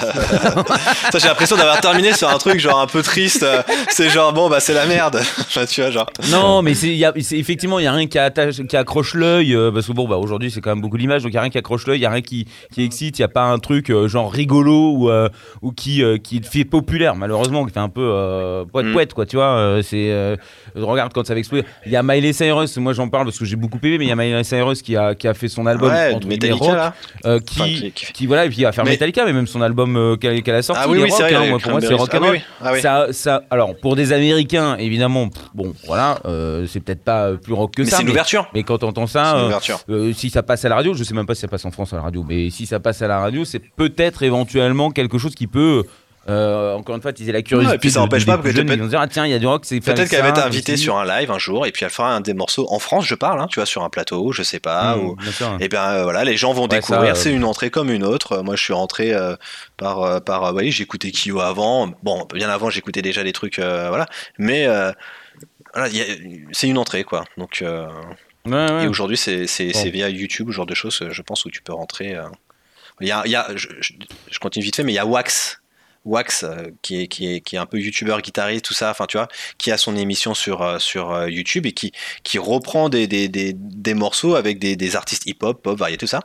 J'ai l'impression d'avoir terminé sur un truc genre un peu triste. C'est genre bon bah c'est la merde. Tu vois genre. non, mais c'est, il y a- c'est- effectivement, il y a rien qui, attache, qui accroche l'œil euh, parce que bon, bah aujourd'hui c'est quand même beaucoup l'image, donc il y a rien qui accroche l'œil, il y a rien qui, qui excite, il y a pas un truc euh, genre rigolo ou, euh, ou qui qui fait populaire malheureusement, qui fait un peu euh, poète Mm. poète quoi, tu vois. c'est regarde quand ça va exploser. Il y a Miley Cyrus, moi j'en parle parce que j'ai beaucoup aimé, mais il y a Miley Cyrus qui a qui a fait son album ouais, entre Metallica rock, là. qui, qui- qui- qui voilà et puis il va faire Mais- Metallica, mais même son album euh, qu'elle a sorti. Ah oui il rock, vrai. hein, pour moi c'est rock Ah oui, oui. Ah oui. Ça, ça, alors pour des Américains, évidemment, pff, bon, voilà, euh, c'est peut-être pas euh, plus rock que Mais ça. c'est une ouverture. mais quand on entend ça, euh, si ça passe à la radio, je sais même pas si ça passe en France à la radio, mais si ça passe à la radio, c'est peut-être éventuellement quelque chose qui peut, euh, encore une fois, attiser la curiosité. Ouais, et puis ça de- empêche des pas que jeunes, ils vont dire ah tiens, il y a du rock, c'est Peut-être qu'elle va être invitée sur un live un jour et puis elle fera un des morceaux en France, je parle, hein, tu vois, sur un plateau, je sais pas. Mmh, ou... Et bien euh, voilà, les gens vont Ouais, découvrir. euh, C'est une entrée comme une autre. Moi, je suis rentré euh, par par. oui, j'écoutais Kyo avant. Bon, bien avant, j'écoutais déjà des trucs, voilà. Mais voilà, a- c'est une entrée, quoi. Donc Ouais, et aujourd'hui, c'est c'est Bon. via YouTube, ce genre de choses, je pense, où tu peux rentrer. Il y a, il y a je continue vite fait, mais il y a Wax. Wax, euh, qui, est, qui, est, qui est un peu youtubeur, guitariste, tout ça, enfin tu vois, qui a son émission sur, euh, sur euh, YouTube et qui, qui reprend des, des, des, des morceaux avec des, des artistes hip-hop, pop, variés, tout ça.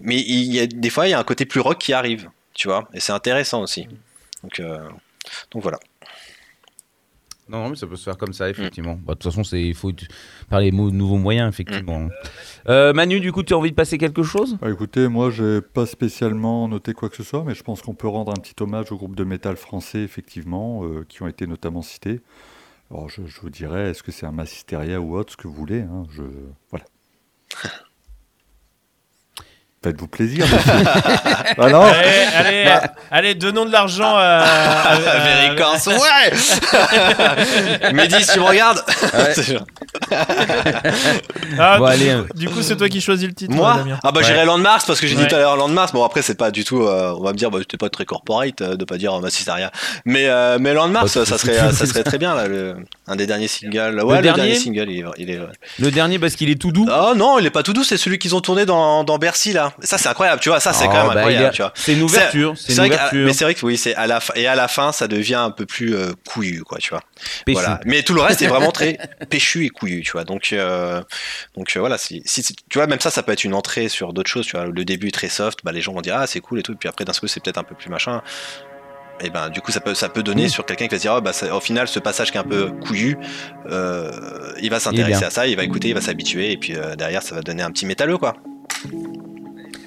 Mais il y a, des fois, il y a un côté plus rock qui arrive, tu vois, et c'est intéressant aussi. Donc, euh, donc voilà. Non, non, mais ça peut se faire comme Mm. ça, effectivement. Bah, de toute façon, c'est il faut t- par les mots, nouveaux moyens, effectivement. Mm. Euh, Manu, du coup, tu as envie de passer quelque chose? Bah, écoutez, moi, j'ai pas spécialement noté quoi que ce soit, mais je pense qu'on peut rendre un petit hommage au groupe de métal français, effectivement, euh, qui ont été notamment cités. Alors, je, je vous dirais, est-ce que c'est un Massisteria ou autre, ce que vous voulez hein, je... Voilà. Faites-vous plaisir, ah non Allez, allez, allez, donnons de l'argent à. à- à- Americans, ouais Mehdi, si tu me regardes C'est genre- Ah, Bon, du, allez, coup- du coup, c'est toi qui choisis le titre, Moi Damien. Ah bah Ouais. j'irai Landmars parce que j'ai dit tout à l'heure Landmars. Bon après c'est pas du tout. euh, on va me dire bah c'était pas très corporate euh, de pas dire euh, Massisteria. Mais euh, mais Landmars Bah, ça serait ça serait très bien là. le- un des derniers singles. Ouais le, dernier dernier single il est. il est- Le dernier, parce qu'il est tout doux. Oh non il est pas tout doux c'est celui qu'ils ont tourné dans, dans Bercy là. Ça, c'est incroyable, tu vois. Ça, c'est Oh, quand même bah, incroyable, a- tu vois. C'est une ouverture. C'est une ouverture. mais c'est vrai que oui, c'est à la fin, et à la fin, ça devient un peu plus euh, couillu, quoi, tu vois. Péchu. Voilà. Mais tout le reste est vraiment très péchu et couillu, tu vois. Donc, euh, donc euh, voilà, si, si- tu vois, même ça, ça peut être une entrée sur d'autres choses, tu vois. Le début est très soft, bah, les gens vont dire, ah, c'est cool et tout. Puis après, d'un coup, c'est peut-être un peu plus machin. Et ben, du coup, ça peut, ça peut donner sur quelqu'un qui va se dire, oh, bah, ça- au final, ce passage qui est un peu couillu, euh, il va s'intéresser bien. à ça, il va écouter, il va s'habituer, et puis euh, derrière, ça va donner un petit métalleux, quoi.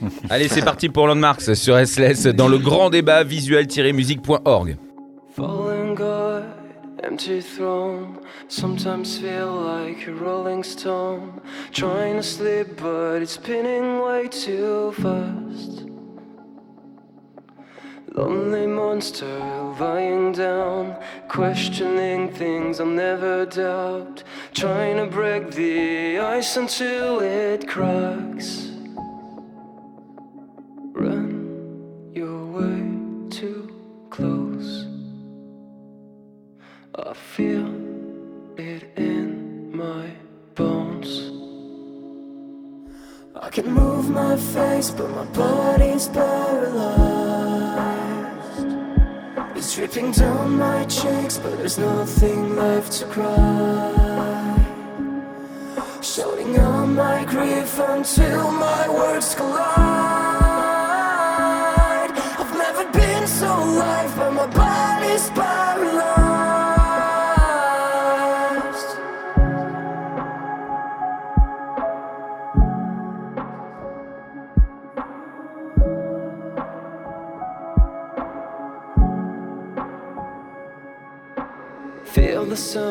Allez, c'est parti pour Landmarks sur SLS dans le grand débat visual-musique.org. Fallen God, empty throne. Sometimes feel like a rolling stone. Trying to sleep, but it's spinning way too fast. Lonely monster lying down, questioning things I'll never doubt. Trying to break the ice until it cracks. Close. I feel it in my bones. I can move my face, but my body's paralyzed. It's dripping down my cheeks, but there's nothing left to cry. Shouting out my grief until my words collide. Feel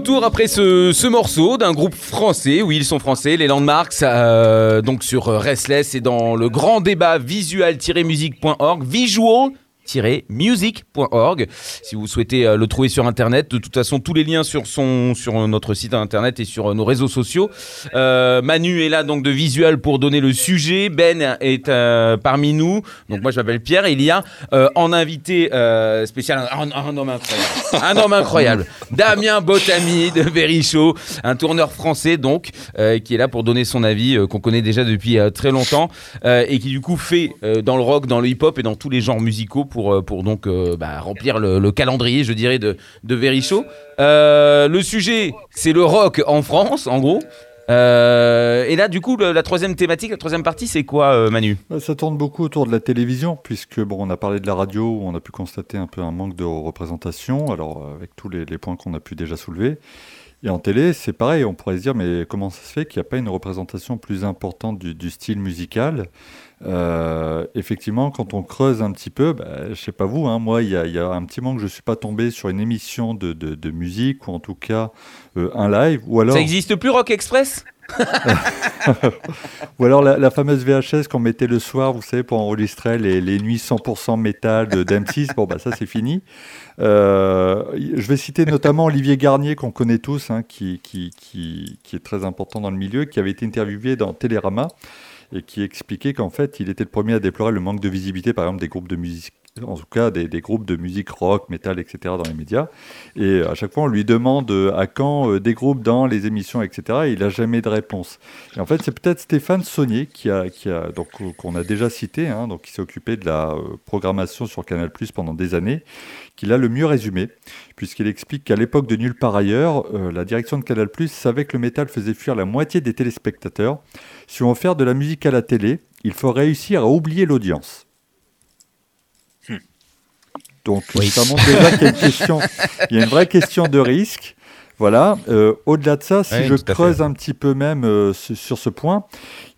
retour après ce, ce morceau d'un groupe français, oui ils sont français, les Landmarks, euh, donc sur euh, Restless et dans le grand débat visual-musique.org, visual music.org si vous souhaitez le trouver sur internet de toute façon tous les liens sur son sur notre site internet et sur nos réseaux sociaux Manu est là donc de Visual pour donner le sujet Ben est parmi nous donc moi je m'appelle Pierre il y a en invité spécial un, homme incroyable un homme incroyable Damien Botamy de Very un tourneur français donc qui est là pour donner son avis qu'on connaît déjà depuis très longtemps et qui du coup fait dans le rock dans le hip-hop et dans tous les genres musicaux pour, euh, pour donc euh, bah, remplir le, le calendrier je dirais de, de Euh, le sujet c'est le rock en France en gros. Et là, du coup, la troisième thématique, la troisième partie, c'est quoi, Manu? Ouais, Ça tourne beaucoup autour de la télévision, puisque bon, on a parlé de la radio, où on a pu constater un peu un manque de représentation, alors avec tous les, points qu'on a pu déjà soulever. Et en télé, c'est pareil, on pourrait se dire, mais comment ça se fait qu'il n'y a pas une représentation plus importante du style musical? Euh, Effectivement, quand on creuse un petit peu, bah, je sais pas vous, hein, moi, il y a, il y a un petit moment que je ne suis pas tombé sur une émission de, de- de musique, ou en tout cas euh, un live, ou alors... Ça existe plus Rock Express? Ou alors la, la fameuse VHS qu'on mettait le soir, vous savez, pour enregistrer les, les nuits 100% métal de d'M6. Bon, bah ça c'est fini. Euh, je vais citer notamment Olivier Garnier, qu'on connaît tous, hein, qui, qui, qui, qui est très important dans le milieu, qui avait été interviewé dans Télérama et qui expliquait qu'en fait, il était le premier à déplorer le manque de visibilité, par exemple, des groupes de musique, en tout cas des, groupes de musique rock, métal, etc. dans les médias. Et à chaque fois, on lui demande euh, à quand euh, des groupes dans les émissions, etc. Et il n'a jamais de réponse. Et en fait, c'est peut-être Stéphane Saunier qui a, donc euh, qu'on a déjà cité, hein, donc qui s'est occupé de la programmation sur Canal+ pendant des années, qui l'a le mieux résumé, puisqu'il explique qu'à l'époque de Nulle part ailleurs, la direction de Canal+ savait que le métal faisait fuir la moitié des téléspectateurs. Si on veut faire de la musique à la télé, il faut réussir à oublier l'audience. Donc ça montre déjà qu'il y a une question, il y a une vraie question de risque. Voilà. Euh, Au-delà de ça, si Oui, je creuse un petit peu même euh, su- sur ce point,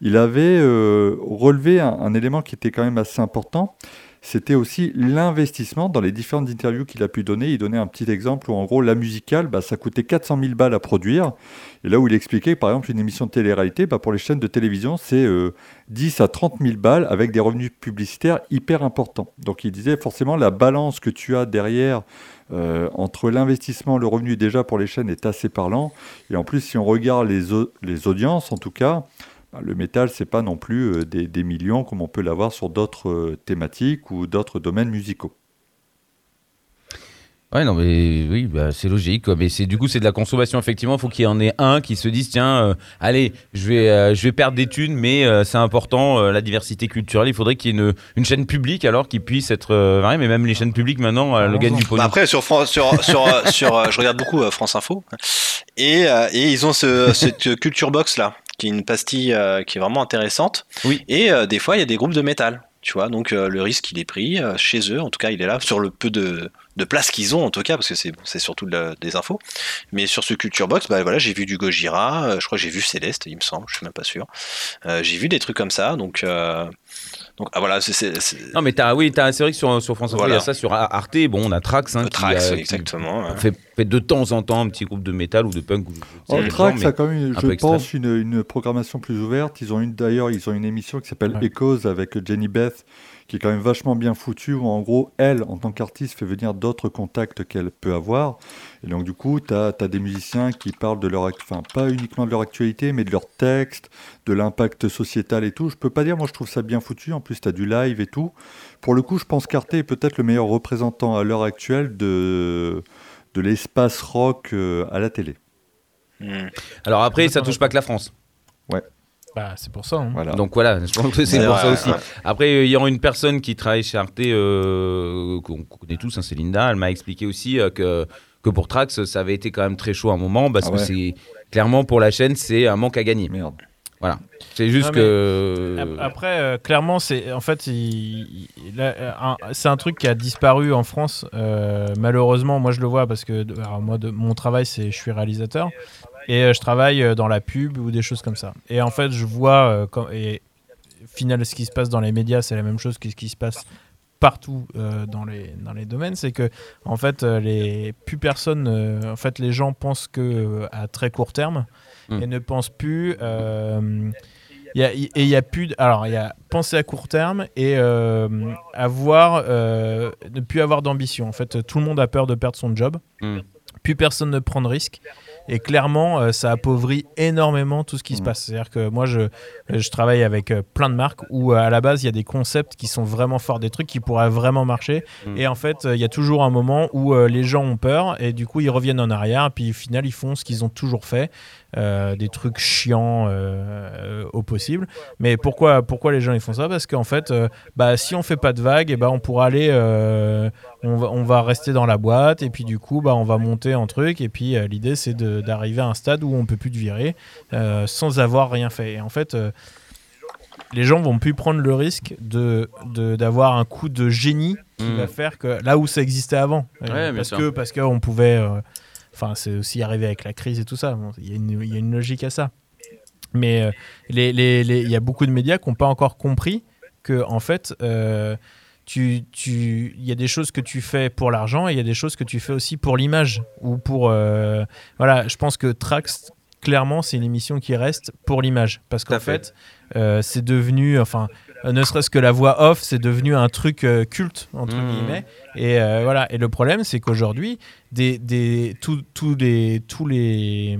il avait euh, relevé un, un élément qui était quand même assez important. C'était aussi l'investissement dans les différentes interviews qu'il a pu donner. Il donnait un petit exemple où, en gros, la musicale, bah, ça coûtait 400 000 balles à produire. Et là où il expliquait, par exemple, une émission de télé-réalité, bah, pour les chaînes de télévision, c'est euh, 10 à 30 000 balles avec des revenus publicitaires hyper importants. Donc il disait forcément la balance que tu as derrière euh, entre l'investissement, le revenu déjà pour les chaînes est assez parlant. Et en plus, si on regarde les, au- les audiences, en tout cas, le métal, c'est pas non plus euh, des, des millions comme on peut l'avoir sur d'autres euh, thématiques ou d'autres domaines musicaux. Ouais, non, mais oui, bah, c'est logique. quoi. Mais c'est du coup, c'est de la consommation. Effectivement, il faut qu'il y en ait un qui se dise tiens, euh, allez, je vais, euh, je vais perdre des thunes, mais euh, c'est important, euh, la diversité culturelle. Il faudrait qu'il y ait une, une chaîne publique alors qui puisse être euh, variée. Mais même les chaînes publiques maintenant, euh, le gagne du pognon. Bah après sur France, sur sur sur, je regarde beaucoup euh, France Info et euh, et ils ont ce, cette culture box là qui est une pastille euh, qui est vraiment intéressante. Oui. Et euh, des fois il y a des groupes de métal. Tu vois, donc euh, le risque il est pris chez eux, en tout cas il est là sur le peu de, de place qu'ils ont en tout cas parce que c'est c'est surtout de la- des infos. Mais sur ce culture box, bah voilà j'ai vu du Gojira, je crois que j'ai vu Céleste, il me semble, je suis même pas sûr. J'ai vu des trucs comme ça, donc donc ah voilà c'est- Non, mais t'as, oui, t'as, c'est vrai que sur, sur France Info, Voilà. il y a ça. Sur Arte, bon, on a Trax. Hein, qui, Trax, euh, qui exactement. ouais. fait, fait de temps en temps un petit groupe de métal ou de punk. Mais- ça a quand même, je pense, une, une programmation plus ouverte. Ils ont une d'ailleurs, ils ont une émission qui s'appelle Ouais. Echoes avec Jenny Beth, qui est quand même vachement bien foutue. Où en gros, elle, en tant qu'artiste, fait venir d'autres contacts qu'elle peut avoir. Et donc du coup, tu as, des musiciens qui parlent de leur, enfin pas uniquement de leur actualité, mais de leur texte, de l'impact sociétal et tout. Je peux pas dire, moi je trouve ça bien foutu. En plus, tu as du live et tout. Pour le coup, je pense qu'Arte est peut-être le meilleur représentant à l'heure actuelle de de l'espace rock euh, à la télé. Hmm. Alors après, ça touche pas que la France. Bah, c'est pour ça. hein. Voilà. Donc voilà, je pense que c'est pour ça aussi. ouais. Après, euh, il y aura une personne qui travaille chez Arte, euh, qu'on connaît tous, hein, c'est Linda. Elle m'a expliqué aussi euh, que, que pour Trax, ça avait été quand même très chaud à un moment, parce Ah que c'est clairement pour la chaîne, c'est un manque à gagner. Merde. Voilà. C'est juste Non, que. Ap- Après, euh, clairement, c'est en fait, il- il- c'est un truc qui a disparu en France. euh, malheureusement, moi je le vois parce que alors, moi, de, mon travail, c'est je suis réalisateur et euh, je travaille euh, dans la pub ou des choses comme ça. Et en fait, je vois euh, quand, et final, ce qui se passe dans les médias, c'est la même chose que ce qui se passe partout euh, dans les dans les domaines. C'est que en fait, les plus personne, euh, en fait, les gens pensent que euh, à très court terme Mm. et ne pensent plus. y et il y a plus. alors, il y a penser à court terme et avoir, ne plus avoir d'ambition. En fait, tout le monde a peur de perdre son job. Mm. Plus personne ne prend de risques. Et clairement, euh, ça appauvrit énormément tout ce qui se Mm. passe. C'est-à-dire que moi, je, je travaille avec euh, plein de marques où, euh, à la base, il y a des concepts qui sont vraiment forts, des trucs qui pourraient vraiment marcher. Mm. Et en fait, il y a toujours un moment où les gens ont peur et du coup, ils reviennent en arrière. Puis au final, ils font ce qu'ils ont toujours fait. Euh, des trucs chiants euh, euh, au possible. Mais pourquoi, pourquoi les gens ils font ça? Parce qu'en fait, bah, si on fait pas de vagues, et bah, on pourra aller, on, va, on va rester dans la boîte et puis du coup, bah, on va monter en truc. Et puis l'idée, c'est d'arriver à un stade où on peut plus te virer sans avoir rien fait. Et en fait, les gens vont plus prendre le risque de de- d'avoir un coup de génie qui Mm. va faire que là où ça existait avant, Ouais, parce sûr. que parce qu'on pouvait euh, Enfin, c'est aussi arrivé avec la crise et tout ça. Bon, Il y, a une- il y a une logique à ça. Mais euh, les- les- les- il y a beaucoup de médias qui n'ont pas encore compris que, en fait, euh, tu, tu, il y a des choses que tu fais pour l'argent et il y a des choses que tu fais aussi pour l'image ou pour. euh, voilà, je pense que Trax, clairement, c'est une émission qui reste pour l'image. Parce qu'en fait. fait, euh, c'est devenu. Enfin, ne serait-ce que la voix off, c'est devenu un truc euh, culte, entre Mhm. guillemets. Et euh, voilà. Et le problème, c'est qu'aujourd'hui, des, des, tous- les. Tous les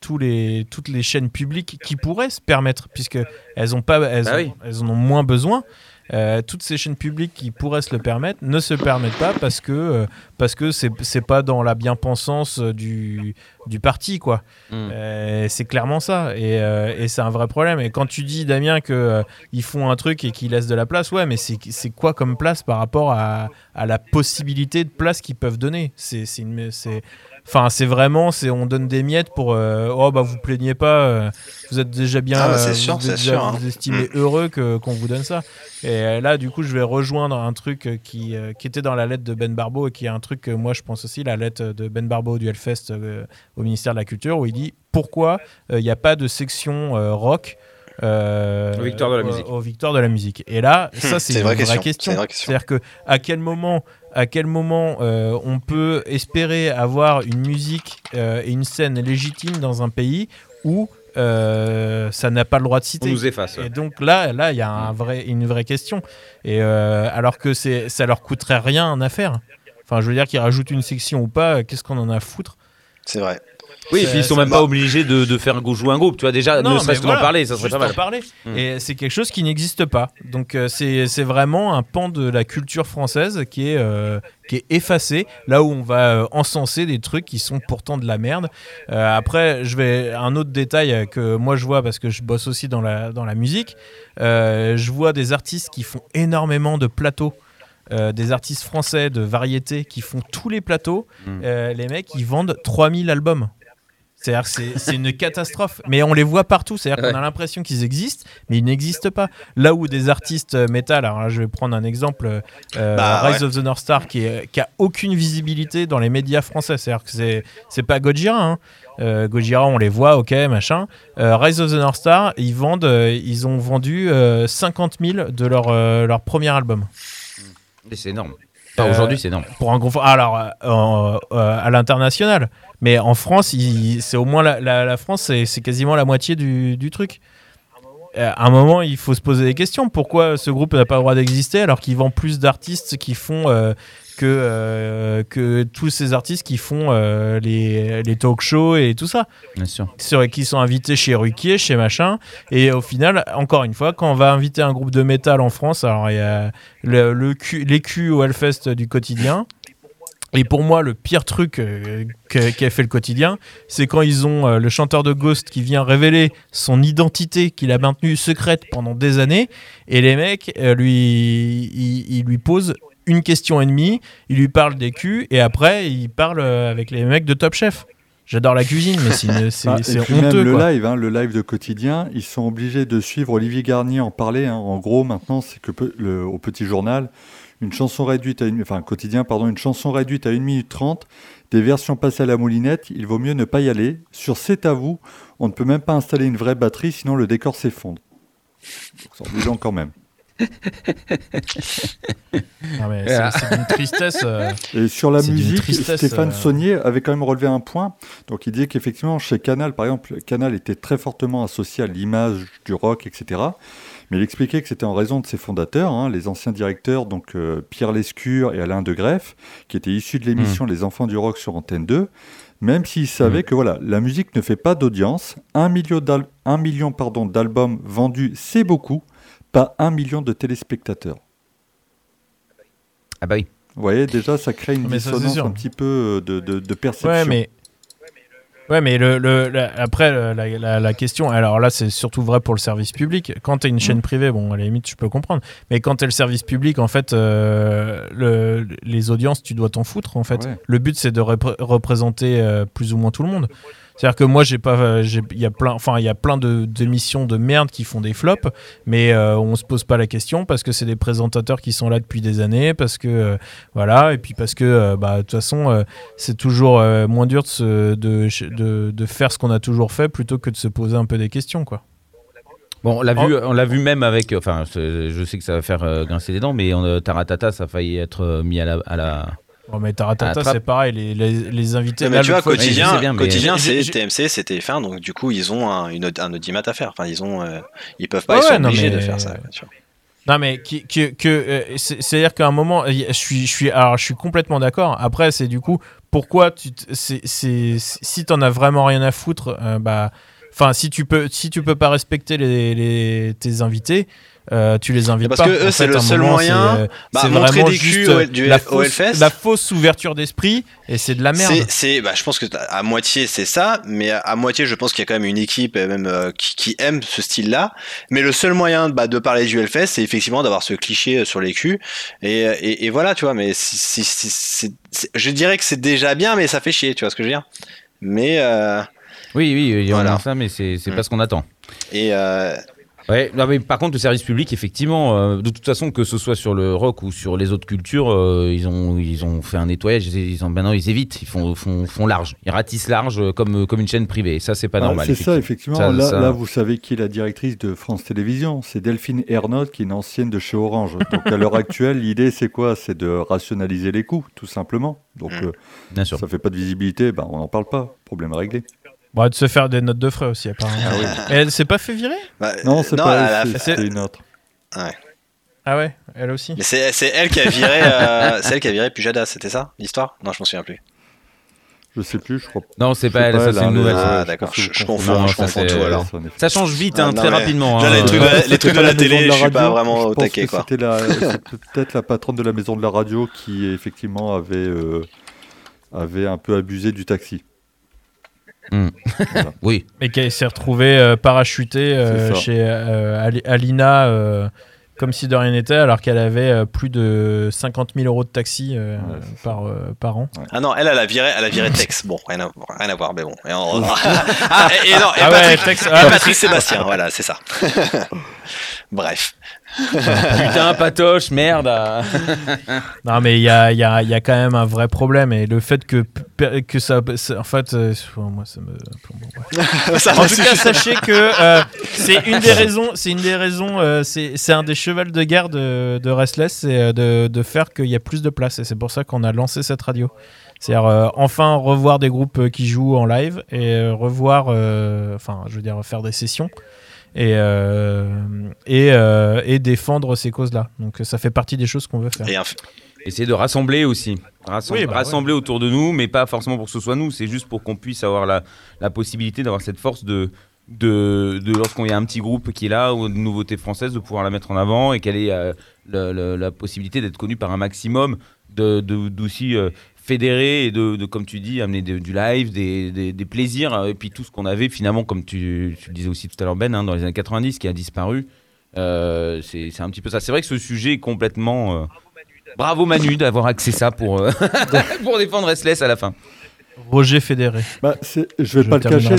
tous les, toutes les chaînes publiques qui pourraient se permettre, puisque elles, ont pas, elles, Bah ont- oui. elles en ont moins besoin, euh, toutes ces chaînes publiques qui pourraient se le permettre ne se permettent pas parce que euh, parce que c'est c'est pas dans la bien-pensance euh, du, du parti quoi. Mm. Euh, c'est clairement ça et, et c'est un vrai problème. Et quand tu dis Damien que ils font un truc et qu'ils laissent de la place, ouais, mais c'est c'est quoi comme place par rapport à, à la possibilité de place qu'ils peuvent donner? C'est c'est une- c'est Enfin, c'est vraiment, c'est on donne des miettes pour. euh, oh bah vous plaignez pas, euh, vous êtes déjà bien, Ah, bah, c'est euh, sûr, vous, c'est êtes déjà- sûr, hein. vous estimez heureux que qu'on vous donne ça. Et là, du coup, je vais rejoindre un truc qui, euh, qui était dans la lettre de Ben Barbeau et qui est un truc que moi je pense aussi, la lettre de Ben Barbeau du Hellfest euh, au ministère de la Culture, où il dit pourquoi euh, il n'y a pas de section euh, rock. euh, Aux victoires de la au- musique. aux victoires de la musique? Et là, ça c'est c'est une vraie vraie question, question. c'est une vraie question. C'est-à-dire que à quel moment, à quel moment euh, on peut espérer avoir une musique euh, et une scène légitime dans un pays où euh, ça n'a pas le droit de On citer. nous efface. ouais. Et donc là, là, il y a un vrai, une vraie question. Et euh, alors que c'est, ça leur coûterait rien à faire. Enfin, je veux dire qu'ils rajoutent une section ou pas, qu'est-ce qu'on en a à foutre? C'est vrai. Oui, et puis ils sont même pas- obligés de, de faire jouer un groupe. Tu vois, déjà, Non, ne serait-ce voilà, parler, ça serait pas mal. parler. Mm. Et c'est quelque chose qui n'existe pas. Donc euh, c'est vraiment un pan de la culture française qui est, euh, qui est effacé, là où on va euh, encenser des trucs qui sont pourtant de la merde. Euh, après, je vais un autre détail que moi je vois parce que je bosse aussi dans la, dans la musique. Je vois des artistes qui font énormément de plateaux. Euh, des artistes français de variété qui font tous les plateaux, Mm. Euh, les mecs ils vendent 3000 albums. C'est-à-dire que c'est- une catastrophe. Mais on les voit partout. C'est-à-dire qu'on a l'impression qu'ils existent, mais ils n'existent pas. Là où des artistes euh, métal, alors là, je vais prendre un exemple, euh, Bah, Rise ouais. of the North Star, qui, est- qui a aucune visibilité dans les médias français. C'est-à-dire que c'est c'est pas Gojira. hein. Euh, Gojira, on les voit, ok, machin. Euh, Rise of the North Star, ils vendent, euh, ils ont vendu euh, 50 000 de leur, euh, leur premier album. C'est énorme. Enfin, Euh, Aujourd'hui, c'est énorme. Pour un gros. Alors, euh, euh, euh, à l'international. Mais en France, c'est au moins la, la- la France, c'est quasiment la moitié du, du truc. Euh, À un moment, il faut se poser des questions. Pourquoi ce groupe n'a pas le droit d'exister alors qu'il vend plus d'artistes qui font euh, que, euh, que tous ces artistes qui font euh, les, les talk shows et tout ça? Bien sûr. sur- qui sont invités chez Ruquier, chez machin. Et au final, encore une fois, quand on va inviter un groupe de métal en France, alors il y a le, le cul- les culs au Hellfest du quotidien. Et pour moi, le pire truc euh, qu'a fait le quotidien, c'est quand ils ont euh, le chanteur de Ghost qui vient révéler son identité qu'il a maintenue secrète pendant des années. Et les mecs, euh, lui, ils, ils lui posent une question et demie, ils lui parlent des culs, et après, ils parlent avec les mecs de Top Chef. J'adore la cuisine, mais c'est Ah, honteux. même le quoi. live, hein, le live de quotidien, ils sont obligés de suivre Olivier Garnier en parler. hein. En gros, maintenant, c'est que le- au petit journal, une chanson réduite à une, enfin quotidien, pardon, une chanson réduite à 1 minute 30, des versions passées à la moulinette, il vaut mieux ne pas y aller. Sur C'est à vous, on ne peut même pas installer une vraie batterie, sinon le décor s'effondre. Donc, C'est quand même. Ah, mais c'est c'est d'une tristesse. euh, Et sur la musique, Stéphane euh. Saunier avait quand même relevé un point. Donc il disait qu'effectivement, chez Canal, par exemple, Canal était très fortement associé à l'image du rock, etc. Mais il expliquait que c'était en raison de ses fondateurs, hein, les anciens directeurs, donc euh, Pierre Lescure et Alain de Greff, qui étaient issus de l'émission Les Enfants du Rock sur Antenne 2. Même s'ils savaient que voilà, la musique ne fait pas d'audience, un million d'al- un million, pardon, d'albums vendus, c'est beaucoup, pas un million de téléspectateurs. Ah bah oui. Vous voyez, déjà, ça crée une Mais dissonance un petit peu euh, de, de, de perception. Ouais, mais. Ouais, mais le, le- la- après, la, la- la question, alors là, c'est surtout vrai pour le service public. Quand tu es une chaîne privée, bon, à la limite, je peux comprendre. Mais quand tu es le service public, en fait, euh, le- les audiences, tu dois t'en foutre, en fait. Ouais. Le but, c'est de repré- représenter euh, plus ou moins tout le monde. C'est-à-dire que moi, j'ai pas, euh, il y a plein, enfin, il y a plein de d'émissions de merde qui font des flops, mais euh, on se pose pas la question parce que c'est des présentateurs qui sont là depuis des années, parce que euh, voilà, et puis parce que euh, bah de toute façon, c'est toujours moins dur de, se- de, de, de faire ce qu'on a toujours fait plutôt que de se poser un peu des questions, quoi. Bon, on l'a vu, on l'a vu même avec. Enfin, je sais que ça va faire grincer les dents, mais on, Taratata, ça a failli être mis à la. À la... Bon, mais Taratata, Attrape. c'est pareil, les, les, les invités. Mais là, tu vois, fois, quotidien, sais bien, mais- quotidien J'ai- c'est TMC, c'était fin, donc du coup, ils ont un, une, un audimat à faire. Enfin, ils ont, euh, ils peuvent pas, Ouais, ils sont ouais, non, obligés de faire ça. Non mais qui- que, que euh, c'est- c'est-à-dire qu'à un moment je suis je suis alors je suis complètement d'accord. Après c'est du coup pourquoi tu c'est c'est si t'en as vraiment rien à foutre euh, bah enfin si tu peux si tu peux pas respecter les, les- tes invités euh, tu les invites Parce pas. que eux, c'est le seul moment, moyen, c'est, euh, bah, montrer vraiment des culs juste, au- euh, du- la, au fausse, Hellfest. la fausse ouverture d'esprit et c'est de la merde. C'est, bah, je pense que à moitié c'est ça, mais à, à moitié je pense qu'il y a quand même une équipe même euh, qui, qui aime ce style-là. Mais le seul moyen bah, de parler du Hellfest, c'est effectivement d'avoir ce cliché sur les culs. Et, et, et voilà, tu vois. Mais si, si- si- c'est- c'est- je dirais que c'est déjà bien, mais ça fait chier, tu vois ce que je veux dire. Mais euh, Oui, oui, il y en Voilà. a ça, mais c'est c'est Mm. pas ce qu'on attend. et euh, Ouais, non, mais par contre, le service public, effectivement, euh, de toute façon, que ce soit sur le rock ou sur les autres cultures, euh, ils, ont, ils ont fait un nettoyage. Ils, ont, maintenant, ils évitent, ils font, font, font large. Ils ratissent large euh, comme, comme une chaîne privée. Et ça, c'est pas Ah, normal. c'est ça, effectivement. Ça- là, ça- là, vous savez qui est la directrice de France Télévisions C'est Delphine Ernotte, qui est une ancienne de chez Orange. Donc, à l'heure actuelle, l'idée, c'est quoi? C'est de rationaliser les coûts, tout simplement. Donc, Mm. euh, Bien sûr. ça fait pas de visibilité, ben, on n'en parle pas. Problème réglé. Bon, de se faire des notes de frais aussi apparemment. Et elle s'est pas fait virer bah, Non, c'est pas elle c'est- c'était une autre. Ah ouais, elle aussi. mais c'est, c'est elle qui a viré, euh, c'est elle qui a viré Pujada, c'était ça l'histoire? Non, je m'en souviens plus. Je sais plus, je crois. Non, c'est pas elle, ça, elle, c'est une nouvelle. Ah, je d'accord, je- confonds, Non, je confonds tout alors. Ça, change vite, Ah, hein, non, très mais- rapidement. Là, hein. les trucs les trucs de la télé, de je suis pas radio. vraiment Je au pense taquet, que quoi. C'était la- peut-être la patronne de la maison de la radio qui, effectivement, avait, euh, avait un peu abusé du taxi. Oui, Et qui s'est retrouvé euh, parachuté euh, chez euh, Ali- Alina euh, comme si de rien n'était, alors qu'elle avait euh, plus de 50 000 euros de taxi euh, Ouais, par, euh, par an. Ah non, elle, elle a viré, elle a viré Tex. Bon, rien à, rien à voir, mais bon. Et, on- ah, et, et non, et Ah ouais, Patrick, Tex- et ah, Patrick Sébastien, voilà, c'est ça. Bref. putain, patoche, merde. Non, mais il y a, il y, a, il y a quand même un vrai problème. Et le fait que, que ça. ça- En fait, euh, moi, ça me. bon, bref. Ça En tout cas, sachez que euh, c'est une des raisons, c'est une des raisons, euh, c'est c'est un des chevals de guerre de, de Restless, c'est euh, de, de faire qu'il y a plus de place. Et c'est pour ça qu'on a lancé cette radio. C'est-à-dire euh, enfin revoir des groupes qui jouent en live et euh, revoir, euh, enfin, je veux dire, faire des sessions et, euh, et, euh, et défendre ces causes-là. Donc ça fait partie des choses qu'on veut faire. Et un- Essayer de rassembler aussi. Rassem- Oui, bah rassembler autour de nous, mais pas forcément pour que ce soit nous. C'est juste pour qu'on puisse avoir la, la possibilité d'avoir cette force de, de, de lorsqu'on y a un petit groupe qui est là, ou une nouveauté française, de pouvoir la mettre en avant et qu'elle ait euh, la possibilité d'être connue par un maximum, de, de- d'aussi euh, fédérer et de, de, comme tu dis, amener de- du live, des, des- des plaisirs, euh, et puis tout ce qu'on avait finalement, comme tu, tu le disais aussi tout à l'heure, Ben, hein, dans les années 90, qui a disparu. Euh, c'est c'est un petit peu ça. C'est vrai que ce sujet est complètement. euh, Bravo Manu d'avoir axé ça pour, euh, pour défendre Restless à la fin. Roger Fédéré. Bah, c'est- je vais Je pas le cacher,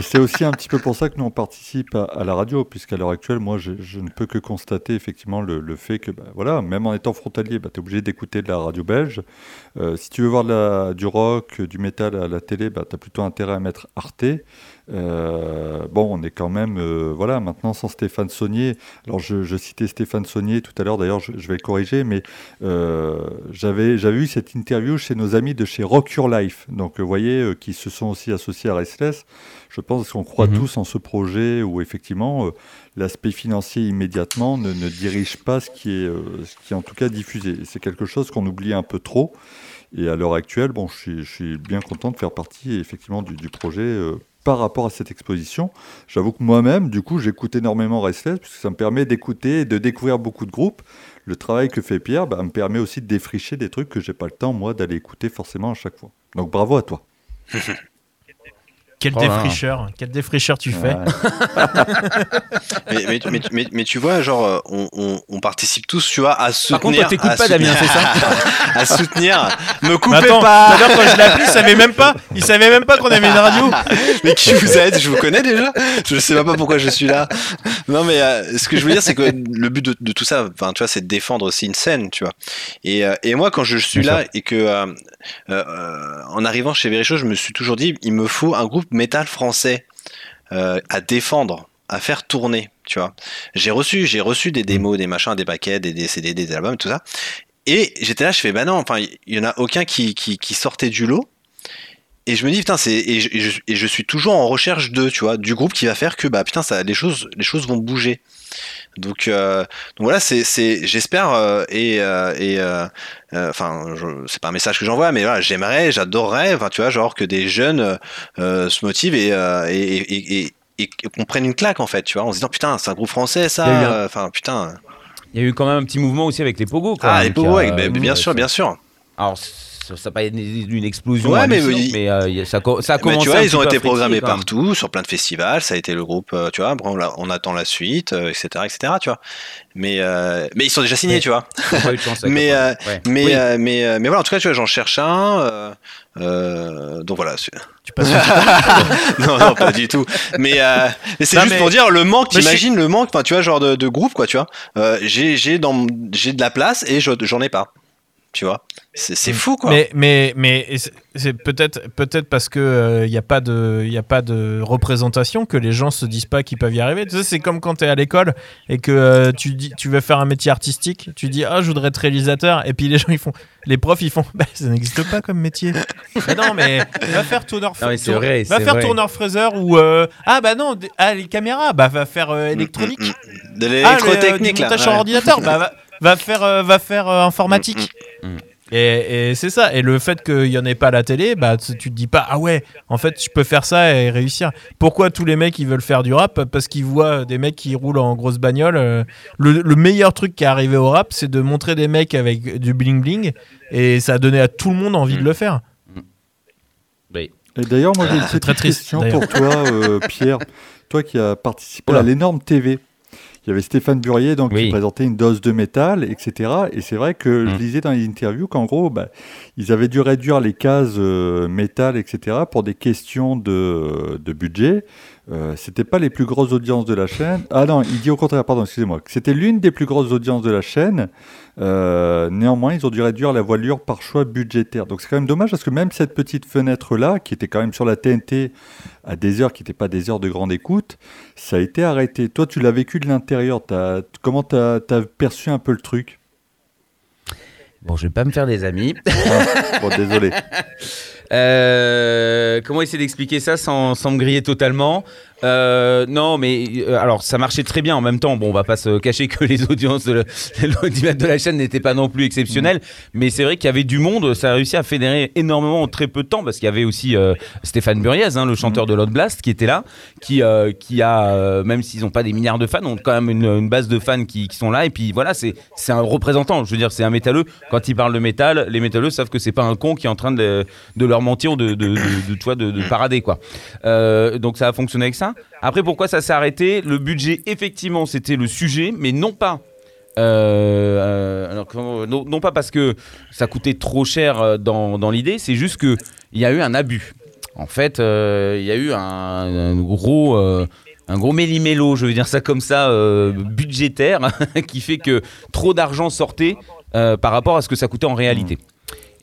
c'est aussi un petit peu pour ça que nous on participe à, à la radio, puisqu'à l'heure actuelle, moi, je, je ne peux que constater effectivement le, le fait que, bah, voilà, même en étant frontalier, bah, tu es obligé d'écouter de la radio belge. Euh, si tu veux voir la- du rock, du métal à la télé, bah, tu as plutôt intérêt à mettre Arte. Euh, bon, on est quand même, euh, voilà, maintenant sans Stéphane Saunier. Alors, je, je citais Stéphane Saunier tout à l'heure, d'ailleurs, je, je vais le corriger, mais euh, j'avais eu cette interview chez nos amis de chez Rock Your Life, donc vous voyez, qui se sont aussi associés à Restless. Je pense qu'on croit Mhm. tous en ce projet où effectivement l'aspect financier immédiatement ne, ne dirige pas ce qui est, euh, ce qui en tout cas diffusé. C'est quelque chose qu'on oublie un peu trop. Et à l'heure actuelle, bon, je suis, je suis bien content de faire partie effectivement du, du projet euh, par rapport à cette exposition. J'avoue que moi-même, du coup, j'écoute énormément Restless puisque ça me permet d'écouter et de découvrir beaucoup de groupes. Le travail que fait Pierre bah, me permet aussi de défricher des trucs que j'ai pas le temps, moi, d'aller écouter forcément à chaque fois. Donc bravo à toi. Quelle Oh défricheur, quelle défricheur tu fais. mais, mais, mais, mais- mais tu vois, genre, euh, on, on- on participe tous, tu vois, à soutenir. Par contre, toi, t'écoutes pas, Damien, c'est ça À soutenir. Me Mais coupez attends, pas l'heure, quand je l'ai appelé, il savait même pas, il savait même pas qu'on avait une radio. Mais qui vous êtes Je vous connais déjà Je sais même pas pourquoi je suis là. Non, mais euh, ce que je veux dire, c'est que le but de, de tout ça, enfin, tu vois, c'est de défendre aussi une scène, tu vois. Et, euh, et moi, quand je suis Bien là et que, euh, euh, en arrivant chez Vericho, je me suis toujours dit, il me faut un groupe métal français euh, à défendre, à faire tourner, tu vois. J'ai reçu, j'ai reçu des démos, des machins, des paquets, des, des CD, des albums, tout ça. Et j'étais là, je fais, bah non, enfin, il y en a aucun qui, qui, sortait du lot. Et je me dis, putain, c'est, et et je suis toujours en recherche de, tu vois, du groupe qui va faire que, bah, putain, ça, les choses, les choses vont bouger. Donc, euh, donc voilà, c'est, c'est, j'espère, euh, et, euh, et, euh, enfin, c'est pas un message que j'envoie, mais voilà, j'aimerais, j'adorerais, enfin, tu vois, genre que des jeunes se motivent et, et, et, qu'on prenne une claque, en fait, tu vois, en se disant, putain, c'est un groupe français, ça, enfin, putain. Il y a eu quand même un petit mouvement aussi avec les pogos. Ah, les pogos, avec- bah, bien sûr, bien sûr. Alors, ça n'a pas été une explosion, Ouais, mais oui. mais, euh, a- ça, co- ça a Mais commencé tu vois, un ils ont été programmés partout, sur plein de festivals. Ça a été le groupe, euh, tu vois. On, attend la suite, euh, etc., etc. Tu vois. Mais, euh, mais ils sont déjà signés, Mais- tu vois. Ils ont pas eu de chance avec Mais, euh. Ouais. Mais, Oui. euh, mais, euh, mais voilà, en tout cas, tu vois, j'en cherche un. euh, euh, donc voilà. Tu passes non, non, pas du tout. Mais, euh, mais c'est juste mais- pour dire le manque. Mais T'imagines le manque, enfin, tu vois, genre de, de groupe, quoi, tu vois. Euh, j'ai, j'ai dans, j'ai de la place et je, j'en ai pas. Tu vois. C'est, c'est fou, quoi. Mais, mais, mais c'est- peut-être peut-être parce que il n'y a pas de il a pas de représentation que les gens se disent pas qu'ils peuvent y arriver. Tu sais, c'est comme quand tu es à l'école et que euh, tu dis tu veux faire un métier artistique, tu dis ah je voudrais être réalisateur et puis les gens ils font les profs ils font bah, ça n'existe pas comme métier. mais non mais va faire tourneur Non, tour- vrai, va faire vrai. tourneur fraiseur ou euh, ah bah non ah les caméras bah va faire euh, électronique. Mm, mm, mm. De Ah, le, euh, l'électrotechnique, du là. montage ouais. sur ordinateur, bah, va, va faire, euh, va faire euh, informatique. Mm, mm. Et, et c'est ça. Et le fait qu'il n'y en ait pas à la télé, bah, tu tu te dis pas, ah ouais, en fait, je peux faire ça et réussir. Pourquoi tous les mecs ils veulent faire du rap? Parce qu'ils voient des mecs qui roulent en grosse bagnole. euh, Le, le meilleur truc qui est arrivé au rap, c'est de montrer des mecs avec du bling bling. Et ça a donné à tout le monde envie Mm. de le faire. Oui. Et d'ailleurs, moi j'ai Ah, petite très triste, question pour toi, euh, Pierre. Toi qui as participé Oula. à l'énorme TV. Il y avait Stéphane Burier donc, Oui. qui présentait une dose de métal, etc. Et c'est vrai que je Mm. lisais dans les interviews qu'en gros, bah, ils avaient dû réduire les cases euh, métal, etc. pour des questions de, de budget. Euh, c'était pas les plus grosses audiences de la chaîne. Ah non, il dit au contraire, pardon, excusez-moi, que c'était l'une des plus grosses audiences de la chaîne. Euh, néanmoins, ils ont dû réduire la voilure par choix budgétaire. Donc c'est quand même dommage parce que même cette petite fenêtre-là, qui était quand même sur la TNT à des heures qui n'étaient pas des heures de grande écoute, ça a été arrêté. Toi, tu l'as vécu de l'intérieur. T'as- Comment tu as, perçu un peu le truc? Bon, je vais pas me faire des amis. Ah, Bon, désolé. Euh, comment essayer d'expliquer ça sans, sans me griller totalement? Euh, Non, mais euh, alors ça marchait très bien en même temps. Bon, on va pas se cacher que les audiences de de la chaîne n'étaient pas non plus exceptionnelles, mais c'est vrai qu'il y avait du monde. Ça a réussi à fédérer énormément en très peu de temps parce qu'il y avait aussi euh, Stéphane Buriez, hein, le chanteur de Loud Blast, qui était là, qui, qui a, même s'ils n'ont pas des milliards de fans, ont quand même une, une base de fans qui, qui sont là. Et puis voilà, c'est un représentant. Je veux dire, c'est un métalleux. Quand il parle de métal, les métalleux savent que c'est pas un con qui est en train de, de leur mentir ou de, de, de, de, parader quoi. Donc ça a fonctionné avec ça. Après, pourquoi ça s'est arrêté? Le budget, effectivement, c'était le sujet, mais non pas. euh, euh, pas parce que ça coûtait trop cher euh, dans, l'idée, c'est juste que il y a eu un abus. En fait, euh, il y a eu un, gros, euh, un méli-mélo, je veux dire ça comme ça, euh, budgétaire, qui fait que trop d'argent sortait euh, par rapport à ce que ça coûtait en réalité.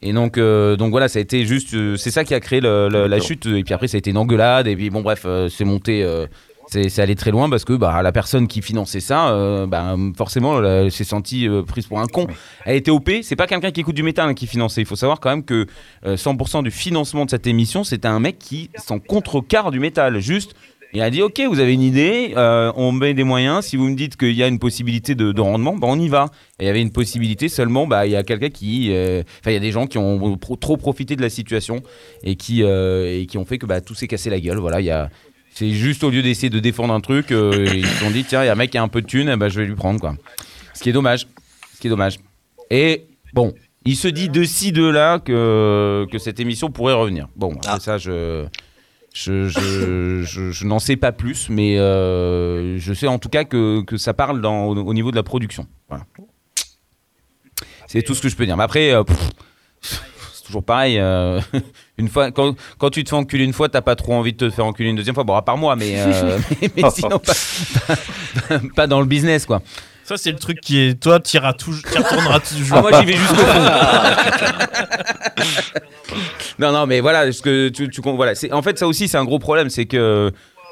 Et donc, euh, donc voilà, ça a été juste, euh, c'est ça qui a créé le- le- la chute. Et puis après, ça a été une engueulade. Et puis bon, bref, euh, c'est monté, euh, c'est c'est allé très loin parce que bah, la personne qui finançait ça, euh, bah, forcément, elle s'est sentie euh, prise pour un con. Elle était OP. C'est pas quelqu'un qui écoute du métal hein, qui finançait. Il faut savoir quand même que euh, 100% du financement de cette émission, c'était un mec qui s'en contrecarre du métal. Juste. Il a dit ok, vous avez une idée, euh, on met des moyens. Si vous me dites qu'il y a une possibilité de, de rendement, bah on y va. Et il y avait une possibilité seulement, bah il y a quelqu'un qui, euh, enfin il y a des gens qui ont pro- trop profité de la situation et qui euh, et qui ont fait que bah tout s'est cassé la gueule. Voilà, il y a, c'est juste au lieu d'essayer de défendre un truc, ils se sont dit tiens il y a un mec qui a un peu de thune, eh ben, je vais lui prendre quoi. Ce qui est dommage, ce qui est dommage. Et bon, il se dit de ci de là que que cette émission pourrait revenir. Bon, Ah. ça je Je, je, je- je n'en sais pas plus, mais euh, je sais en tout cas que, que ça parle dans, au, au niveau de la production. Voilà. C'est tout ce que je peux dire. Mais après, euh, c'est toujours pareil. euh, une fois, quand, quand tu te fais enculer une fois, t'as pas trop envie de te faire enculer une deuxième fois. Bon, à part moi, mais, euh, mais, mais sinon, pas, pas- pas dans le business, quoi. Ça, c'est le truc qui est. Toi, tu retourneras toujours. Ah, moi, j'y vais jusqu'au fond. non, non, mais voilà, ce que tu, tu- voilà. c'est- En fait, ça aussi, c'est un gros problème, c'est que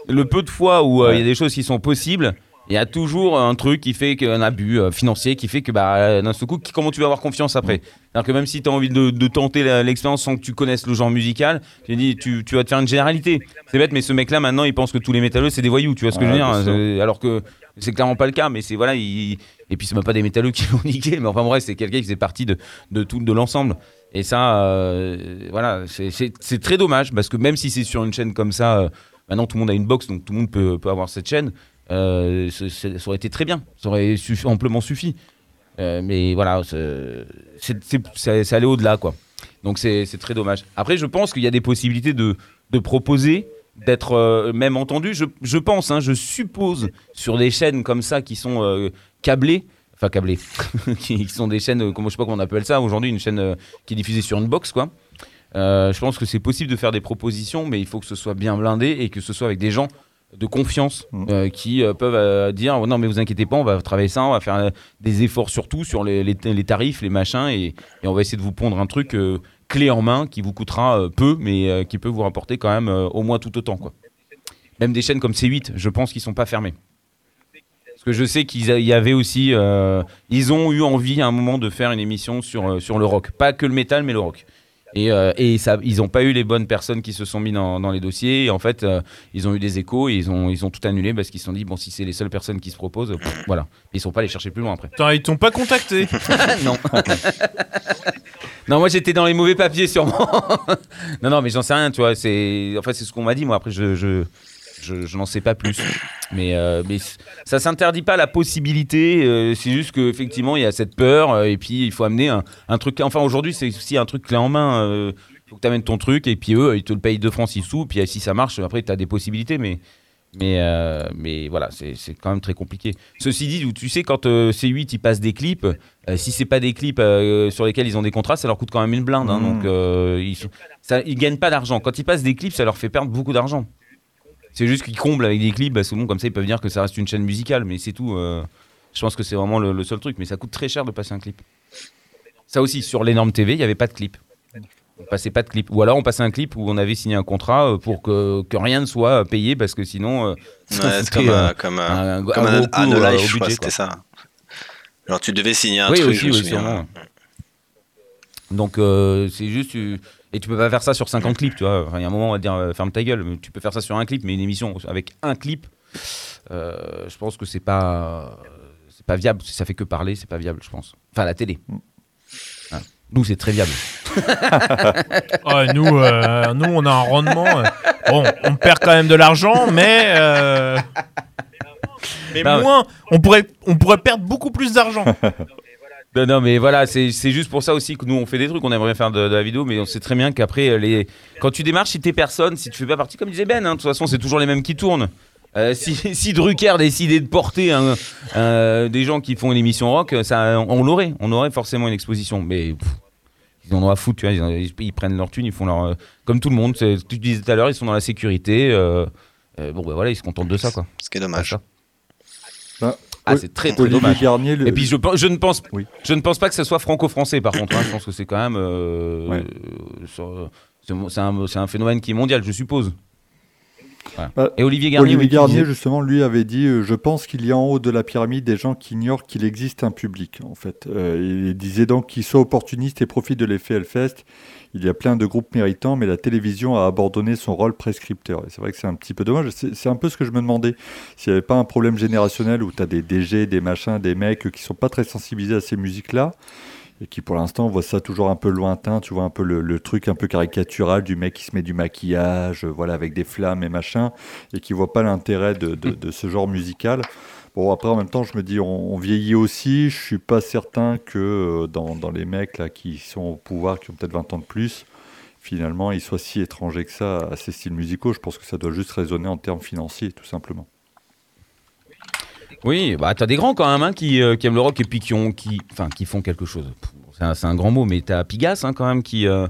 le peu de fois où euh, il y a des choses qui sont possibles, il y a toujours un truc qui fait qu'un abus euh, financier, qui fait que bah, euh, d'un seul coup, qui- comment tu vas avoir confiance après? C'est-à-dire que même si tu as envie de, de tenter l'expérience sans que tu connaisses le genre musical, tu dis, tu, tu vas te faire une généralité. C'est bête, mais ce mec-là, maintenant, il pense que tous les métalleux, c'est des voyous, tu vois ce que je veux dire. Euh, Alors que c'est clairement pas le cas, mais c'est voilà, il- et puis c'est même pas des métalleux qui l'ont niqué, mais enfin bref, c'est quelqu'un qui faisait partie de, de tout de l'ensemble. Et ça, euh, voilà, c'est- très dommage parce que même si c'est sur une chaîne comme ça, euh, maintenant tout le monde a une box, donc tout le monde peut, peut avoir cette chaîne. euh, ça aurait été très bien, ça aurait amplement suffi. Mais voilà, c'est- allé au-delà, quoi. Donc c'est c'est très dommage. Après, je pense qu'il y a des possibilités de, de proposer, d'être euh, même entendu. Je, je pense, hein, je suppose, sur des chaînes comme ça qui sont euh, câblées, enfin câblées, qui sont des chaînes, euh, comment je sais pas comment on appelle ça aujourd'hui, une chaîne euh, qui est diffusée sur une box, quoi. Je pense que c'est possible de faire des propositions, mais il faut que ce soit bien blindé et que ce soit avec des gens de confiance Mm. euh, qui euh, peuvent euh, dire oh non mais vous inquiétez pas on va travailler ça on va faire des efforts surtout sur les, les- les tarifs les machins et, et on va essayer de vous pondre un truc clé en main qui vous coûtera euh, peu mais euh, qui peut vous rapporter quand même euh, au moins tout autant quoi. Même des chaînes comme C8 je pense qu'ils sont pas fermés parce que je sais qu'il y avait aussi ils ont eu envie à un moment de faire une émission sur, sur le rock. Pas que le métal mais le rock et, euh, et ça, ils n'ont pas eu les bonnes personnes qui se sont mis dans, dans les dossiers. Et en fait, euh, ils ont eu des échos et ils ont, ils ont tout annulé parce qu'ils se sont dit, bon, si c'est les seules personnes qui se proposent, pff, voilà. Ils sont pas allés chercher plus loin après. Putain, ils t'ont pas contacté. non. non, moi j'étais dans les mauvais papiers sûrement. non, non, mais j'en sais rien, tu vois. C'est, enfin, c'est ce qu'on m'a dit. Moi, après, je, je, je, je n'en sais pas plus. Mais, euh, mais ça s'interdit pas la possibilité. euh, c'est juste qu'effectivement, il y a cette peur. euh, et puis, il faut amener un, un truc. Enfin, aujourd'hui, c'est aussi un truc clé en main. euh, faut que tu amènes ton truc. Et puis, eux, ils te le payent 2 francs 6 sous. Puis, si ça marche, après, tu as des possibilités. Mais. Mais, mais voilà, c'est quand même très compliqué. Ceci dit, tu sais, quand euh, C8 ils passent des clips, si c'est pas des clips sur lesquels ils ont des contrats, ça leur coûte quand même une blinde. hein, Mhm. donc ils, ça, ils gagnent pas d'argent. Quand ils passent des clips, ça leur fait perdre beaucoup d'argent. C'est juste qu'ils comblent avec des clips, bah, c'est bon, comme ça ils peuvent dire que ça reste une chaîne musicale, mais c'est tout. euh, je pense que c'est vraiment le, le seul truc, mais ça coûte très cher de passer un clip. Ça aussi, sur l'énorme TV, il n'y avait pas de clip. On passait pas de clip. Ou alors on passait un clip où on avait signé un contrat euh, pour que, que rien ne soit payé parce que sinon. euh, ça Ouais, c'est foutait, comme, euh, euh, comme, euh, un, un comme gros un, coup, un euh, life, au je crois, budget, c'était quoi. ça. Alors tu devais signer un oui, truc, aussi, je me oui, souviens. sûrement. Donc euh, c'est juste tu- et tu peux pas faire ça sur 50 clips, tu vois. Enfin, Il y a un moment on va te dire euh, ferme ta gueule, mais tu peux faire ça sur un clip, mais une émission avec un clip, euh, je pense que c'est pas c'est pas viable. Si ça fait que parler, c'est pas viable, je pense. Enfin la télé. Hein. Nous c'est très viable. Ouais, nous, euh, nous, on a un rendement. euh, Bon, on perd quand même de l'argent, mais. euh, mais- moins. On pourrait, on pourrait perdre beaucoup plus d'argent. Non, non, mais voilà, c'est juste pour ça aussi que nous on fait des trucs, on aimerait faire de, de la vidéo, mais on sait très bien qu'après, euh, les... quand tu démarches, si t'es personne, si tu fais pas partie, comme disait Ben, hein, de toute façon, c'est toujours les mêmes qui tournent. Euh, si, si Drucker décidait de porter un- un- des gens qui font une émission rock, ça, on l'aurait, on aurait forcément une exposition, mais pff, ils en ont à foutre, tu vois, ils, ils prennent leur thune, ils font leur. euh, comme tout le monde, c'est- tu disais tout à l'heure, ils sont dans la sécurité, euh, euh, bon, ben voilà, ils se contentent de ça, quoi. Ce qui est dommage. Ça. Bah, Ah, c'est très très Olivier dommage. Garnier, le- Et puis je, ne pense, Oui. je ne pense pas que ce soit franco-français par contre. hein. Je pense que c'est quand même, euh, Ouais. c'est un, phénomène qui est mondial, je suppose. Voilà. Bah, Et Olivier Garnier, Olivier Garnier, justement, lui avait dit euh, Je pense qu'il y a en haut de la pyramide des gens qui ignorent qu'il existe un public, en fait. Euh, il disait donc qu'ils soient opportunistes et profitent de l'effet Hellfest. Il y a plein de groupes méritants, mais la télévision a abandonné son rôle prescripteur. C'est vrai que c'est un petit peu dommage. C'est un peu ce que je me demandais. S'il n'y avait pas un problème générationnel où tu as des DG, des machins, des mecs qui sont pas très sensibilisés à ces musiques-là et qui pour l'instant voient ça toujours un peu lointain, tu vois un peu le, truc un peu caricatural du mec qui se met du maquillage, voilà avec des flammes et machin, et qui voit pas l'intérêt de ce genre musical. Bon après en même temps je me dis on, vieillit aussi, je suis pas certain que euh, dans, les mecs là qui sont au pouvoir, qui ont peut-être 20 ans de plus, finalement ils soient si étrangers que ça à ces styles musicaux. Je pense que ça doit juste résonner en termes financiers, tout simplement. Oui, bah t'as des grands quand même hein, qui, euh, aiment le rock et puis qui font quelque chose. C'est un, grand mot, mais t'as Pigas hein, quand même qui, euh,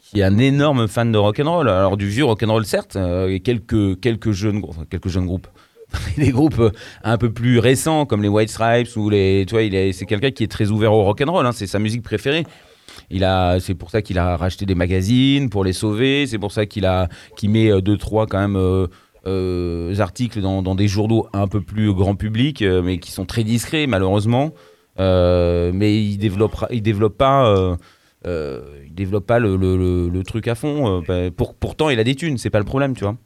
qui est un énorme fan de rock and roll. Alors du vieux rock and roll certes, euh, et quelques jeunes groupes. des groupes euh, un peu plus récents comme les White Stripes ou les, tu vois, il est, c'est quelqu'un qui est très ouvert au rock and roll. hein, c'est sa musique préférée. Il a, c'est pour ça qu'il a racheté des magazines pour les sauver. C'est pour ça qu'il a, qu'il met euh, deux trois quand même euh, euh, articles dans, des journaux un peu plus grand public, euh, mais qui sont très discrets malheureusement. Mais il développera, il développe pas, il développe pas le, truc à fond. pour, pourtant, il a des thunes, c'est pas le problème, tu vois.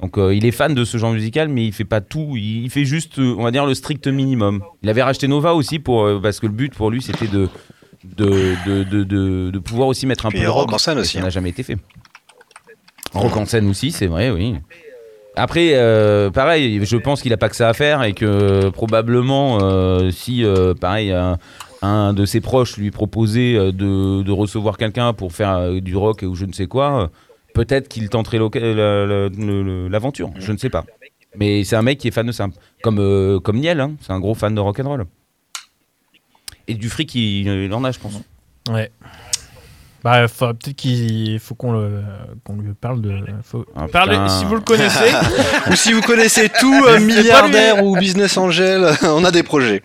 Donc euh, il est fan de ce genre musical, mais il fait pas tout. Il, il fait juste, euh, on va dire, le strict minimum. Il avait racheté Nova aussi pour euh, parce que le but pour lui c'était de de, de, de, pouvoir aussi mettre un Puis peu de rock rock en scène aussi, Ça hein. n'a jamais été fait. Rock en scène aussi, c'est vrai, oui. Après, pareil, je pense qu'il a pas que ça à faire et que probablement, si, pareil, un, un de ses proches lui proposait de, de recevoir quelqu'un pour faire du rock ou je ne sais quoi, peut-être qu'il tenterait le- l'aventure. Je ne sais pas. Mais c'est un mec qui est fan de ça. Comme, euh, comme Niel, hein, c'est un gros fan de rock and roll. Et du fric, il, il en a, je pense. Ouais. Bah, faut- peut-être qu'il faut qu'on lui parle de. Faut Ah, si vous le connaissez. Ou si vous connaissez tout, euh, milliardaire ou business angel, on a des projets.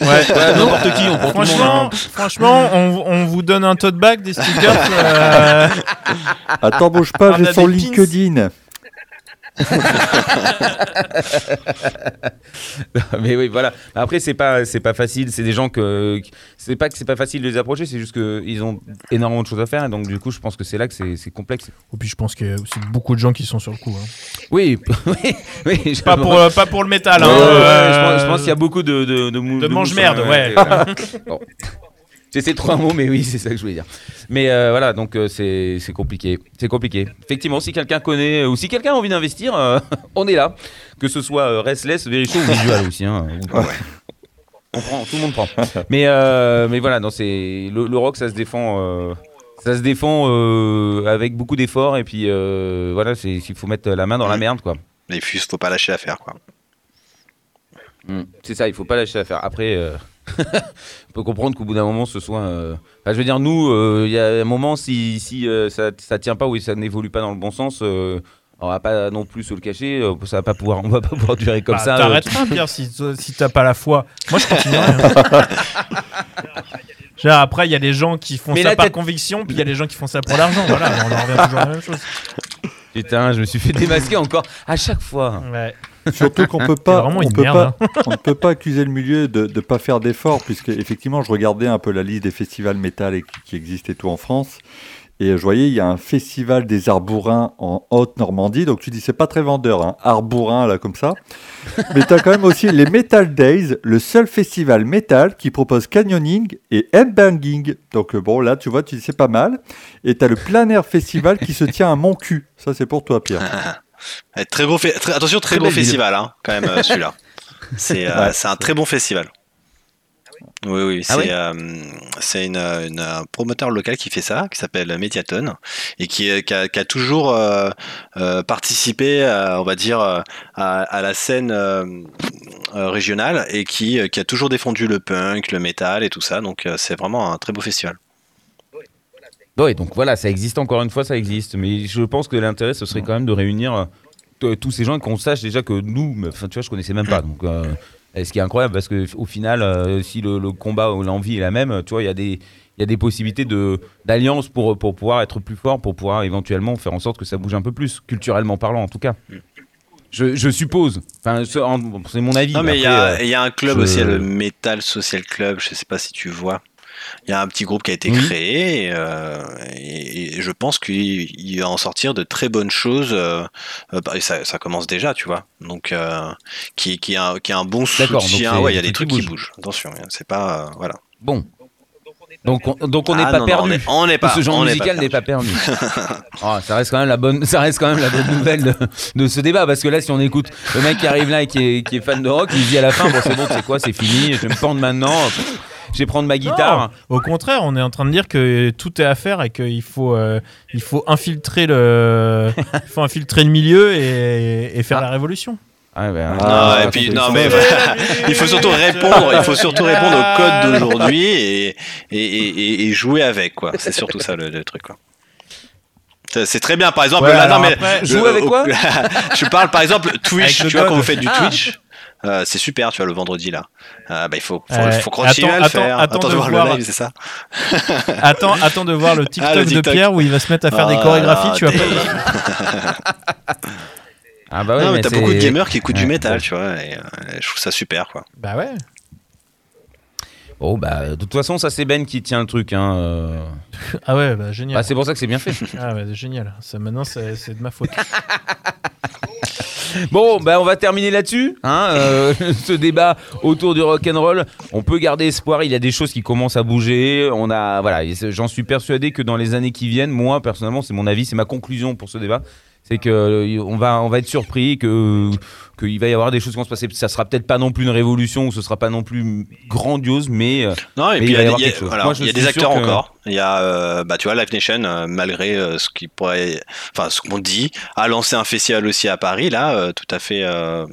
Ouais, Ouais, n'importe qui, on prend tout le monde. Franchement, hein. franchement on, on vous donne un tote bag, des stickers. euh, Attends, bouge pas, j'ai son des mais oui, voilà. Après, c'est pas, c'est pas facile. C'est des gens que, c'est pas que c'est pas facile de les approcher. C'est juste qu'ils ont énormément de choses à faire. Et donc, du coup, je pense que c'est là que c'est, complexe. Et puis je pense qu'il y a aussi beaucoup de gens qui sont sur le coup. hein. Oui, oui, oui. je- Pas, pour, euh, pas pour le métal. Ouais, hein, euh, je, pense, qu'il y a beaucoup de de, de, mou- de mouches, mange-merde, hein, ouais. Bon. J'essaie de trois mots, mais oui, c'est ça que je voulais dire. Mais euh, voilà, donc euh, c'est c'est compliqué. C'est compliqué. Effectivement, si quelqu'un connaît ou si quelqu'un a envie d'investir, euh, on est là. Que ce soit euh, Restless, Very Show ou Visual aussi. hein. On prend, tout le monde prend. Mais, euh, mais voilà, non, le, le rock, ça se défend. euh, ça se défend euh, avec beaucoup d'efforts et puis euh, voilà, c'est il faut mettre la main dans la merde quoi. Les fus, faut pas lâcher l'affaire, quoi. Mm. C'est ça, il faut pas lâcher l'affaire. Après, euh, on peut comprendre qu'au bout d'un moment, ce soit. euh, enfin, je veux dire, nous, euh, il y a un moment, si, si euh, ça, ça tient pas ou ça n'évolue pas dans le bon sens, euh, on va pas non plus se le cacher. ça va pas pouvoir, on va pas pouvoir durer comme Bah, ça. euh, T'arrêteras, Pierre, si, si t'as pas la foi. Moi, je continuerai. hein. Genre, après, il y a les gens qui font Mais ça là, par t'as- conviction, puis il y a les gens qui font ça pour l'argent. Voilà, on en revient toujours à la même chose. Putain, je me suis fait démasquer encore à chaque fois. Ouais. Surtout qu'on peut pas, vraiment on une peut merde, pas, on ne peut pas accuser le milieu de ne pas faire d'efforts, puisque effectivement, je regardais un peu la liste des festivals métal et qui, qui existent et tout en France, et je voyais il y a un festival des Arbourins en Haute-Normandie, donc tu dis c'est pas très vendeur, hein, Arbourins là comme ça, mais tu as quand même aussi les Metal Days, le seul festival métal qui propose canyoning et headbanging, donc bon là tu vois tu dis c'est pas mal, et tu as le plein air festival qui se tient à Montcu, ça c'est pour toi Pierre. Eh, Très beau, fe- très- attention, très, Très ville. festival, hein, quand même, euh, celui-là. C'est euh, Ouais. c'est un très bon festival. Oui, oui, c'est Ah oui euh, c'est une, une- un promoteur local qui fait ça, qui s'appelle Mediaton, et qui, euh, qui, a, qui a toujours euh, euh, participé, à, on va dire, euh, à, à la scène euh, euh, régionale, et qui, euh, qui a toujours défendu le punk, le métal et tout ça, donc euh, c'est vraiment un très beau festival. Oui, donc voilà, ça existe encore une fois, ça existe. Mais je pense que l'intérêt, ce serait quand même de réunir euh, tous ces gens et qu'on sache déjà que nous, enfin, tu vois, je connaissais même pas. Donc, euh, et ce qui est incroyable, parce que au final, euh, si le, le combat ou l'envie est la même, tu vois, il y a des il y a des possibilités de d'alliance pour pour pouvoir être plus fort, pour pouvoir éventuellement faire en sorte que ça bouge un peu plus, culturellement parlant, en tout cas. Je, je suppose. Enfin, c'est mon avis. Non, mais il y, Après, a- euh, il y a un club je- aussi, le Metal Social Club, je sais pas si tu vois. Il y a un petit groupe qui a été créé et, euh, et- et je pense qu'il il va en sortir de très bonnes choses. euh, euh, bah, et ça, ça commence déjà, tu vois. Donc, euh, qui, qui, a, qui a un bon soutien. Ouais, il y a des trucs qui bougent. Attention, hein, c'est pas. voilà. Bon. Donc on donc on n'est Ah, pas non, perdu. on est- on n'est pas- Ce genre on musical n'est pas perdu. Ah, ça reste quand même la bonne, ça reste quand même la bonne nouvelle de, de ce débat parce que là, si on écoute le mec qui arrive là et qui est, qui est fan de rock, il dit à la fin, bon c'est bon, c'est quoi, c'est fini, je vais me pendre maintenant. Je vais prendre ma guitare. Non, au contraire, on est en train de dire que tout est à faire et qu'il faut, euh, il faut infiltrer le, il faut infiltrer le milieu et, et faire Ah. la révolution. Ah, ben, Ah, non, et puis, non, mais voilà. il faut surtout répondre, il faut surtout répondre au code d'aujourd'hui et, et, et, et- et jouer avec, quoi. C'est surtout ça le, le truc, quoi. C'est- très bien, par exemple. Ouais, là, alors non, mais après- le- Jouer avec quoi Je parle par exemple Twitch, Avec tu vois, quand code. vous faites du Ah. Twitch. Euh, c'est super, tu vois, le vendredi là. Euh, bah, il faut, faut, faut continuer Attends, à le attends, faire. attends Attends de de voir voir- le live, c'est ça Attends, attends de voir le TikTok, de TikTok. Pierre où il va se mettre à faire des Ah, chorégraphies. tu pas. Ah bah ouais, non, mais mais t'as beaucoup de gamers qui écoutent Ouais. du métal, tu vois, et euh, je trouve ça super, quoi. Bah ouais. Oh bah de toute façon ça c'est Ben qui tient le truc. Hein. euh. Ah ouais, bah génial. Bah, c'est pour ça que c'est bien fait. Ah ouais, c'est génial. Ça, maintenant, c'est c'est de ma faute. Bon, bah on va terminer là-dessus. Hein, euh, ce débat autour du rock and roll, on peut garder espoir. Il y a des choses qui commencent à bouger. On a, voilà, j'en suis persuadé que dans les années qui viennent, moi personnellement, c'est mon avis, c'est ma conclusion pour ce débat, c'est que euh, on va, on va être surpris que qu'il va y avoir des choses qui vont se passer. Ça sera peut-être pas non plus une révolution, ou ce sera pas non plus grandiose, mais euh, Non, et Mais puis il y a, y voilà, Moi, y des acteurs que- encore. Il y a, euh, bah, tu vois, Live Nation, euh, malgré euh, ce qui pourrait, enfin, ce qu'on dit, a lancé un festival aussi à Paris, là, euh, tout à fait, euh,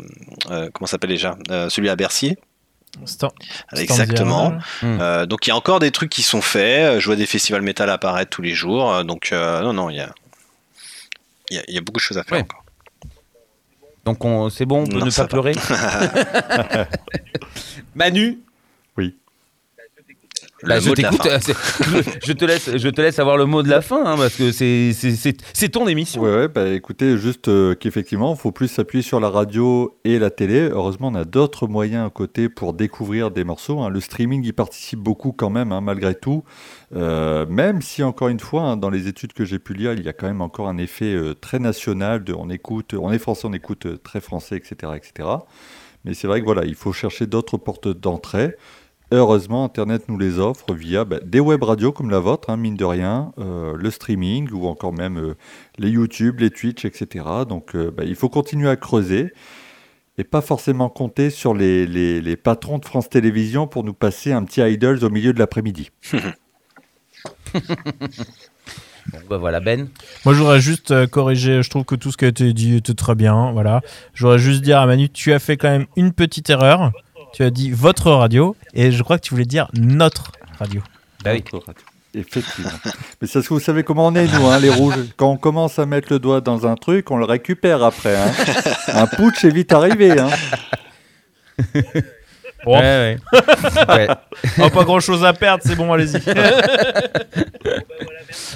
euh, comment ça s'appelle déjà Euh, Celui à Bercy. Exactement. Hmm. Euh, donc il y a encore des trucs qui sont faits. Je vois des festivals métal apparaître tous les jours. Donc euh, non, non, il y a, il y a, il y a beaucoup de choses à faire Ouais. encore. donc on- c'est bon, on peut Non, ne pas pleurer. Manu. Oui. Bah, je euh, je te laisse, je te laisse avoir le mot de la fin hein, parce que c'est ton émission. Ouais, ouais, bah écoutez, juste euh, qu'effectivement, il faut plus s'appuyer sur la radio et la télé. Heureusement, on a d'autres moyens à côté pour découvrir des morceaux. hein. Le streaming y participe beaucoup quand même, hein, malgré tout. Euh, même si, encore une fois, dans les études que j'ai pu lire, il y a quand même encore un effet euh, très national. De, on écoute, on est français, on écoute très français, etc., etc. Mais c'est vrai que voilà, il faut chercher d'autres portes d'entrée. Heureusement, Internet nous les offre via bah, des web radios comme la vôtre, hein, mine de rien, euh, le streaming ou encore même euh, les YouTube, les Twitch, etc. Donc euh, bah, il faut continuer à creuser et pas forcément compter sur les, les- les patrons de France Télévisions pour nous passer un petit Idols au milieu de l'après-midi. Bon, bah voilà Ben. Moi, je voudrais juste euh, corriger. Je trouve que tout ce qui a été dit était très bien. Voilà. Je voudrais juste dire à Manu, tu as fait quand même une petite erreur. Tu as dit votre radio et je crois que tu voulais dire notre radio. Bah oui. Notre radio. Effectivement. Mais c'est parce que vous savez comment on est, nous, hein, les rouges. Quand on commence à mettre le doigt dans un truc, on le récupère après. hein. Un putsch est vite arrivé. hein. Bon, Ouais, ouais. Ouais. oh, pas grand chose à perdre. C'est bon, allez-y.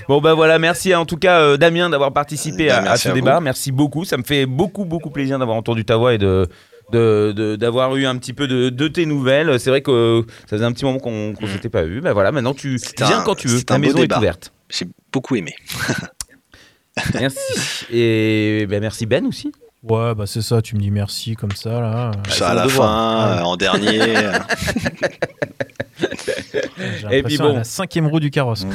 Bon bah voilà, merci en tout cas euh, Damien d'avoir participé Bah, à, ce à débat. vous. Merci beaucoup, ça me fait beaucoup beaucoup plaisir d'avoir entendu ta voix et de de- de- d'avoir eu un petit peu de, de tes nouvelles. C'est vrai que ça faisait un petit moment qu'on qu'on s'était pas eu. Bah voilà, maintenant tu viens un- quand tu veux. beau maison est débat. ouverte. J'ai beaucoup aimé. Merci. Et ben merci Ben aussi. Ouais, bah c'est ça. Tu me dis merci comme ça là. ça à la devoir. fin, Ouais. euh, en dernier. J'ai Et puis l'impression à bon. la cinquième roue du carrosse.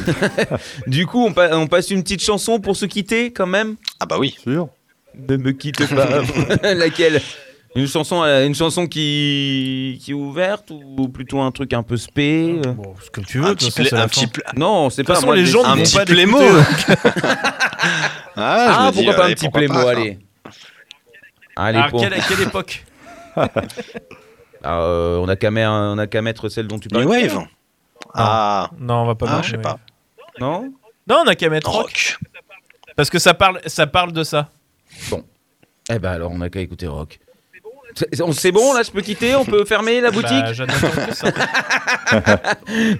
Du coup, on, pa- on passe une petite chanson pour se quitter quand même? ah bah oui. Sûr Ne me quitte pas. Laquelle? Une chanson, euh, une chanson qui, qui est ouverte ou plutôt un truc un peu spé euh Bon, ce que tu veux. Un petit, façon, un petit, pla- Non, c'est pas façon, moi les gens un petit pas plémo. Ah, je Ah, me dis, pourquoi pas un petit pourquoi plémo, pas, allez. Allez, Alors, pour- quelle, quelle époque Ah, euh, on a qu'à mettre, on a qu'à mettre celle dont tu New parlais. Wave. Ah, Non, on va pas. Ah, mettre, je sais pas. Non Non, on a qu'à mettre rock. rock. Parce que ça parle, ça parle de ça. Eh ben alors, on a qu'à écouter rock. C'est- bon, là, je peux quitter On peut fermer la boutique Bah, j'adore que ça.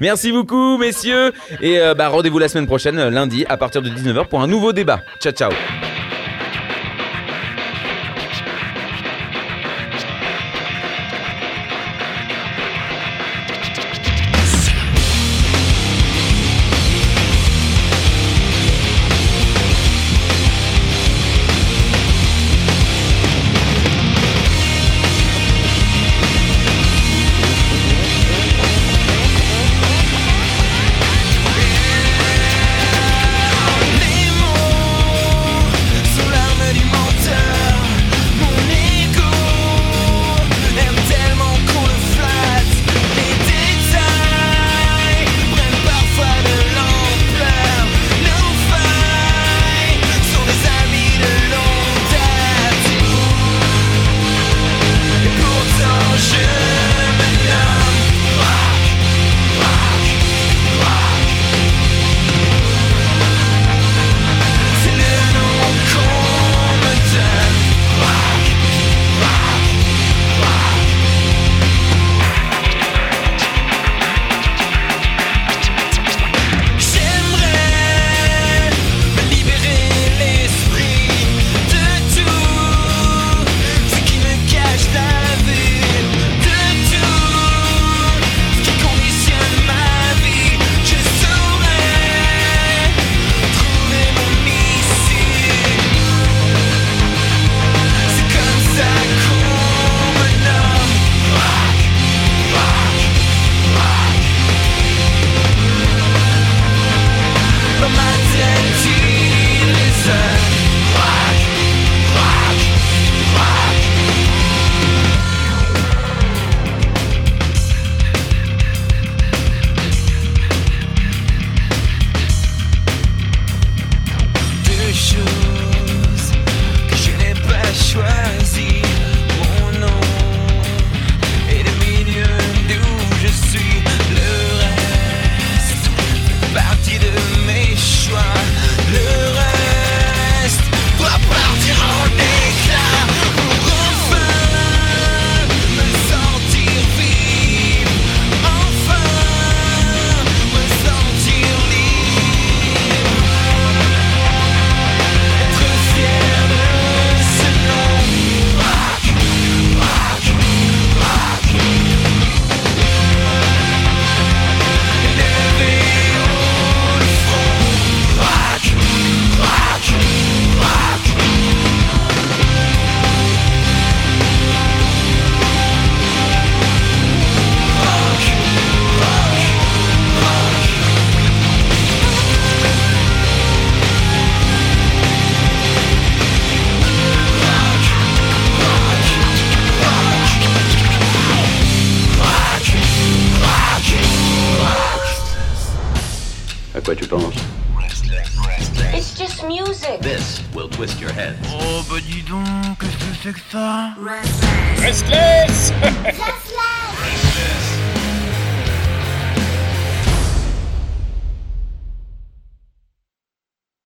Merci beaucoup, messieurs. Et euh, bah, rendez-vous la semaine prochaine, euh, lundi, à partir de 19h, pour un nouveau débat. Ciao, ciao.